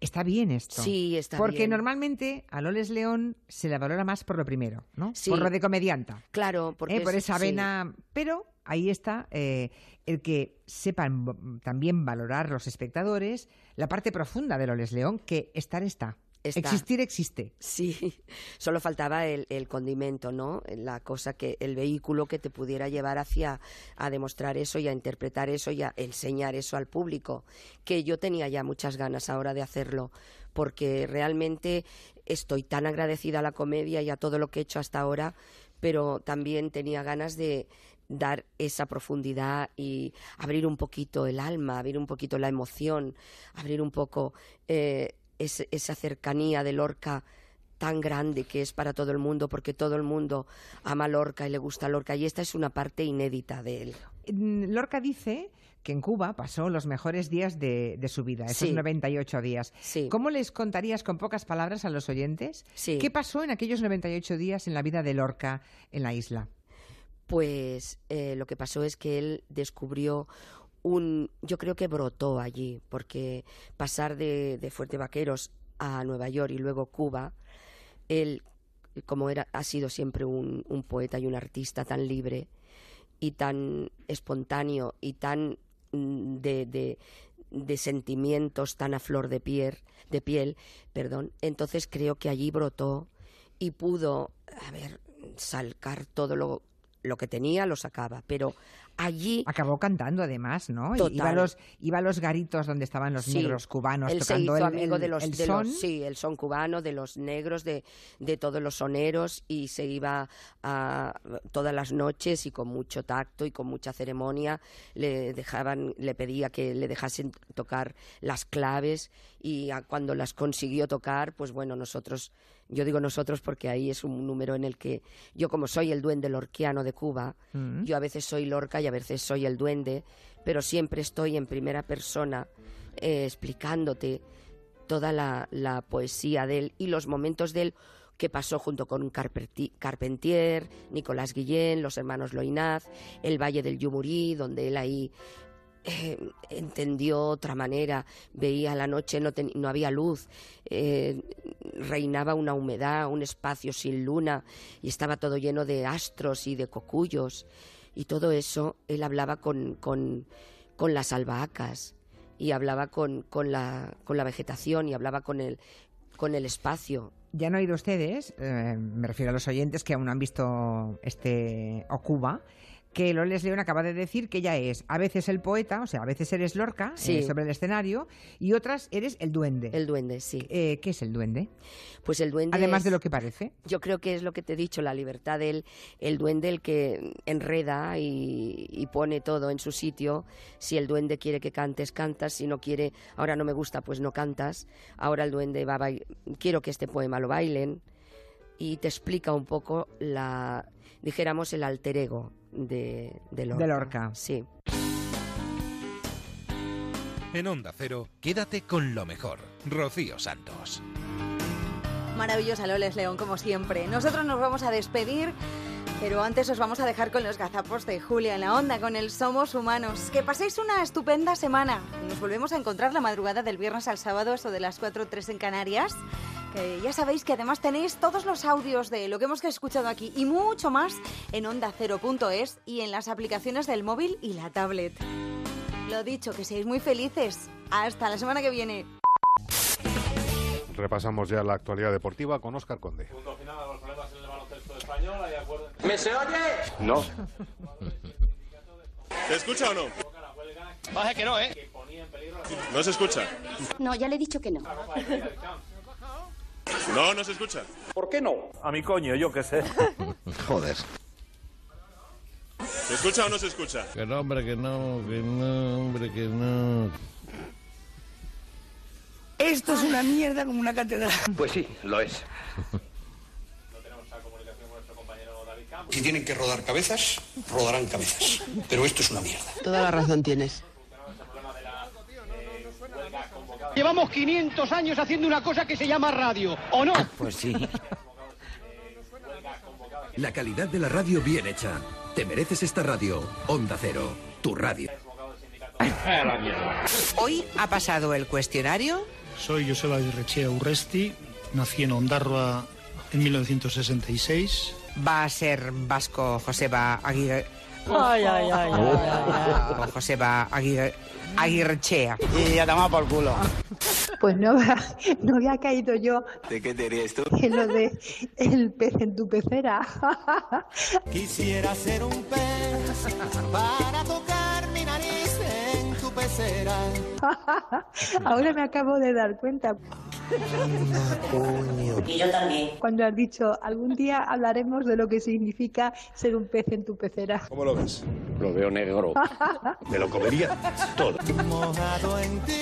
Está bien esto. Sí, está Porque bien. normalmente a Loles León se la valora más por lo primero, ¿no? Sí. Por lo de comedianta. Claro, porque ¿eh? por es- esa sí. vena. Pero ahí está eh, el que sepan también valorar los espectadores la parte profunda de Loles León, que estar está. Está. Existir existe. Sí, [LAUGHS] solo faltaba el, el condimento, ¿no? La cosa que, el vehículo que te pudiera llevar hacia a demostrar eso y a interpretar eso y a enseñar eso al público. Que yo tenía ya muchas ganas ahora de hacerlo, porque realmente estoy tan agradecida a la comedia y a todo lo que he hecho hasta ahora, pero también tenía ganas de dar esa profundidad y abrir un poquito el alma, abrir un poquito la emoción, abrir un poco eh, esa cercanía de Lorca tan grande que es para todo el mundo, porque todo el mundo ama a Lorca y le gusta Lorca, y esta es una parte inédita de él. Mm, Lorca dice que en Cuba pasó los mejores días de, de su vida, esos Sí. 98 días. ¿Cómo les contarías con pocas palabras a los oyentes qué pasó en aquellos 98 días en la vida de Lorca en la isla? Pues eh, lo que pasó es que él descubrió un, yo creo que brotó allí, porque pasar de, de Fuerte Vaqueros a Nueva York y luego Cuba, él, como era, ha sido siempre un, un poeta y un artista tan libre y tan espontáneo y tan mm, de, de, sentimientos tan a flor de piel, de piel, perdón, entonces creo que allí brotó y pudo, a ver, salcar todo lo, lo que tenía, lo sacaba, pero allí... Acabó cantando además, ¿no? Total. Iba a, los, iba a los garitos donde estaban los Sí. negros cubanos Él se tocando hizo el, amigo el- de los, el de son. los- sí, el son cubano, de los negros, de, de todos los soneros y se iba a todas las noches y con mucho tacto y con mucha ceremonia le dejaban, le pedía que le dejasen tocar las claves y a- cuando las consiguió tocar, pues bueno, nosotros, yo digo nosotros porque ahí es un número en el que yo como soy el duende lorquiano de Cuba, Mm. yo a veces soy Lorca y a veces soy el duende, pero siempre estoy en primera persona eh, explicándote toda la, la poesía de él y los momentos de él que pasó junto con Carpenti- Carpentier, Nicolás Guillén, los hermanos Loinaz, el Valle del Yumurí, donde él ahí eh, entendió otra manera, veía la noche, no, ten- no había luz, eh, reinaba una humedad, un espacio sin luna y estaba todo lleno de astros y de cocuyos y todo eso él hablaba con, con, las albahacas y hablaba con, con, la, con la vegetación y hablaba con el, con el espacio. Ya han oído ustedes, eh, me refiero a los oyentes que aún no han visto este Ocuba, que Loles León acaba de decir que ella es a veces el poeta, o sea, a veces eres Lorca Sí. eh, sobre el escenario y otras eres el duende. El duende, sí. Eh, ¿Qué es el duende? Pues el duende Además es- de lo que parece. Yo creo que es lo que te he dicho, la libertad del el duende, el que enreda y, y pone todo en su sitio. Si el duende quiere que cantes, cantas. Si no quiere, ahora no me gusta, pues no cantas. Ahora el duende va a bail- quiero que este poema lo bailen. Y te explica un poco la, dijéramos, el alter ego de, de Lorca. De Lorca. Sí. En Onda Cero, quédate con lo mejor. Rocío Santos. Maravillosa Loles León, como siempre. Nosotros nos vamos a despedir, pero antes os vamos a dejar con los gazapos de Julia en la onda, con el Somos Humanos. Que paséis una estupenda semana. Nos volvemos a encontrar la madrugada del viernes al sábado, eso de las 4 o 3 en Canarias. Ya sabéis que además tenéis todos los audios de lo que hemos escuchado aquí y mucho más en onda0.es y en las aplicaciones del móvil y la tablet. Lo dicho, que seáis muy felices. Hasta la semana que viene. Repasamos ya la actualidad deportiva con Óscar Conde. Punto final a los problemas en el ¿Me se oye? No. ¿Se escucha o no? Baje que no, ¿eh? No se escucha. No, ya le he dicho que no. No, no se escucha. ¿Por qué no? A mi coño, yo qué sé. [LAUGHS] Joder. ¿Se escucha o no se escucha? Que no, hombre, que no, que no, hombre, que no. Esto es una mierda como una catedral. Pues sí, lo es. [LAUGHS] Si tienen que rodar cabezas, rodarán cabezas. Pero esto es una mierda. Toda la razón tienes. Llevamos 500 años haciendo una cosa que se llama radio, ¿o no? Pues sí. La calidad de la radio bien hecha. Te mereces esta radio. Onda Cero, tu radio. Hoy ha pasado el cuestionario. Soy Joseba Aguirrechea Urresti, nací en Ondarroa en 1966. Va a ser vasco Joseba Aguirre. Ay, ay, ay, ay, Joseba Aguirre. Aguirrechea. Y a tomar por culo. Pues no, [LAUGHS] no había caído yo ¿De qué te ríes tú? [LAUGHS] en lo de el pez en tu pecera. [LAUGHS] Quisiera ser un pez para tocar mi nariz en tu pecera. Ahora me acabo de dar cuenta. Y yo también. Cuando has dicho, algún día hablaremos de lo que significa ser un pez en tu pecera. ¿Cómo lo ves? Lo veo negro. [LAUGHS] Me lo comería todo. Mojado en ti.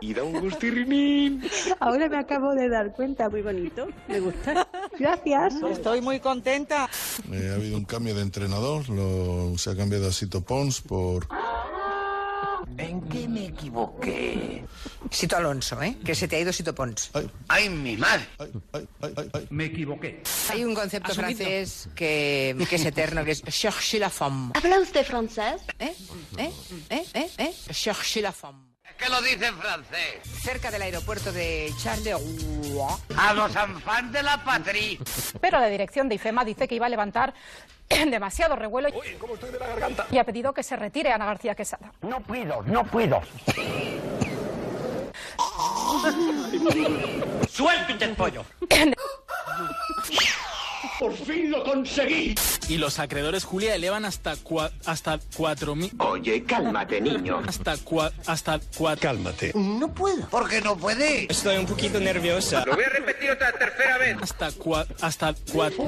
Y da un gustirrinín. Ahora me acabo de dar cuenta. Muy bonito, me gusta. Gracias. Estoy muy contenta. Eh, ha habido un cambio de entrenador, lo- se ha cambiado a Sito Pons por... ¿En qué me equivoqué? Sito Alonso, ¿eh? Que se te ha ido Sito Pons. ¡Ay, mi madre! Me equivoqué. Hay un concepto Asumido. francés que, que es eterno, que es chercher la femme. ¿Habla usted francés? ¿Eh? ¿Eh? ¿Eh? ¿Eh? ¿Eh? Chercher la femme. ¿Qué lo dice en francés? Cerca del aeropuerto de Charleroi. A los enfants de la patrie. Pero la dirección de IFEMA dice que iba a levantar [COUGHS] demasiado revuelo y ha pedido que se retire Ana García Quesada. No puedo, no puedo. ¡Suéltate el pollo! [COUGHS] ¡Por fin lo conseguí! Y los acreedores, Julia, elevan hasta cua- hasta cuatro mil... Oye, cálmate, niño. Hasta cua- hasta cuatro... Cálmate. No puedo. ¿Por qué no puede? Estoy un poquito nerviosa. Lo voy a repetir otra tercera vez. Hasta cua- hasta cuatro...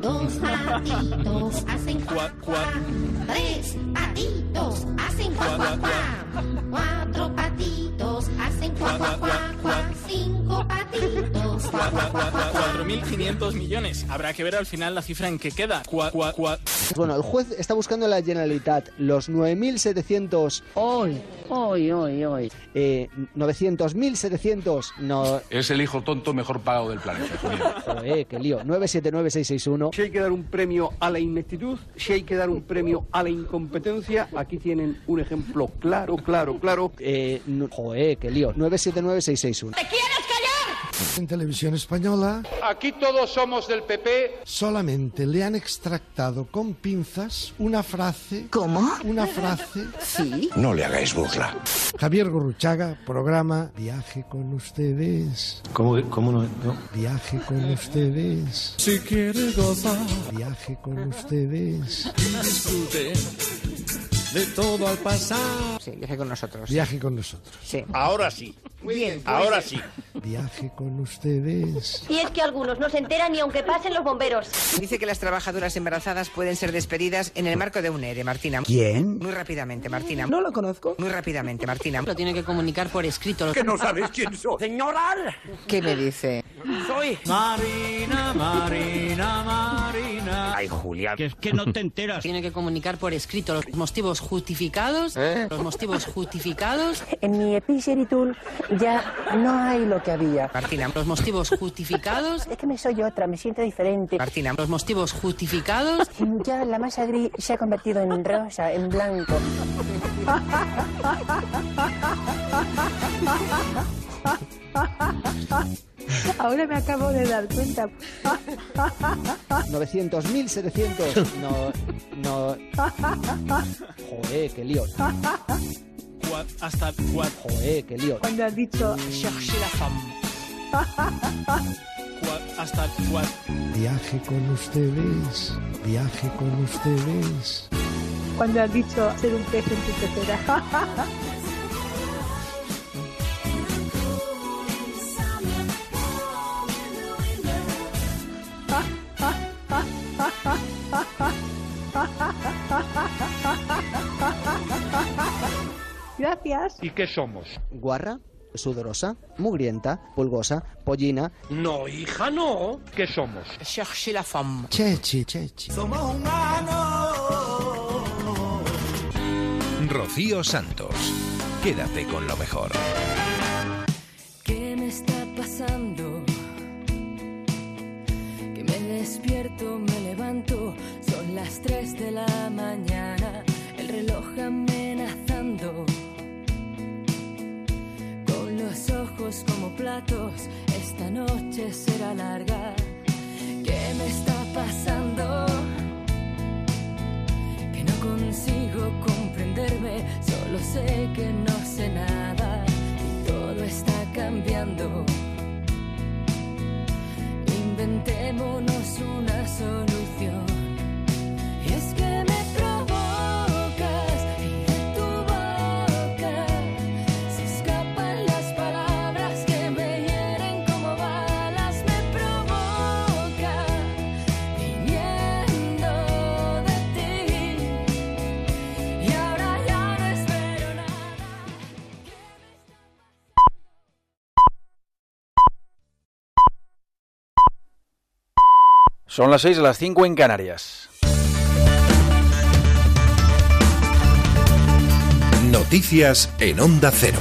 Dos patitos hacen cua- cua- tres patitos hacen cuá, cuá, cuá. Cuatro patitos hacen cuá, cuá, cuá, cuá. Cinco patitos cuá, cuá, cuá, cuá, cuá. 4.500 millones. Habrá que ver al final la cifra en que queda. Bueno, el juez está buscando en la Generalitat los 9.700... Hoy, hoy, hoy, hoy. Eh, 900.700... No... Es el hijo tonto mejor pagado del planeta. Joder, qué lío. 979-661. Si hay que dar un premio a la ineptitud, si hay que dar un premio a la incompetencia, aquí tienen un ejemplo claro, claro, claro. Eh, no- joder, qué lío. 979-661. ¿Te quieres callar? En televisión española Aquí todos somos del PP. solamente le han extractado con pinzas una frase... ¿Cómo? Una frase... Sí. No le hagáis burla. Javier Gurruchaga, programa Viaje con ustedes. ¿Cómo, cómo no, Viaje con ustedes. Si quiere gozar, Viaje con ustedes. disfrute de todo al pasar. Sí, viaje con nosotros. Viaje con nosotros. Sí. Ahora sí. Bien. Ahora sí. Viaje con ustedes. Y es que algunos no se enteran ni aunque pasen los bomberos. Dice que las trabajadoras embarazadas pueden ser despedidas en el marco de un ERE, Martina. ¿Quién? Muy rápidamente, Martina. No lo conozco. Muy rápidamente, Martina. Lo tiene que comunicar por escrito. Que no sabes quién soy. Señora, ¿Qué me dice? soy. Marina, Marina, Marina. Ay, Julián. Que es que no te enteras. Tiene que comunicar por escrito los motivos justificados. Los motivos justificados. En mi Epigeritol ya no hay lo que había. Martina. Los motivos justificados. Es que me soy otra, me siento diferente. Martina. Los motivos justificados. Ya la masa gris se ha convertido en rosa, en blanco. [LAUGHS] Ahora me acabo de dar cuenta. [LAUGHS] [LAUGHS] 900.700... No... No... Joder, qué lío. Cua- hasta. Joder, qué lío. Cuando has dicho Cherchez la femme. hasta. Viaje con ustedes. Viaje con ustedes. cuando has dicho ser un pez en tu pecera. Gracias. ¿Y qué somos? Guarra, sudorosa, mugrienta, pulgosa, pollina. No, hija, no. ¿Qué somos? Cherchez la femme. Chechi, chechi. Somos humanos. Rocío Santos. Quédate con lo mejor. Que me levanto, son las 3 de la mañana, el reloj amenazando. Con los ojos como platos, esta noche será larga. ¿Qué me está pasando? Que no consigo comprenderme, solo sé que no sé nada y todo está cambiando. Inventémonos una solución. Son las 6 a las 5 en Canarias. Noticias en Onda Cero.